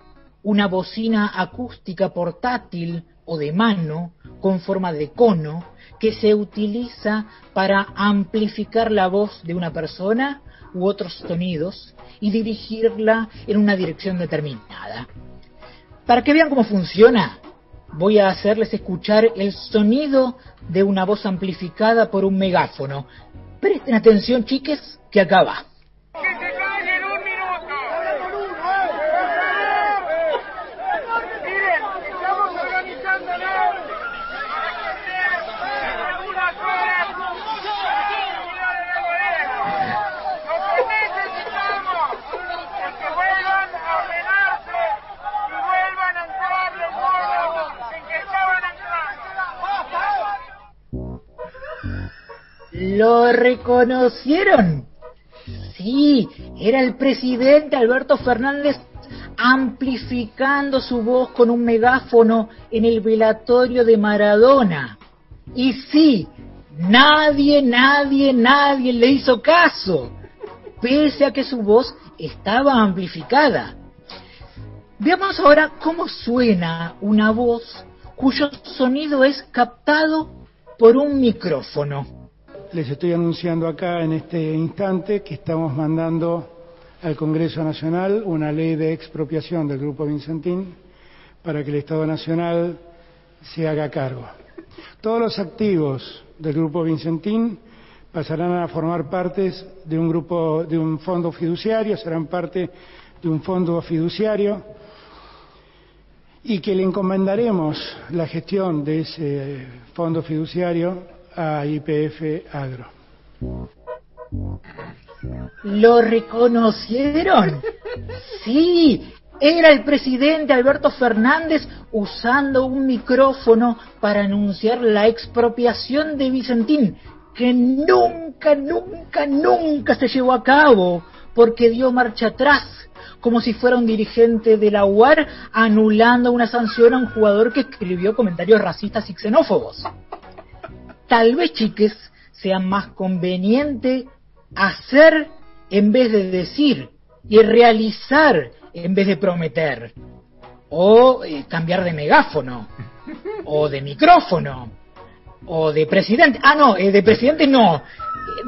una bocina acústica portátil o de mano con forma de cono que se utiliza para amplificar la voz de una persona u otros sonidos y dirigirla en una dirección determinada. Para que vean cómo funciona, voy a hacerles escuchar el sonido de una voz amplificada por un megáfono. Presten atención, chiques, que acaba. Miren, estamos organizándonos. Algunas horas. Lo que necesitamos es que vuelvan a ordenarse y vuelvan a entrar los modos en que estaban entrando. ¿Lo reconocieron? Sí, era el presidente Alberto Fernández amplificando su voz con un megáfono en el velatorio de Maradona. Y sí, nadie, nadie, nadie le hizo caso, pese a que su voz estaba amplificada. Veamos ahora cómo suena una voz cuyo sonido es captado por un micrófono. Les estoy anunciando acá en este instante que estamos mandando al Congreso Nacional una ley de expropiación del Grupo Vincentín para que el Estado Nacional se haga cargo. Todos los activos del Grupo Vincentín pasarán a formar partes de un grupo, de un fondo fiduciario, serán parte de un fondo fiduciario y que le encomendaremos la gestión de ese fondo fiduciario a IPF Agro. ¿Lo reconocieron? Sí, era el presidente Alberto Fernández usando un micrófono para anunciar la expropiación de Vicentín, que nunca, nunca, nunca se llevó a cabo, porque dio marcha atrás, como si fuera un dirigente de la UAR anulando una sanción a un jugador que escribió comentarios racistas y xenófobos. Tal vez, chiques, sea más conveniente hacer en vez de decir y realizar en vez de prometer. O eh, cambiar de megáfono, o de micrófono, o de presidente. Ah, no, eh, de presidente no.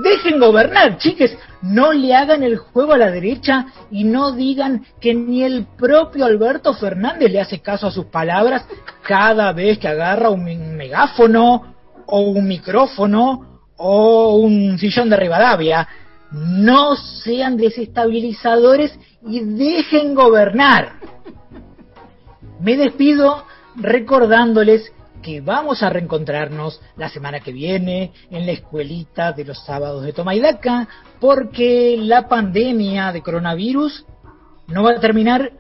Dejen gobernar, chiques. No le hagan el juego a la derecha y no digan que ni el propio Alberto Fernández le hace caso a sus palabras cada vez que agarra un megáfono o un micrófono o un sillón de Rivadavia. No sean desestabilizadores y dejen gobernar. Me despido recordándoles que vamos a reencontrarnos la semana que viene en la escuelita de los sábados de Tomaidaca porque la pandemia de coronavirus no va a terminar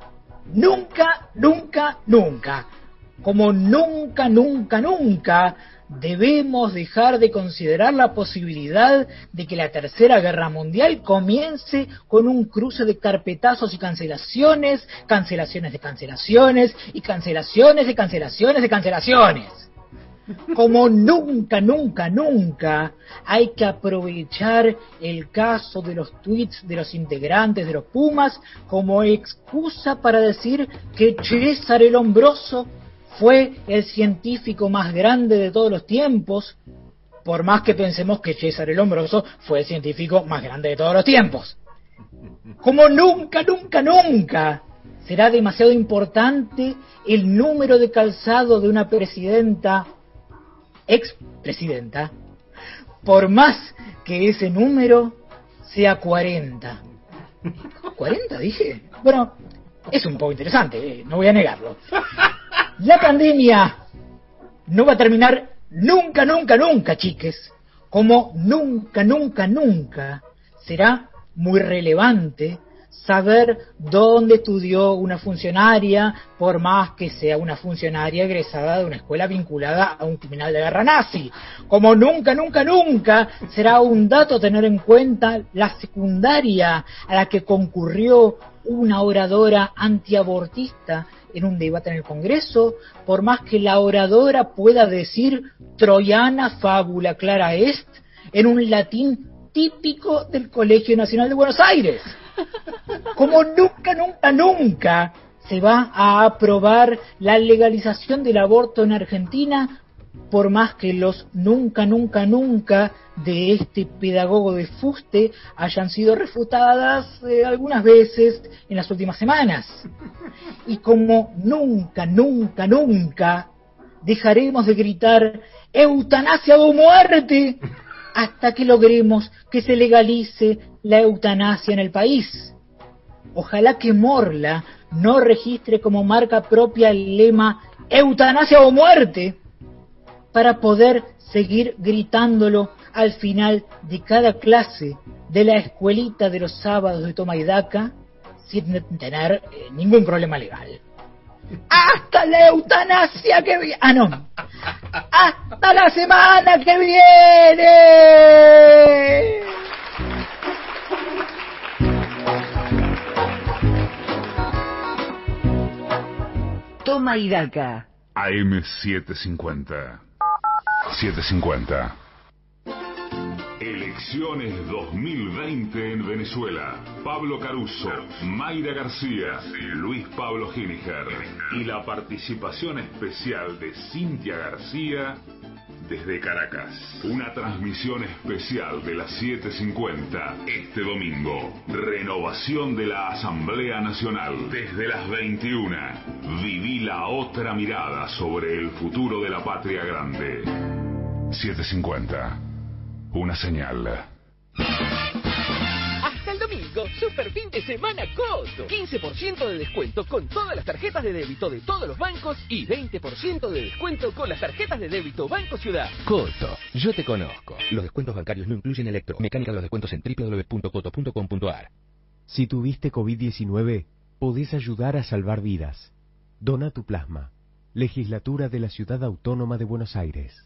nunca, nunca, nunca. Como nunca, nunca, nunca debemos dejar de considerar la posibilidad de que la Tercera Guerra Mundial comience con un cruce de carpetazos y cancelaciones, cancelaciones de cancelaciones y cancelaciones de cancelaciones de cancelaciones. Como nunca, nunca, nunca hay que aprovechar el caso de los tweets de los integrantes de los Pumas como excusa para decir que César el Hombroso fue el científico más grande de todos los tiempos, por más que pensemos que César el Hombroso fue el científico más grande de todos los tiempos. Como nunca, nunca, nunca será demasiado importante el número de calzado de una presidenta, ex presidenta, por más que ese número sea 40. ¿40 dije? Bueno, es un poco interesante, eh, no voy a negarlo. La pandemia no va a terminar nunca, nunca, nunca, chiques. Como nunca, nunca, nunca será muy relevante saber dónde estudió una funcionaria, por más que sea una funcionaria egresada de una escuela vinculada a un criminal de guerra nazi. Como nunca, nunca, nunca será un dato tener en cuenta la secundaria a la que concurrió una oradora antiabortista en un debate en el Congreso, por más que la oradora pueda decir Troyana fábula clara est en un latín típico del Colegio Nacional de Buenos Aires. Como nunca, nunca, nunca se va a aprobar la legalización del aborto en Argentina, por más que los nunca, nunca, nunca de este pedagogo de fuste hayan sido refutadas eh, algunas veces en las últimas semanas. Y como nunca, nunca, nunca dejaremos de gritar eutanasia o muerte hasta que logremos que se legalice la eutanasia en el país. Ojalá que Morla no registre como marca propia el lema eutanasia o muerte para poder seguir gritándolo al final de cada clase de la escuelita de los sábados de Toma y Daca sin tener eh, ningún problema legal. ¡Hasta la eutanasia que viene! ¡Ah, no! ¡Hasta la semana que viene! Toma y daca. AM750. 750. Elecciones 2020 en Venezuela. Pablo Caruso, Mayra García, Luis Pablo Giniger y la participación especial de Cintia García desde Caracas. Una transmisión especial de las 7.50 este domingo. Renovación de la Asamblea Nacional desde las 21. Viví la otra mirada sobre el futuro de la patria grande. 750. Una señal. Super fin de semana Coto. 15% de descuento con todas las tarjetas de débito de todos los bancos y 20% de descuento con las tarjetas de débito Banco Ciudad. Coto, yo te conozco. Los descuentos bancarios no incluyen electro. Mecánica de los descuentos en www.coto.com.ar. Si tuviste COVID-19, podés ayudar a salvar vidas. Dona tu plasma. Legislatura de la Ciudad Autónoma de Buenos Aires.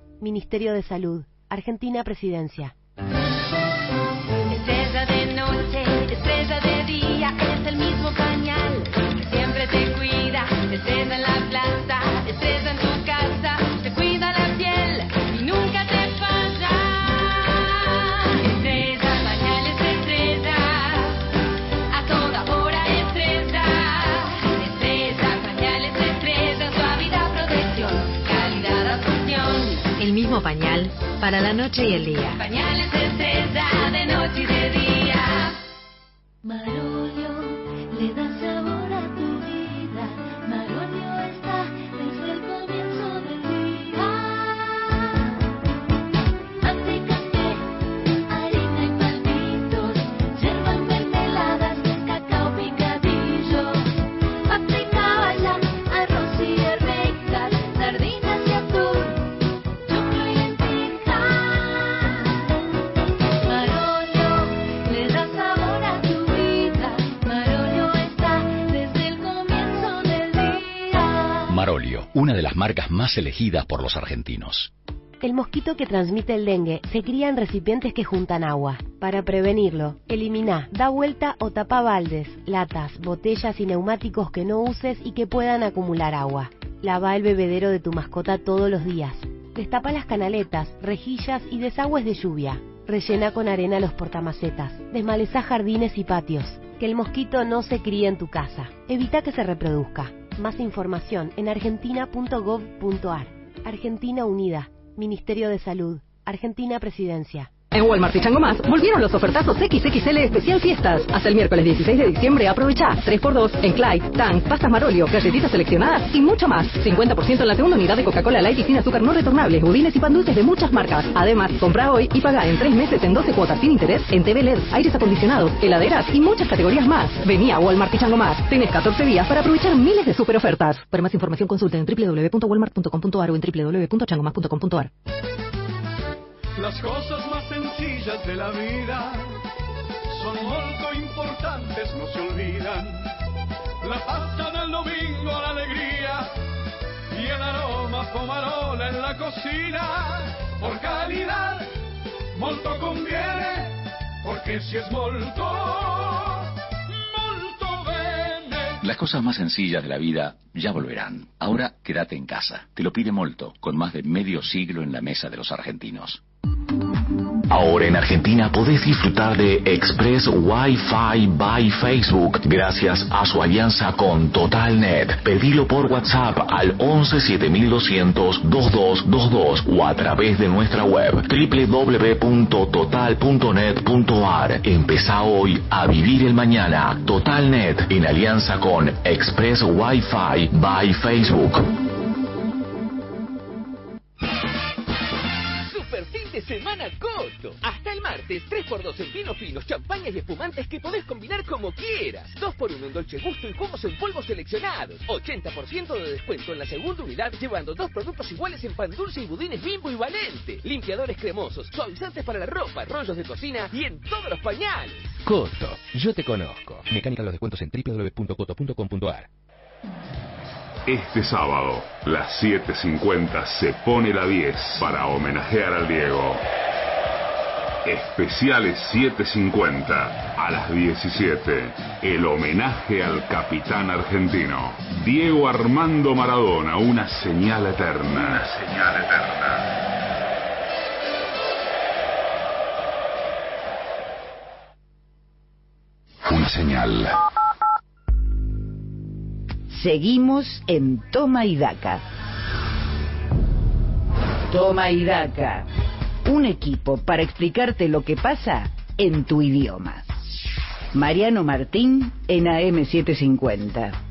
Ministerio de Salud. Argentina Presidencia. Estrella de noche, estrella de día, es el mismo pañal que siempre te cuida. Estrella en la plaza, estrella en tu pañal para la noche y el día. Las marcas más elegidas por los argentinos. El mosquito que transmite el dengue se cría en recipientes que juntan agua. Para prevenirlo, elimina, da vuelta o tapa baldes, latas, botellas y neumáticos que no uses y que puedan acumular agua. Lava el bebedero de tu mascota todos los días. Destapa las canaletas, rejillas y desagües de lluvia. Rellena con arena los portamacetas. Desmaleza jardines y patios. Que el mosquito no se críe en tu casa. Evita que se reproduzca. Más información en argentina.gov.ar. Argentina Unida. Ministerio de Salud. Argentina Presidencia. En Walmart y Chango Más volvieron los ofertazos XXL especial fiestas. Hasta el miércoles 16 de diciembre aprovecha 3x2 en Clyde, Tang, pastas Marolio, galletitas seleccionadas y mucho más. 50% en la segunda unidad de Coca-Cola Light y sin azúcar no retornables, budines y pan dulces de muchas marcas. Además, compra hoy y paga en 3 meses en 12 cuotas sin interés en TV LED, aires acondicionados, heladeras y muchas categorías más. Vení a Walmart y Chango Más. Tienes 14 días para aprovechar miles de super ofertas. Para más información consulta en www.walmart.com.ar o en www.changomas.com.ar. Las cosas más sencillas de la vida son molto importantes, no se olvidan. La pasta del domingo, la alegría y el aroma pomarola en la cocina. Por calidad, molto conviene, porque si es molto, molto bene. Las cosas más sencillas de la vida ya volverán. Ahora quédate en casa. Te lo pide Molto, con más de medio siglo en la mesa de los argentinos. Ahora en Argentina podés disfrutar de Express Wi-Fi by Facebook gracias a su alianza con TotalNet. Pedilo por WhatsApp al 11 7200 2222 o a través de nuestra web www.total.net.ar. Empezá hoy a vivir el mañana. TotalNet en alianza con Express Wi-Fi by Facebook. Semana Coto. Hasta el martes, 3x2 en vinos finos, champañas y espumantes que podés combinar como quieras. 2x1 en dolce gusto y jugos en polvo seleccionados. 80% de descuento en la segunda unidad, llevando dos productos iguales en pan dulce y budines bimbo y valente. Limpiadores cremosos, suavizantes para la ropa, rollos de cocina y en todos los pañales. Coto, yo te conozco. Mecánica los descuentos en www.coto.com.ar. Este sábado, las 7.50 se pone la 10 para homenajear al Diego. Especiales 7.50 a las 17. El homenaje al capitán argentino. Diego Armando Maradona, una señal eterna. Una señal eterna. Una señal. Seguimos en Toma y Daca. Toma y Daca. Un equipo para explicarte lo que pasa en tu idioma. Mariano Martín en AM750.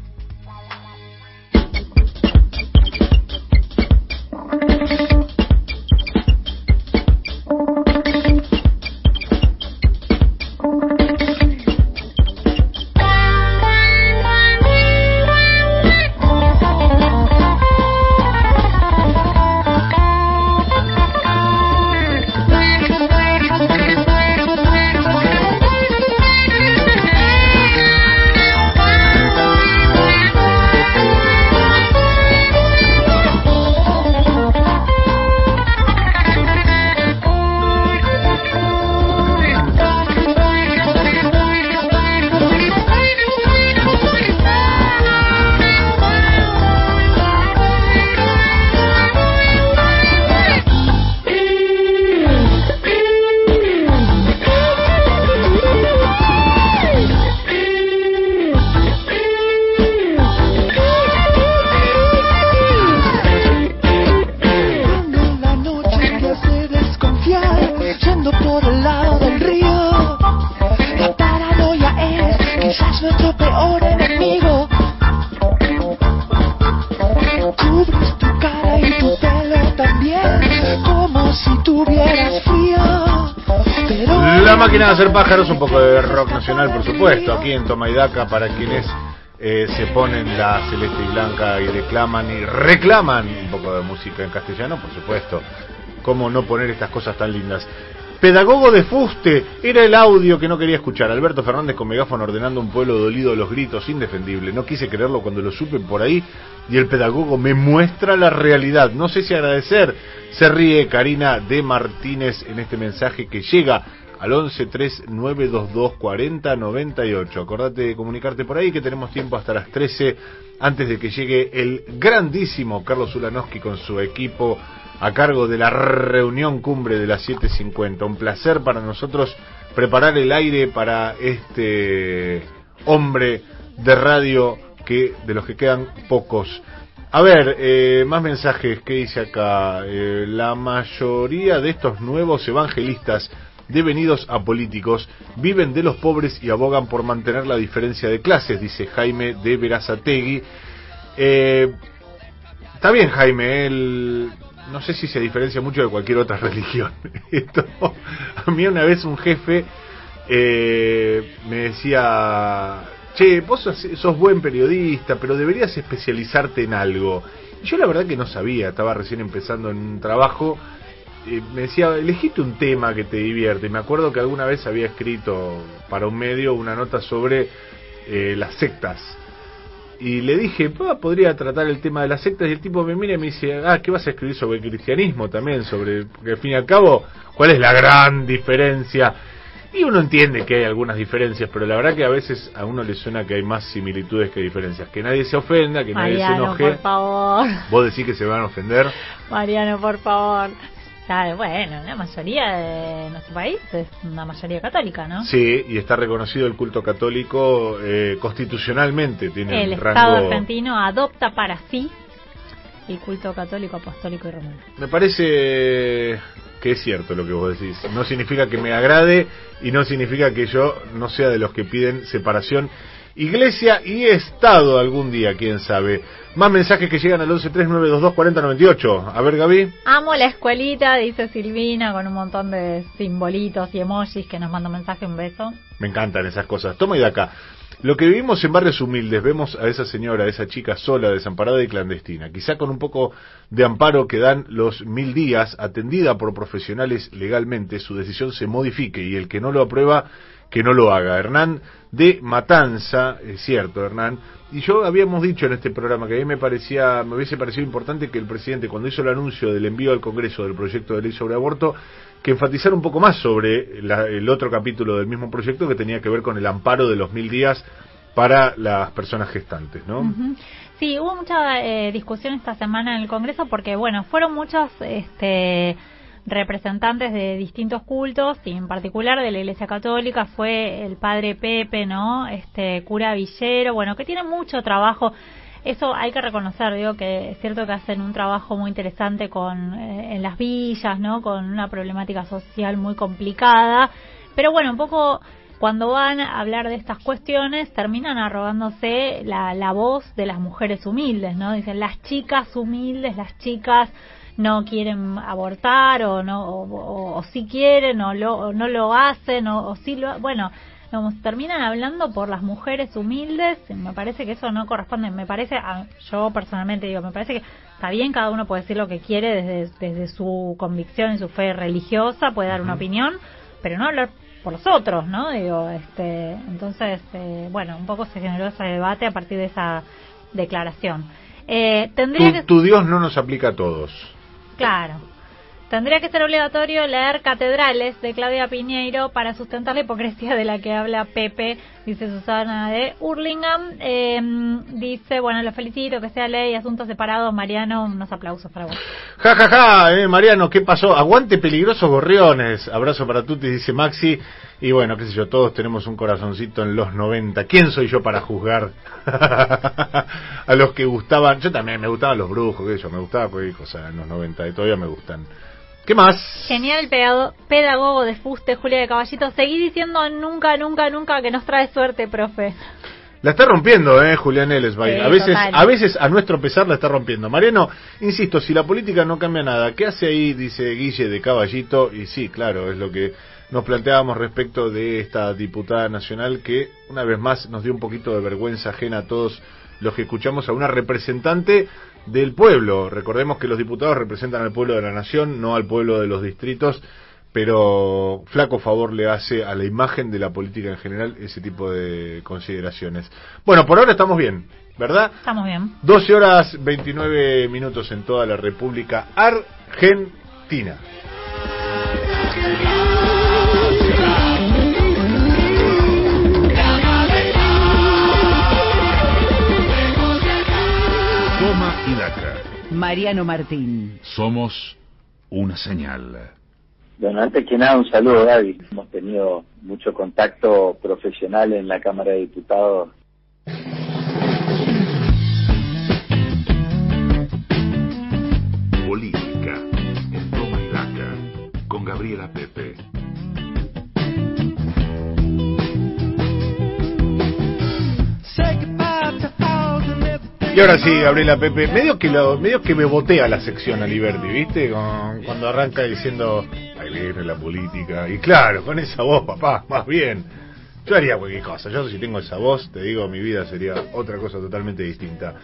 Por supuesto, aquí en Toma y Daca, para quienes eh, se ponen la celeste y blanca y declaman y reclaman un poco de música en castellano, por supuesto. ¿Cómo no poner estas cosas tan lindas? Pedagogo de fuste, era el audio que no quería escuchar. Alberto Fernández con megáfono ordenando un pueblo dolido de los gritos, indefendible. No quise creerlo cuando lo supe por ahí y el pedagogo me muestra la realidad. No sé si agradecer. Se ríe Karina de Martínez en este mensaje que llega al 11 3922 40 98. Acordate de comunicarte por ahí que tenemos tiempo hasta las 13 antes de que llegue el grandísimo Carlos Ulanowski con su equipo a cargo de la reunión cumbre de las 7.50. Un placer para nosotros preparar el aire para este hombre de radio que de los que quedan pocos. A ver, eh, más mensajes que dice acá. Eh, la mayoría de estos nuevos evangelistas devenidos a políticos viven de los pobres y abogan por mantener la diferencia de clases, dice Jaime de Verazategui. Eh, está bien, Jaime, él no sé si se diferencia mucho de cualquier otra religión. Esto, a mí una vez un jefe eh, me decía, che, vos sos, sos buen periodista, pero deberías especializarte en algo. Y yo la verdad que no sabía, estaba recién empezando en un trabajo. Eh, me decía, elegiste un tema que te divierte. Me acuerdo que alguna vez había escrito para un medio una nota sobre eh, las sectas. Y le dije, "Pa, podría tratar el tema de las sectas. Y el tipo me mira y me dice, ah, ¿qué vas a escribir sobre el cristianismo también? sobre Porque al fin y al cabo, ¿cuál es la gran diferencia? Y uno entiende que hay algunas diferencias, pero la verdad que a veces a uno le suena que hay más similitudes que diferencias. Que nadie se ofenda, que nadie se Mariano, enoje. por favor. Vos decís que se van a ofender. Mariano, por favor. Claro, bueno, la mayoría de nuestro país es una mayoría católica, ¿no? Sí, y está reconocido el culto católico eh, constitucionalmente. Tiene El Estado argentino adopta para sí el culto católico, apostólico y romano. Me parece que es cierto lo que vos decís. No significa que me agrade y no significa que yo no sea de los que piden separación. Iglesia y Estado algún día, quién sabe. Más mensajes que llegan al 1139224098. A ver, Gaby. Amo la escuelita, dice Silvina, con un montón de simbolitos y emojis que nos manda un mensaje, un beso. Me encantan esas cosas. Toma y de acá. Lo que vivimos en barrios humildes, vemos a esa señora, a esa chica sola, desamparada y clandestina, quizá con un poco de amparo que dan los mil días, atendida por profesionales legalmente, su decisión se modifique y el que no lo aprueba, que no lo haga. Hernán de Matanza, es cierto, Hernán, y yo habíamos dicho en este programa que a mí me parecía, me hubiese parecido importante que el presidente, cuando hizo el anuncio del envío al Congreso del proyecto de ley sobre aborto, que enfatizara un poco más sobre la- el otro capítulo del mismo proyecto que tenía que ver con el amparo de los mil días para las personas gestantes, ¿no? Ujú. Sí, hubo mucha eh, discusión esta semana en el Congreso porque, bueno, fueron muchos este, representantes de distintos cultos y en particular de la Iglesia Católica fue el padre Pepe, ¿no? Este cura Villero, bueno, que tiene mucho trabajo. Eso hay que reconocer, digo que es cierto que hacen un trabajo muy interesante con eh, en las villas, ¿no? Con una problemática social muy complicada, pero bueno, un poco cuando van a hablar de estas cuestiones terminan arrogándose la, la voz de las mujeres humildes, ¿no? Dicen las chicas humildes, las chicas no quieren abortar o no o, o- o sí quieren o, lo, o no lo hacen o, sí lo bueno digamos, terminan hablando por las mujeres humildes me parece que eso no corresponde me parece a- yo personalmente digo me parece que está bien cada uno puede decir lo que quiere desde, desde su convicción y su fe religiosa puede dar una opinión pero no hablar por los otros no digo este entonces eh, bueno un poco se generó ese debate a partir de esa declaración. Eh, tendría que tu Dios no nos aplica a todos. Claro. Tendría que ser obligatorio leer Catedrales de Claudia Piñeiro para sustentar la hipocresía de la que habla Pepe, dice Susana de Hurlingham. Eh, dice, bueno, lo felicito, que sea ley, asuntos separados. Mariano, unos aplausos para vos. Ja, ja, ja, eh, Mariano, ¿qué pasó? Aguante peligrosos gorriones. Abrazo para Tuti, dice Maxi. Y bueno, qué sé yo, todos tenemos un corazoncito en los 90. ¿Quién soy yo para juzgar a los que gustaban? Yo también me gustaban los brujos, qué sé yo, me gustaba cualquier cosa en los 90 y todavía me gustan. ¿Qué más? Genial pedago- pedagogo de fuste, Julia de Caballito. Seguí diciendo nunca, nunca, nunca que nos trae suerte, profe. La está rompiendo, eh, Julián Elesbay. Sí, a veces, total. a veces a nuestro pesar la está rompiendo. Mariano, insisto, si la política no cambia nada, ¿qué hace ahí? Dice Guille de Caballito. Y sí, claro, es lo que nos planteábamos respecto de esta diputada nacional que una vez más nos dio un poquito de vergüenza ajena a todos los que escuchamos a una representante del pueblo. Recordemos que los diputados representan al pueblo de la nación, no al pueblo de los distritos. pero flaco favor le hace a la imagen de la política en general ese tipo de consideraciones. Bueno, por ahora estamos bien, ¿verdad? Estamos bien. 12 horas 29 minutos en toda la República Argentina. Mariano Martín. Somos una señal. Bueno, antes que nada, un saludo, Gaby. Hemos tenido mucho contacto profesional en la Cámara de Diputados. Política en Toma y daca. Con Gabriela Pepe. Y ahora sí, Gabriela Pepe, medio que lo, medio que me botea la sección Aliberti, ¿viste? Con- cuando arranca diciendo, ahí viene la política. Y claro, con esa voz, papá, más bien. Yo haría cualquier cosa. Yo si tengo esa voz, te digo, mi vida sería otra cosa totalmente distinta.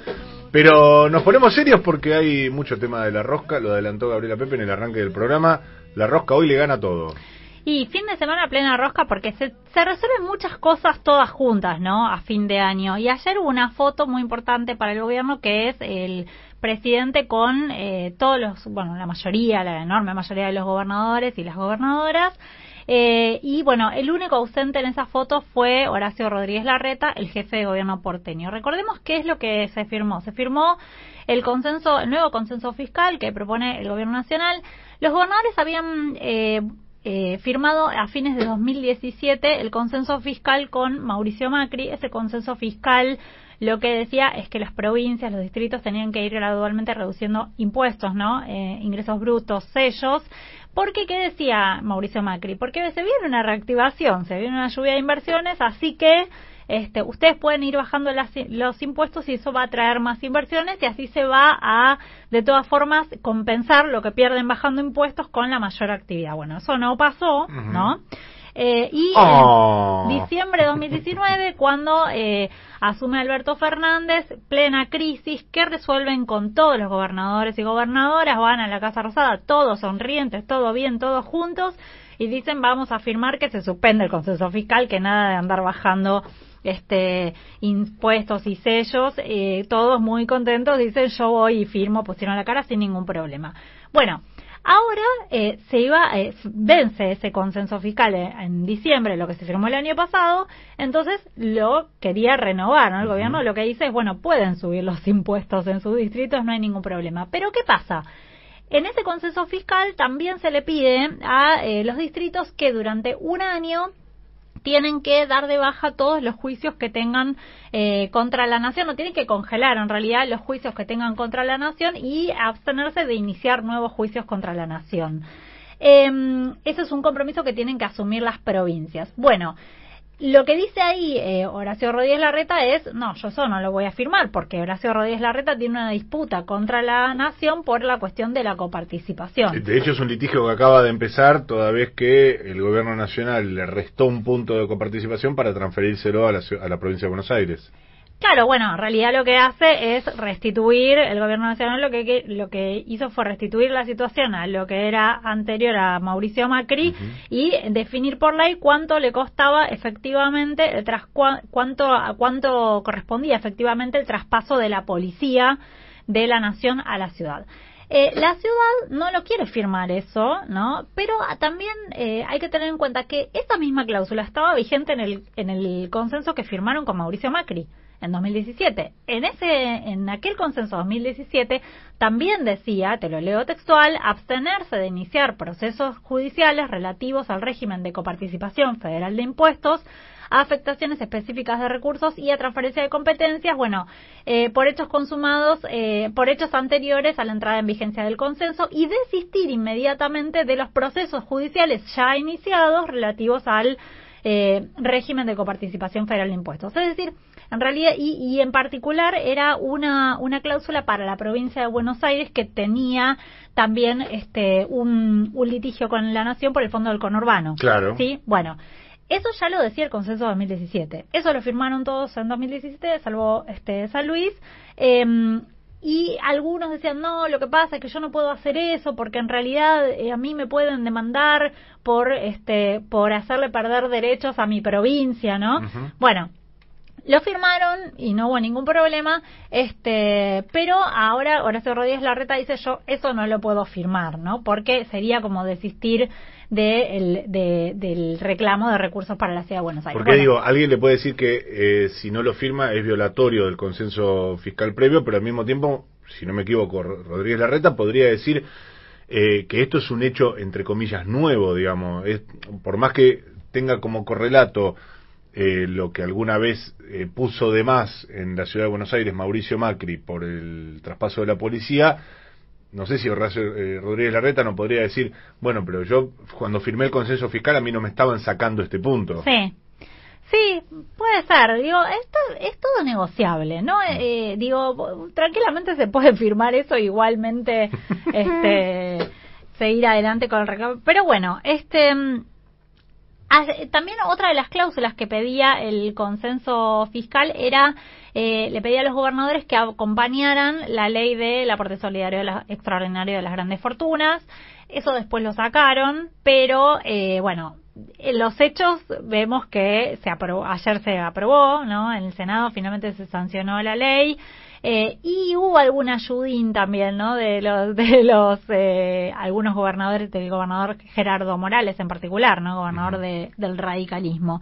Pero nos ponemos serios porque hay mucho tema de la rosca, lo adelantó Gabriela Pepe en el arranque del programa. La rosca hoy le gana todo. Y fin de semana plena rosca porque se, se resuelven muchas cosas todas juntas, ¿no? A fin de año. Y ayer hubo una foto muy importante para el gobierno que es el presidente con eh, todos los, bueno, la mayoría, la enorme mayoría de los gobernadores y las gobernadoras. Eh, y bueno, el único ausente en esa foto fue Horacio Rodríguez Larreta, el jefe de gobierno porteño. Recordemos qué es lo que se firmó. Se firmó el consenso, el nuevo consenso fiscal que propone el gobierno nacional. Los gobernadores habían eh, eh, firmado a fines de 2017 el consenso fiscal con Mauricio Macri. Ese consenso fiscal lo que decía es que las provincias, los distritos tenían que ir gradualmente reduciendo impuestos, ¿no? Eh, ingresos brutos, sellos. Porque, ¿qué decía Mauricio Macri? Porque se viene una reactivación, se viene una lluvia de inversiones, así que este, ustedes pueden ir bajando las- los impuestos y eso va a traer más inversiones y así se va a, de todas formas, compensar lo que pierden bajando impuestos con la mayor actividad. Bueno, eso no pasó, ¿no? Eh, y Oh. en diciembre de 2019, cuando eh, asume Alberto Fernández, plena crisis, que resuelven con todos los gobernadores y gobernadoras, van a la Casa Rosada, todos sonrientes, todo bien, todos juntos, y dicen vamos a afirmar que se suspende el consenso fiscal, que nada de andar bajando este impuestos y sellos, eh, todos muy contentos, dicen yo voy y firmo, pusieron la cara sin ningún problema. Bueno, ahora eh, se iba, eh, vence ese consenso fiscal en, en diciembre, lo que se firmó el año pasado, entonces lo quería renovar, ¿no? El gobierno lo que dice es, bueno, pueden subir los impuestos en sus distritos, no hay ningún problema. Pero ¿qué pasa? En ese consenso fiscal también se le pide a eh, los distritos que durante un año tienen que dar de baja todos los juicios que tengan eh, contra la nación, no tienen que congelar en realidad los juicios que tengan contra la nación y abstenerse de iniciar nuevos juicios contra la nación. Eh, ese es un compromiso que tienen que asumir las provincias. Bueno, lo que dice ahí eh, Horacio Rodríguez Larreta es, no, yo eso no lo voy a firmar, porque Horacio Rodríguez Larreta tiene una disputa contra la nación por la cuestión de la coparticipación. De hecho, es un litigio que acaba de empezar toda vez que el gobierno nacional le restó un punto de coparticipación para transferírselo a la, a la provincia de Buenos Aires. Claro, bueno, en realidad lo que hace es restituir, el gobierno nacional lo que, lo que hizo fue restituir la situación a lo que era anterior a Mauricio Macri y definir por ley cuánto le costaba efectivamente, el tras, cuánto, a cuánto correspondía efectivamente el traspaso de la policía de la nación a la ciudad. Eh, la ciudad no lo quiere firmar eso, ¿no? Pero ah, también eh, hay que tener en cuenta que esa misma cláusula estaba vigente en el, en el consenso que firmaron con Mauricio Macri en 2017. En ese, en aquel consenso 2017 también decía, te lo leo textual, abstenerse de iniciar procesos judiciales relativos al régimen de coparticipación federal de impuestos a afectaciones específicas de recursos y a transferencia de competencias, bueno, eh, por hechos consumados, eh, por hechos anteriores a la entrada en vigencia del consenso y desistir inmediatamente de los procesos judiciales ya iniciados relativos al eh, régimen de coparticipación federal de impuestos. Es decir, en realidad, y, y en particular era una, una cláusula para la provincia de Buenos Aires que tenía también este un, un litigio con la nación por el fondo del conurbano. Claro. Sí, bueno. Eso ya lo decía el consenso de 2017. Eso lo firmaron todos en 2017, salvo este San Luis. Eh, y algunos decían, no, lo que pasa es que yo no puedo hacer eso porque en realidad eh, a mí me pueden demandar por, este, por hacerle perder derechos a mi provincia, ¿no? Bueno, lo firmaron y no hubo ningún problema, este, pero ahora Horacio Rodríguez Larreta dice yo eso no lo puedo firmar, ¿no? Porque sería como desistir de el- de- del reclamo de recursos para la ciudad de Buenos Aires. Porque Bueno, digo, alguien le puede decir que eh, si no lo firma es violatorio del consenso fiscal previo, pero al mismo tiempo, si no me equivoco, Ro- Rodríguez Larreta podría decir eh, que esto es un hecho, entre comillas, nuevo, digamos. Es, por más que tenga como correlato eh, lo que alguna vez eh, puso de más en la ciudad de Buenos Aires Mauricio Macri por el traspaso de la policía, no sé si Horacio eh, Rodríguez Larreta no podría decir, bueno, pero yo cuando firmé el consenso fiscal a mí no me estaban sacando este punto. Sí. Sí, puede ser. Digo, esto es todo negociable, ¿no? Eh, digo, tranquilamente se puede firmar eso igualmente, este, seguir adelante con el reclamo. Pero bueno, este, mm, también otra de las cláusulas que pedía el consenso fiscal era, eh, le pedía a los gobernadores que acompañaran la ley del aporte solidario de la- extraordinario de las grandes fortunas. Eso después lo sacaron, pero eh, bueno, en los hechos vemos que se aprobó, ayer se aprobó, ¿no? En el Senado finalmente se sancionó la ley. Eh, y hubo algún ayudín también, ¿no? De los, de los, eh, algunos gobernadores, del gobernador Gerardo Morales en particular, ¿no? Gobernador de- del radicalismo.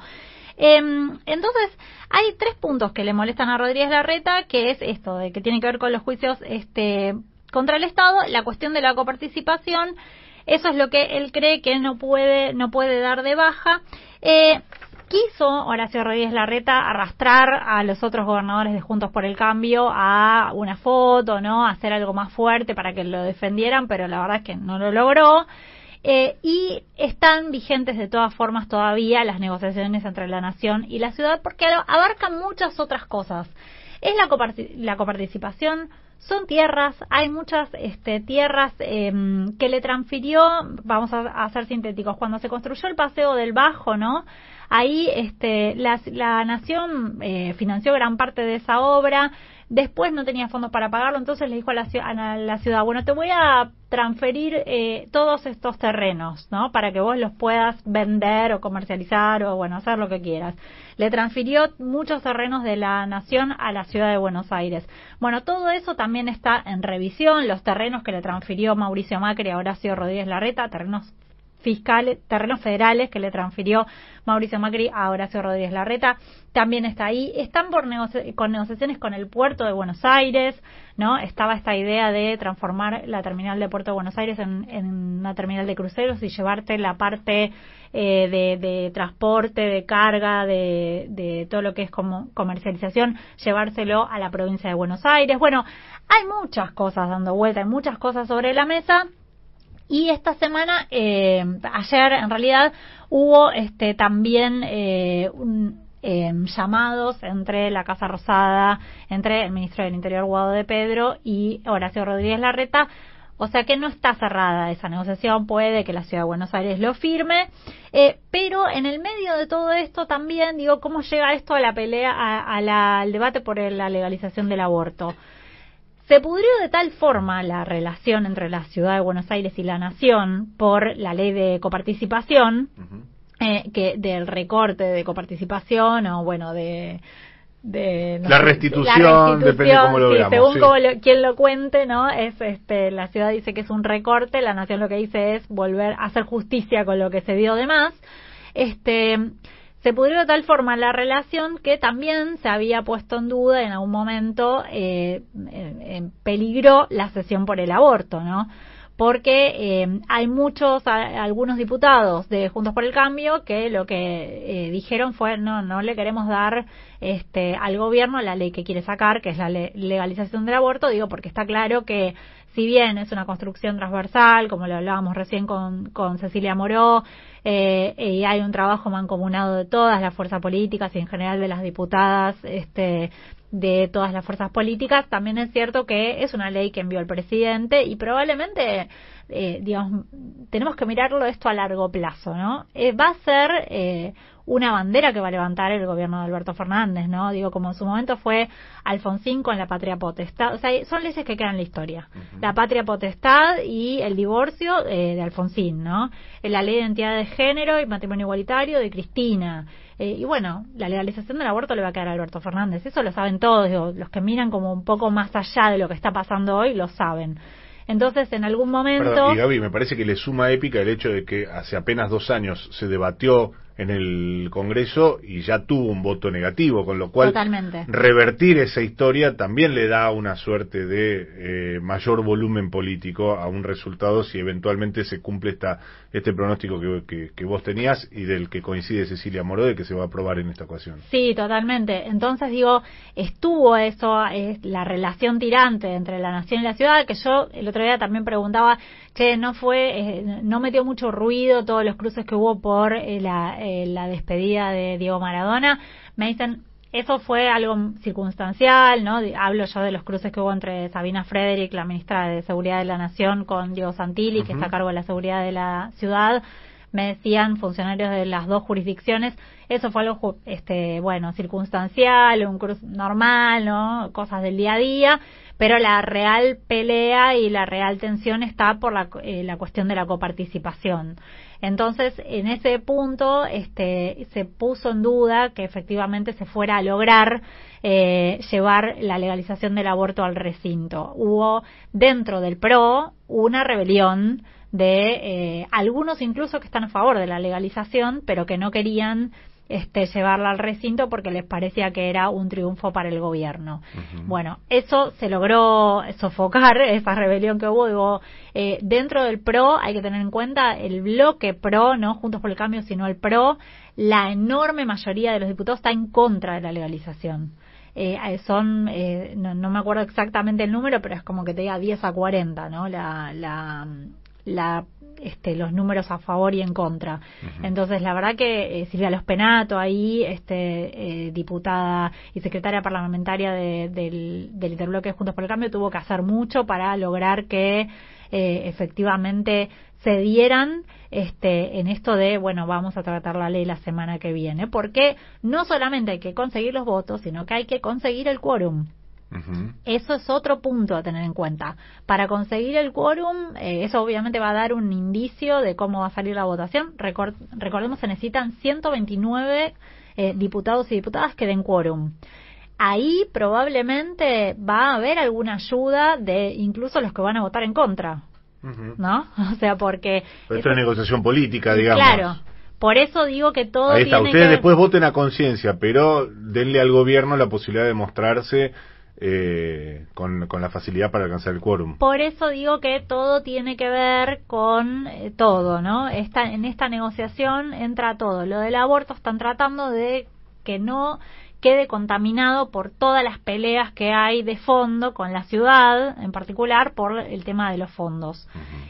Em, entonces, hay tres puntos que le molestan a Rodríguez Larreta, que es esto, de que tiene que ver con los juicios este, contra el Estado, la cuestión de la coparticipación, eso es lo que él cree que no puede, no puede dar de baja. Eh, quiso Horacio Rodríguez Larreta arrastrar a los otros gobernadores de Juntos por el Cambio a una foto, ¿no? A hacer algo más fuerte para que lo defendieran, pero la verdad es que no lo logró. Eh, y están vigentes de todas formas todavía las negociaciones entre la nación y la ciudad porque abarcan muchas otras cosas. Es la, la coparticipación, son tierras, hay muchas este, tierras em, que le transfirió, vamos a, a ser sintéticos, cuando se construyó el paseo del Bajo, ¿no? Ahí este, la, nación eh, financió gran parte de esa obra, después no tenía fondos para pagarlo, entonces le dijo a la, a la ciudad, bueno, te voy a transferir eh, todos estos terrenos, ¿no? Para que vos los puedas vender o comercializar o, bueno, hacer lo que quieras. Le transfirió muchos terrenos de la nación a la ciudad de Buenos Aires. Bueno, todo eso también está en revisión, los terrenos que le transfirió Mauricio Macri a Horacio Rodríguez Larreta, terrenos fiscales, terrenos federales que le transfirió Mauricio Macri a Horacio Rodríguez Larreta, también está ahí. Están por negoci- con negociaciones con el puerto de Buenos Aires, ¿no? Estaba esta idea de transformar la terminal de Puerto de Buenos Aires en, una terminal de cruceros y llevarte la parte eh, de, de transporte, de carga, de, de todo lo que es como comercialización, llevárselo a la provincia de Buenos Aires. Bueno, hay muchas cosas dando vuelta, hay muchas cosas sobre la mesa. Y esta semana, eh, ayer en realidad, hubo este también eh, un, eh, llamados entre la Casa Rosada, entre el ministro del Interior Guado de Pedro y Horacio Rodríguez Larreta. O sea que no está cerrada esa negociación, puede que la Ciudad de Buenos Aires lo firme, eh, pero en el medio de todo esto también digo cómo llega esto a la pelea, a la- al debate por la legalización del aborto. Se pudrió de tal forma la relación entre la ciudad de Buenos Aires y la nación por la ley de coparticipación, eh, que del recorte de coparticipación o bueno de de no La sé, restitución, depende cómo lo sí, veamos, según sí. lo- quien lo cuente no es este la ciudad dice que es un recorte la nación lo que dice es volver a hacer justicia con lo que se dio de más. Este se pudrió de tal forma la relación que también se había puesto en duda en algún momento eh, peligro la sesión por el aborto, ¿no? Porque eh, hay muchos, algunos diputados de Juntos por el Cambio que lo que eh, dijeron fue no, no le queremos dar este, al gobierno la ley que quiere sacar, que es la le- legalización del aborto, digo porque está claro que si bien es una construcción transversal, como lo hablábamos recién con, con Cecilia Moró, eh, y hay un trabajo mancomunado de todas las fuerzas políticas y en general de las diputadas este, de todas las fuerzas políticas, también es cierto que es una ley que envió el presidente y probablemente, eh, digamos, tenemos que mirarlo esto a largo plazo, ¿no? Eh, va a ser eh, una bandera que va a levantar el gobierno de Alberto Fernández, ¿no? Digo, como en su momento fue Alfonsín con la patria potestad. O sea, son leyes que quedan en la historia. La patria potestad y el divorcio eh, de Alfonsín, ¿no? Eh, La ley de identidad de género y matrimonio igualitario de Cristina. Eh, y bueno, la legalización del aborto le va a quedar a Alberto Fernández. Eso lo saben todos. digo, los que miran como un poco más allá de lo que está pasando hoy lo saben. Entonces, en algún momento... Perdón, y Gaby, me parece que le suma épica el hecho de que hace apenas dos años se debatió en el Congreso y ya tuvo un voto negativo, con lo cual Totalmente. revertir esa historia también le da una suerte de eh, mayor volumen político a un resultado si eventualmente se cumple esta, este pronóstico que, que- que vos tenías y del que coincide Cecilia Moró de que se va a aprobar en esta ocasión. Sí, totalmente. Entonces digo, estuvo eso, es la relación tirante entre la nación y la ciudad, que yo el otro día también preguntaba, che, no fue, eh, no metió mucho ruido todos los cruces que hubo por eh, la, eh, la despedida de Diego Maradona. Me dicen, eso fue algo circunstancial, ¿no? Hablo yo de los cruces que hubo entre Sabina Frederick, la ministra de Seguridad de la Nación, con Diego Santilli, que está a cargo de la seguridad de la ciudad. Me decían funcionarios de las dos jurisdicciones, eso fue algo, este, bueno, circunstancial, un cruce normal, ¿no? Cosas del día a día, pero la real pelea y la real tensión está por la, eh, la cuestión de la coparticipación. Entonces, en ese punto, este, se puso en duda que efectivamente se fuera a lograr eh, llevar la legalización del aborto al recinto. Hubo dentro del PRO una rebelión de eh, algunos incluso que están a favor de la legalización, pero que no querían este, llevarla al recinto porque les parecía que era un triunfo para el gobierno. Bueno, eso se logró sofocar, esa rebelión que hubo. Digo, eh, dentro del PRO hay que tener en cuenta el bloque PRO, no Juntos por el Cambio, sino el PRO. La enorme mayoría de los diputados está en contra de la legalización. Eh, eh, son, eh, no, no me acuerdo exactamente el número, pero es como que te diga 10 a 40, ¿no? La, la, la, este, los números a favor y en contra. Entonces, la verdad que eh, Silvia Lospenato ahí, este, eh, diputada y secretaria parlamentaria de- del, del interbloque Juntos por el Cambio, tuvo que hacer mucho para lograr que eh, efectivamente se dieran este, en esto de, bueno, vamos a tratar la ley la semana que viene, porque no solamente hay que conseguir los votos, sino que hay que conseguir el quórum. Eso es otro punto a tener en cuenta. Para conseguir el quórum, eh, eso obviamente va a dar un indicio de cómo va a salir la votación. Recor- recordemos, se necesitan 129 eh, diputados y diputadas que den quórum. Ahí probablemente va a haber alguna ayuda de incluso los que van a votar en contra, ¿no? O sea, porque... Pero esto es negociación política, digamos. Claro. Por eso digo que todo Ahí está, tiene ustedes que después voten a conciencia, pero denle al gobierno la posibilidad de mostrarse eh, con, con la facilidad para alcanzar el quórum. Por eso digo que todo tiene que ver con eh, todo, ¿no? Esta, en esta negociación entra todo. Lo del aborto están tratando de que no quede contaminado por todas las peleas que hay de fondo con la ciudad, en particular por el tema de los fondos.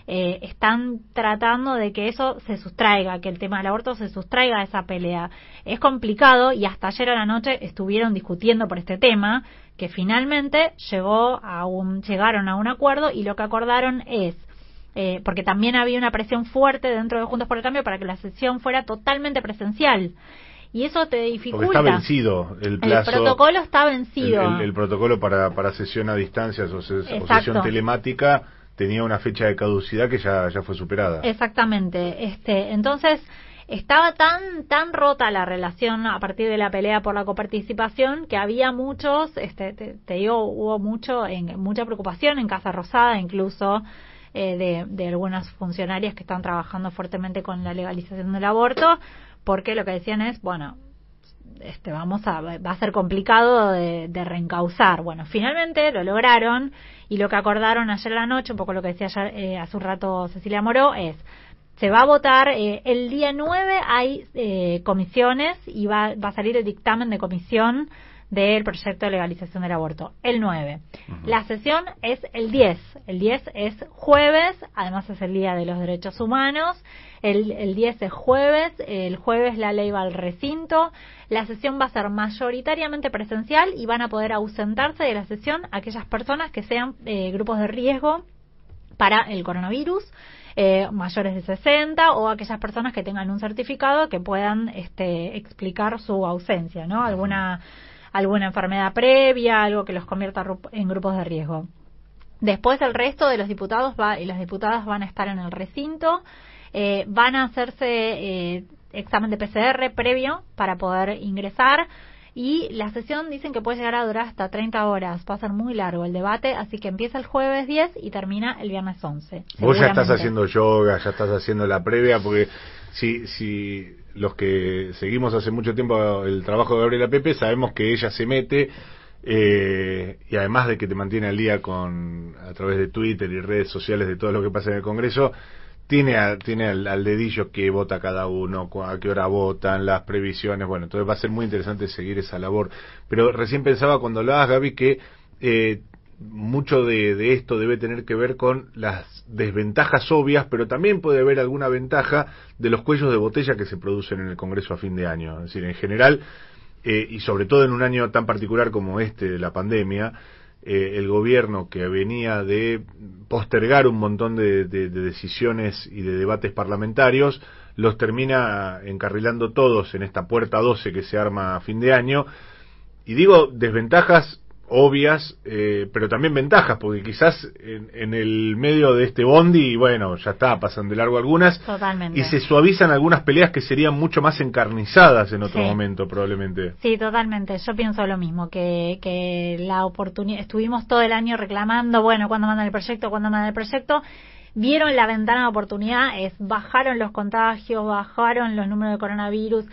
Eh, están tratando de que eso se sustraiga, que el tema del aborto se sustraiga de esa pelea. Es complicado y hasta ayer a la noche estuvieron discutiendo por este tema, que finalmente llegó a un, llegaron a un acuerdo y lo que acordaron es eh, porque también había una presión fuerte dentro de Juntos por el Cambio para que la sesión fuera totalmente presencial. Y eso te Porque dificulta. está vencido el plazo. protocolo está vencido. El, el- el protocolo para, para sesión a distancia o, ses- o sesión telemática tenía una fecha de caducidad que ya, ya fue superada. Exactamente. Este, entonces estaba tan tan rota la relación a partir de la pelea por la coparticipación que había muchos, este, te, digo, hubo mucho en, mucha preocupación en Casa Rosada, incluso eh, de, de algunas funcionarias que están trabajando fuertemente con la legalización del aborto, porque lo que decían es, bueno, este, vamos a, va a ser complicado de, de reencauzar. Bueno, finalmente lo lograron y lo que acordaron ayer la noche, un poco lo que decía ayer, eh, hace un rato Cecilia Moró, es se va a votar eh, el día 9 hay eh, comisiones y va, va a salir el dictamen de comisión del proyecto de legalización del aborto, el 9. La sesión es el 10. El 10 es jueves, además es el Día de los Derechos Humanos. El, el 10 es jueves, el jueves la ley va al recinto. La sesión va a ser mayoritariamente presencial y van a poder ausentarse de la sesión aquellas personas que sean eh, grupos de riesgo para el coronavirus. Eh, mayores de 60 o aquellas personas que tengan un certificado que puedan este, explicar su ausencia, ¿no? Alguna, alguna enfermedad previa, algo que los convierta en grupos de riesgo. Después el resto de los diputados va, y las diputadas van a estar en el recinto, eh, van a hacerse eh, examen de PCR previo para poder ingresar y la sesión dicen que puede llegar a durar hasta 30 horas, va a ser muy largo el debate, así que empieza el jueves 10 y termina el viernes 11. Vos ya estás haciendo yoga, ya estás haciendo la previa, porque si, si los que seguimos hace mucho tiempo el trabajo de Gabriela Pepe, sabemos que ella se mete eh, y además de que te mantiene al día con a través de Twitter y redes sociales de todo lo que pasa en el Congreso, tiene, tiene al, dedillo que vota cada uno, a qué hora votan, las previsiones, bueno, entonces va a ser muy interesante seguir esa labor. Pero recién pensaba cuando hablabas, Gaby, que eh, mucho de, de esto debe tener que ver con las desventajas obvias, pero también puede haber alguna ventaja de los cuellos de botella que se producen en el Congreso a fin de año. Es decir, en general, eh, y sobre todo en un año tan particular como este de la pandemia, eh, el gobierno que venía de postergar un montón de, de- de decisiones y de debates parlamentarios, los termina encarrilando todos en esta puerta 12 que se arma a fin de año. Y digo desventajas obvias, eh, pero también ventajas, porque quizás en, en el medio de este bondi, bueno, ya está, pasan de largo algunas, Totalmente. y se suavizan algunas peleas que serían mucho más encarnizadas en otro Sí. momento, probablemente. Sí, totalmente. Yo pienso lo mismo, que, que la oportunidad, estuvimos todo el año reclamando, bueno, cuando mandan el proyecto, cuando mandan el proyecto, vieron la ventana de oportunidad, es bajaron los contagios, bajaron los números de coronavirus,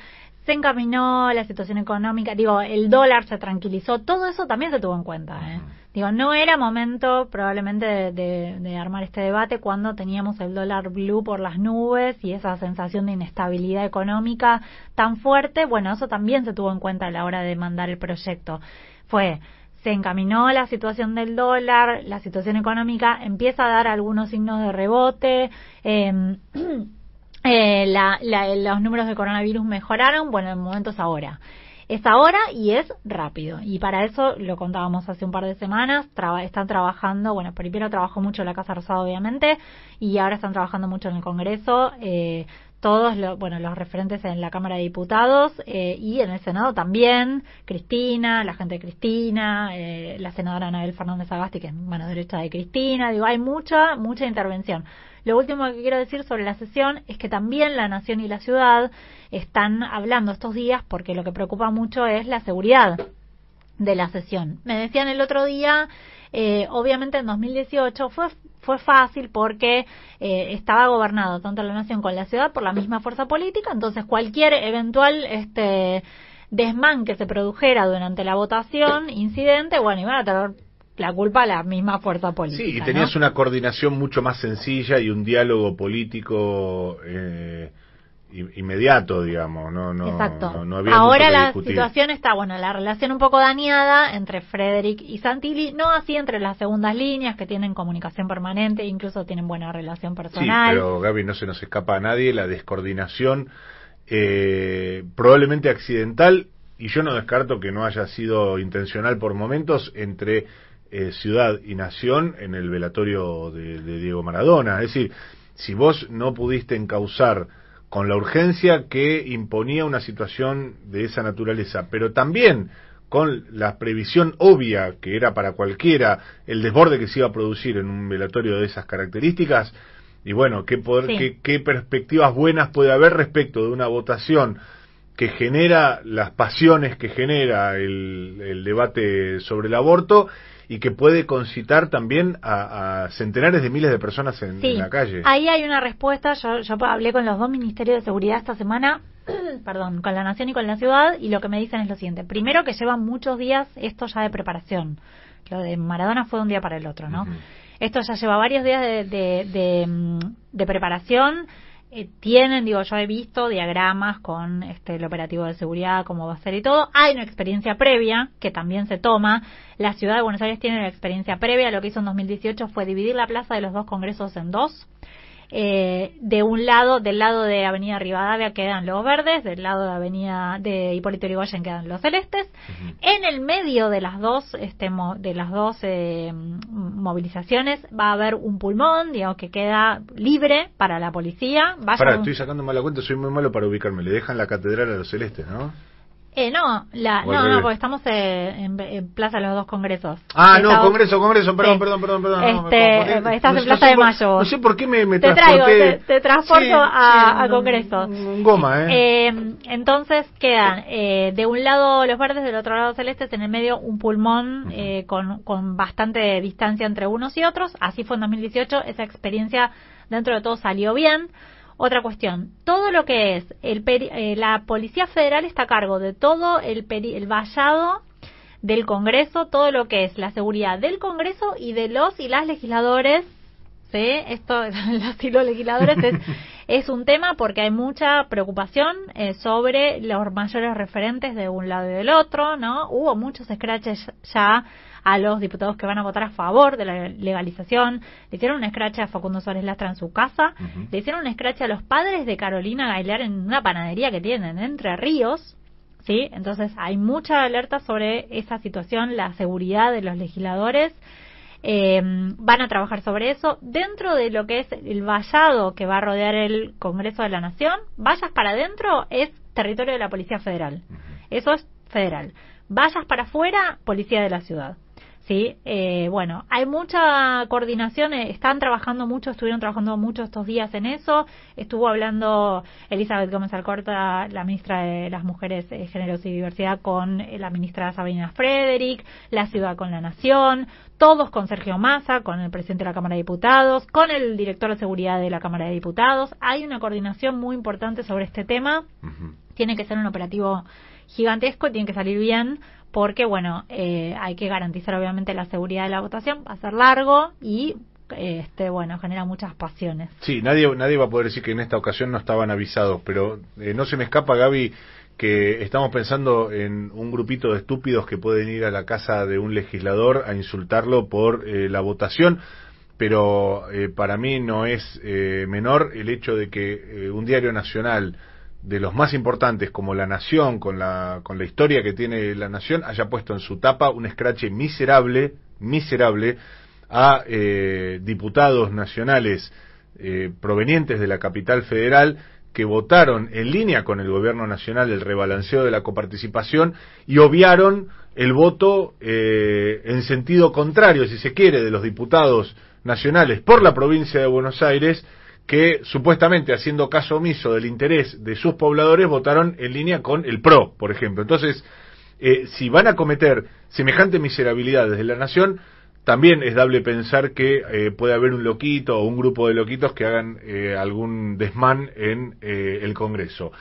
se encaminó la situación económica, digo, el dólar se tranquilizó, todo eso también se tuvo en cuenta. ¿eh? Digo, no era momento probablemente de, de- de armar este debate cuando teníamos el dólar blue por las nubes y esa sensación de inestabilidad económica tan fuerte. Bueno, eso también se tuvo en cuenta a la hora de mandar el proyecto. Fue, se encaminó la situación del dólar, la situación económica empieza a dar algunos signos de rebote. eh, eh, la- la- los números de coronavirus mejoraron, bueno, el momento es ahora. Es ahora y es rápido. Y para eso, lo contábamos hace un par de semanas, están trabajando, bueno, primero trabajó mucho la Casa Rosada, obviamente, y ahora están trabajando mucho en el Congreso. eh, todos lo- bueno los referentes en la Cámara de Diputados eh, y en el Senado también Cristina la gente de Cristina eh, la senadora Anabel Fernández Agasti que es mano derecha de Cristina digo hay mucha mucha intervención lo último que quiero decir sobre la sesión es que también la nación y la ciudad están hablando estos días porque lo que preocupa mucho es la seguridad de la sesión. Me decían el otro día, eh, obviamente en 2018 fue fue fácil porque eh, estaba gobernado tanto la nación como la ciudad por la misma fuerza política, entonces cualquier eventual este desmán que se produjera durante la votación, incidente, bueno, iban a tener la culpa a la misma fuerza política. Sí, y ¿no? tenías una coordinación mucho más sencilla y un diálogo político eh, inmediato, digamos. No, no, Exacto. no, no había Ahora la discutir. situación está, bueno, la relación un poco dañada entre Frederick y Santilli, no así entre las segundas líneas que tienen comunicación permanente, incluso tienen buena relación Sí, personal. pero Gaby, no se nos escapa a nadie la descoordinación, eh, probablemente accidental, y yo no descarto que no haya sido intencional por momentos entre eh, ciudad y nación en el velatorio de, de Diego Maradona. Es decir, si vos no pudiste encauzar con la urgencia que imponía una situación de esa naturaleza, pero también con la previsión obvia que era para cualquiera el desborde que se iba a producir en un velatorio de esas características, y bueno, qué, poder, Sí. qué, qué perspectivas buenas puede haber respecto de una votación que genera las pasiones que genera el, el debate sobre el aborto y que puede concitar también a, a centenares de miles de personas en, Sí, en la calle. ahí hay una respuesta. Yo, yo hablé con los dos ministerios de seguridad esta semana, perdón, con la Nación y con la Ciudad, y lo que me dicen es lo siguiente. Primero, que llevan muchos días esto ya de preparación. Lo de Maradona fue de un día para el otro, ¿no? Esto ya lleva varios días de, de, de, mm, de preparación. Eh, tienen, digo, yo he visto diagramas con este, el operativo de seguridad, cómo va a ser y todo. Hay una experiencia previa que también se toma. La ciudad de Buenos Aires tiene una experiencia previa. Lo que hizo en 2018 fue dividir la plaza de los dos congresos en dos Eh, de un lado, del lado de Avenida Rivadavia quedan los verdes, del lado de Avenida de Hipólito Yrigoyen quedan los celestes. En el medio de las dos, este, mo- de las dos eh, movilizaciones va a haber un pulmón, digamos que queda libre para la policía. Vaya Pará, un- estoy sacando mala cuenta, soy muy malo para ubicarme. Le dejan la catedral a los celestes, ¿no? Eh, no, la, no, no, porque estamos eh, en, en Plaza de los Dos Congresos. Ah, no, Congreso, Congreso, perdón, Sí. perdón, perdón, perdón. Este, eh, estás No en sé- Plaza no sé de por- Mayo. No sé por qué me, me te traigo, te, te transporto Sí, a, sí, a Congreso. Un goma, ¿eh? Eh, entonces quedan eh, de un lado los verdes, del otro lado celestes, en el medio un pulmón eh, con, con bastante distancia entre unos y otros. Así fue en 2018, esa experiencia dentro de todo salió bien. Otra cuestión, todo lo que es el peri- eh, la Policía Federal está a cargo de todo el, peri- el vallado del Congreso, todo lo que es la seguridad del Congreso y de los y las legisladores ¿sí? Esto, los y los legisladores es, es un tema porque hay mucha preocupación eh, sobre los mayores referentes de un lado y del otro, ¿no? Hubo muchos scratches ya a los diputados que van a votar a favor de la legalización. Le hicieron un scratch a Facundo Suárez Lastra en su casa. Le hicieron un scratch a los padres de Carolina Gailar en una panadería que tienen en Entre Ríos. ¿Sí? Entonces hay mucha alerta sobre esa situación, la seguridad de los legisladores. Eh, van a trabajar sobre eso dentro de lo que es el vallado que va a rodear el Congreso de la Nación. Vayas para adentro es territorio de la Policía Federal. Eso es federal. Vayas para afuera, Policía de la Ciudad. Sí, eh, bueno, hay mucha coordinación, eh, están trabajando mucho, estuvieron trabajando mucho estos días en eso. Estuvo hablando Elizabeth Gómez Alcorta, la ministra de las Mujeres, eh, Géneros y Diversidad, con eh, la ministra Sabina Frederick, la ciudad con la Nación, todos con Sergio Massa, con el presidente de la Cámara de Diputados, con el director de seguridad de la Cámara de Diputados. Hay una coordinación muy importante sobre este tema. Tiene que ser un operativo gigantesco tiene que salir bien porque, bueno, eh, hay que garantizar obviamente la seguridad de la votación. Va a ser largo y, eh, este bueno, genera muchas pasiones. Sí, nadie, nadie va a poder decir que en esta ocasión no estaban avisados, pero eh, no se me escapa, Gaby, que estamos pensando en un grupito de estúpidos que pueden ir a la casa de un legislador a insultarlo por eh, la votación, pero eh, para mí no es eh, menor el hecho de que eh, un diario nacional de los más importantes como La Nación, con la, con la historia que tiene La Nación, haya puesto en su tapa un escrache miserable, miserable, a eh, diputados nacionales eh, provenientes de la capital federal que votaron en línea con el gobierno nacional el rebalanceo de la coparticipación y obviaron el voto eh, en sentido contrario, si se quiere, de los diputados nacionales por la provincia de Buenos Aires que supuestamente haciendo caso omiso del interés de sus pobladores votaron en línea con el PRO, por ejemplo. Entonces, eh, si van a cometer semejante miserabilidad desde la nación, también es dable pensar que eh, puede haber un loquito o un grupo de loquitos que hagan eh, algún desmán en eh, el Congreso.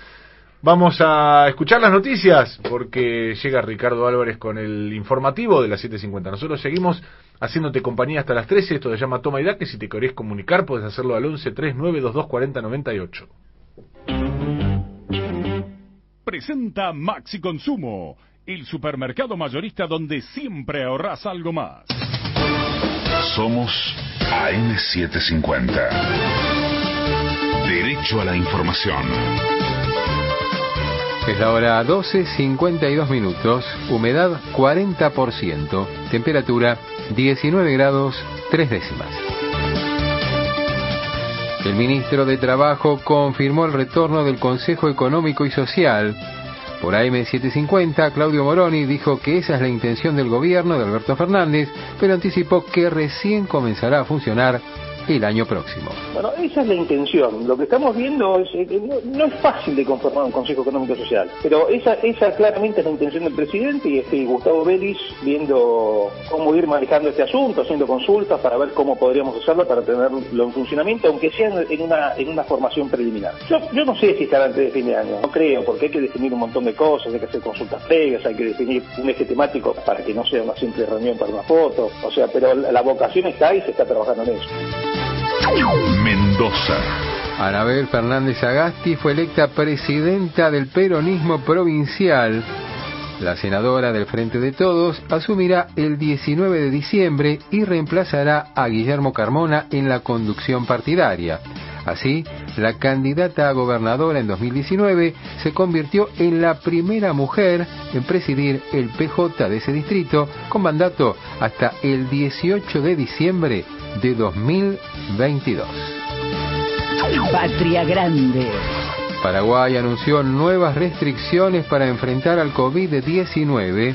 Vamos a escuchar las noticias porque llega Ricardo Álvarez con el informativo de las 7.50. Nosotros seguimos haciéndote compañía hasta las 13. Esto se llama Toma y Da, que si te querés comunicar puedes hacerlo al 11 39 22 40 98. Presenta Maxi Consumo, el supermercado mayorista donde siempre ahorras algo más. Somos AM750. Derecho a la información. Es la hora 12, 52 minutos, humedad 40%, temperatura 19 grados 3 décimas. El ministro de Trabajo confirmó el retorno del Consejo Económico y Social. Por AM750, Claudio Moroni dijo que esa es la intención del gobierno de Alberto Fernández, pero anticipó que recién comenzará a funcionar el año próximo. Bueno, esa es la intención. Lo que estamos viendo es, no, no es fácil de conformar un Consejo Económico Social, pero esa, esa claramente es la intención del presidente y este Gustavo Vélez viendo cómo ir manejando este asunto, haciendo consultas para ver cómo podríamos hacerlo para tenerlo en funcionamiento, aunque sea en una, en una formación preliminar. Yo, yo no sé si estará antes de fin de año, no creo, porque hay que definir un montón de cosas, hay que hacer consultas previas, hay que definir un eje temático para que no sea una simple reunión para una foto, o sea, pero la, vocación está y se está trabajando en eso. Mendoza. Anabel Fernández Agasti fue electa presidenta del peronismo provincial. La senadora del Frente de Todos asumirá el 19 de diciembre y reemplazará a Guillermo Carmona en la conducción partidaria. Así, la candidata a gobernadora en 2019 se convirtió en la primera mujer en presidir el PJ de ese distrito con mandato hasta el 18 de diciembre de 2022. Patria Grande. Paraguay anunció nuevas restricciones para enfrentar al COVID-19.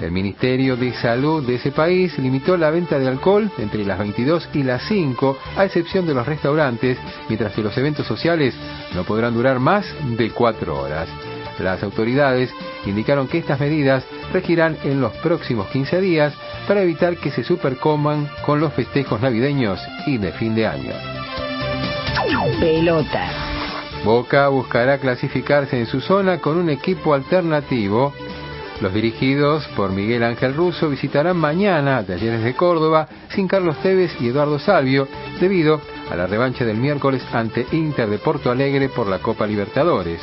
El Ministerio de Salud de ese país limitó la venta de alcohol entre las 22 y las 5, a excepción de los restaurantes, mientras que los eventos sociales no podrán durar más de 4 horas. Las autoridades indicaron que estas medidas regirán en los próximos 15 días para evitar que se supercoman con los festejos navideños y de fin de año. Pelota. Boca buscará clasificarse en su zona con un equipo alternativo. Los dirigidos por Miguel Ángel Russo visitarán mañana a Talleres de Córdoba sin Carlos Tevez y Eduardo Salvio debido a la revancha del miércoles ante Inter de Porto Alegre por la Copa Libertadores.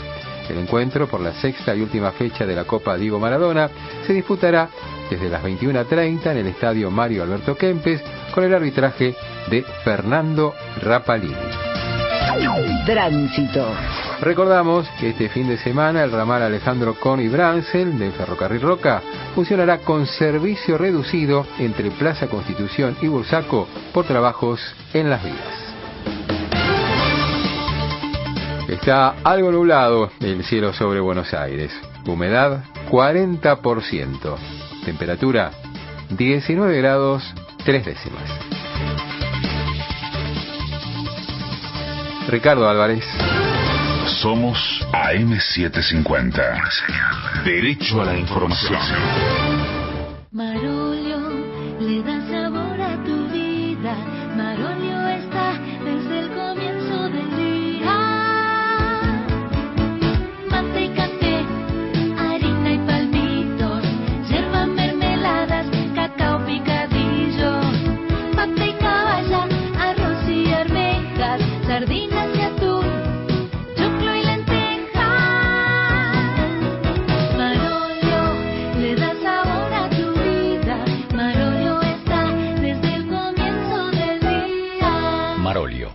El encuentro por la sexta y última fecha de la Copa Diego Maradona se disputará desde las 21.30 en el estadio Mario Alberto Kempes con el arbitraje de Fernando Rapalini. Tránsito. Recordamos que este fin de semana el ramal Alejandro Con y Bransel del Ferrocarril Roca funcionará con servicio reducido entre Plaza Constitución y Bursaco por trabajos en las vías. Está algo nublado el cielo sobre Buenos Aires. Humedad 40%. Temperatura 19 grados 3 décimas. Ricardo Álvarez. Somos AM750. Derecho a la información. Marolio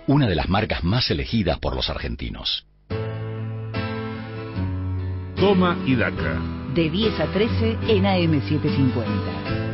una de las marcas más elegidas por los argentinos. Toma y daca. De 10 a 13 en AM750.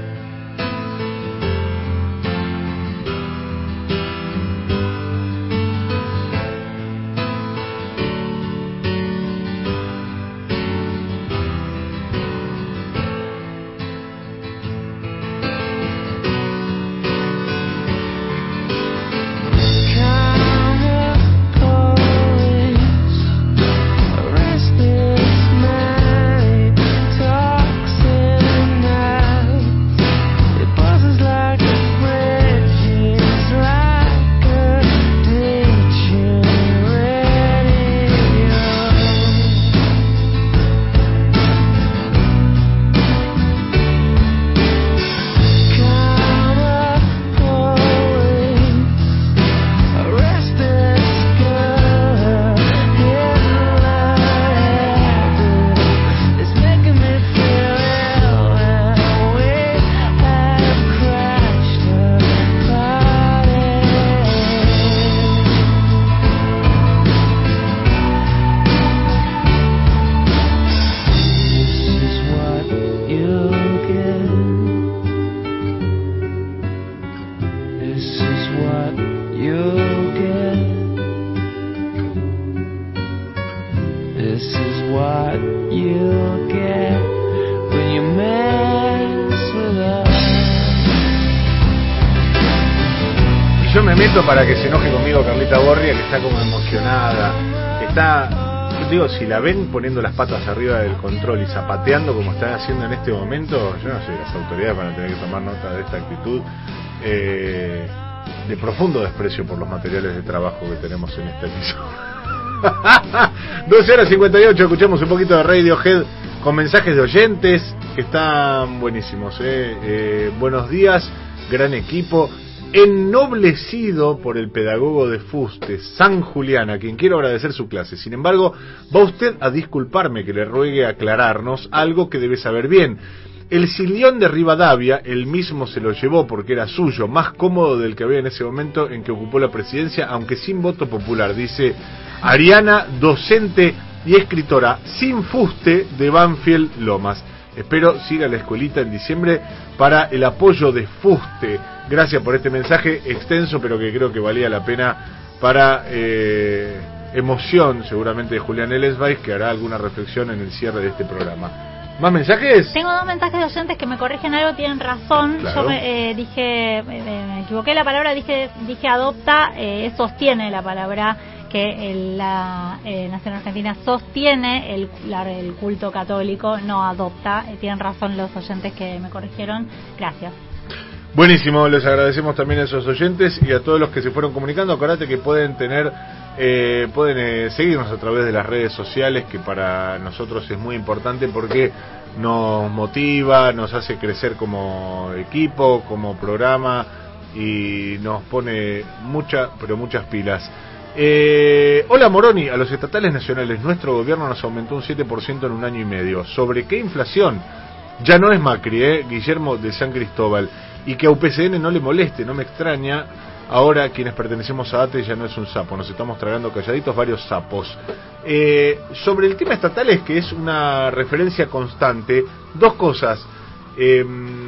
Si la ven poniendo las patas arriba del control y zapateando como están haciendo en este momento, yo no sé, las autoridades van a tener que tomar nota de esta actitud eh, de profundo desprecio por los materiales de trabajo que tenemos en este episodio. 12 horas 58, escuchamos un poquito de Radiohead con mensajes de oyentes que están buenísimos. eh. Eh, buenos días, gran equipo. Ennoblecido por el pedagogo de Fuste, San Julián, a quien quiero agradecer su clase. Sin embargo, va usted a disculparme que le ruegue aclararnos algo que debe saber bien. El sillón de Rivadavia, él mismo se lo llevó porque era suyo, más cómodo del que había en ese momento en que ocupó la presidencia, aunque sin voto popular, dice Ariana, docente y escritora sin fuste de Banfield Lomas. Espero siga la escuelita en diciembre para el apoyo de Fuste. Gracias por este mensaje extenso, pero que creo que valía la pena para eh, emoción, seguramente, de Julián Elesvais, que hará alguna reflexión en el cierre de este programa. ¿Más mensajes? Tengo dos mensajes de oyentes que me corrigen algo, tienen razón. Claro. Yo me, eh, dije, me, me equivoqué la palabra, dije, dije adopta, eh, sostiene la palabra que el- la eh, Nación Argentina sostiene el, la- el culto católico, no adopta. Eh, tienen razón los oyentes que me corrigieron. Gracias. Buenísimo, les agradecemos también a esos oyentes y a todos los que se fueron comunicando. Acordate que pueden tener, eh, pueden eh, seguirnos a través de las redes sociales, que para nosotros es muy importante porque nos motiva, nos hace crecer como equipo, como programa y nos pone mucha, pero muchas pilas. Eh, hola Moroni, a los estatales nacionales nuestro gobierno nos aumentó un 7% en un año y medio. ¿Sobre qué inflación? Ya no es Macri, ¿eh? Guillermo de San Cristóbal. Y que a UPCN no le moleste, no me extraña. Ahora quienes pertenecemos a ATE ya no es un sapo, nos estamos tragando calladitos varios sapos. Eh, sobre el tema estatales, que es una referencia constante, dos cosas. Em,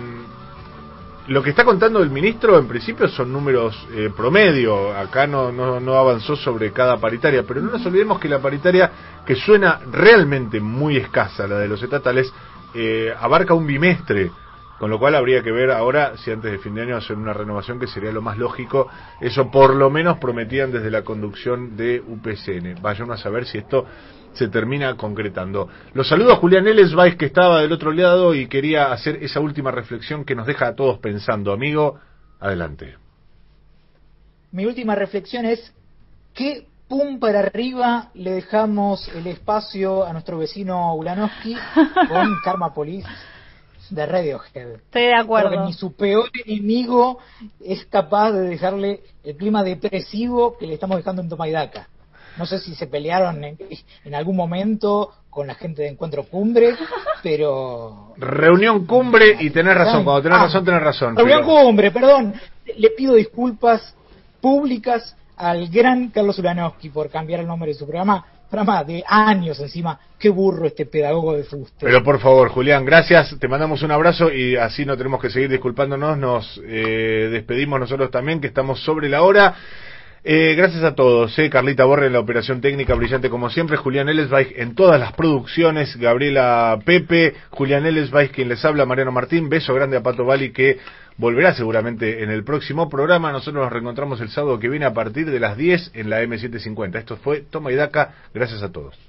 lo que está contando el ministro en principio son números eh, promedio, acá no, no, no avanzó sobre cada paritaria, pero no nos olvidemos que la paritaria, que suena realmente muy escasa, la de los estatales, eh, abarca un bimestre, con lo cual habría que ver ahora si antes de fin de año hacen una renovación que sería lo más lógico, eso por lo menos prometían desde la conducción de UPCN. Vayan a saber si esto se termina concretando. Los saludo a Julián Elesvais que estaba del otro lado y quería hacer esa última reflexión que nos deja a todos pensando. Amigo, adelante. Mi última reflexión es, ¿qué pum para arriba le dejamos el espacio a nuestro vecino Ulanowski con Karma Police de Radiohead? Estoy de acuerdo. Creo que ni su peor enemigo es capaz de dejarle el clima depresivo que le estamos dejando en Tomaidaca. No sé si se pelearon en, en algún momento con la gente de Encuentro Cumbre, pero... Reunión cumbre y tenés razón, cuando tenés Ah, razón, tenés razón. Reunión pero- Cumbre, perdón. Le pido disculpas públicas al gran Carlos Ulanowski por cambiar el nombre de su programa. Programa de años encima. Qué burro este pedagogo de fuste. Pero por favor, Julián, gracias. Te mandamos un abrazo y así no tenemos que seguir disculpándonos. Nos eh, despedimos nosotros también, que estamos sobre la hora. Eh, gracias a todos, eh, Carlita Borre en la operación técnica, brillante como siempre, Julián Elesbaich en todas las producciones, Gabriela Pepe, Julián Elesbaich quien les habla, Mariano Martín, beso grande a Pato Bali que volverá seguramente en el próximo programa, nosotros nos reencontramos el sábado que viene a partir de las 10 en la M750. Esto fue Toma y Daca, gracias a todos.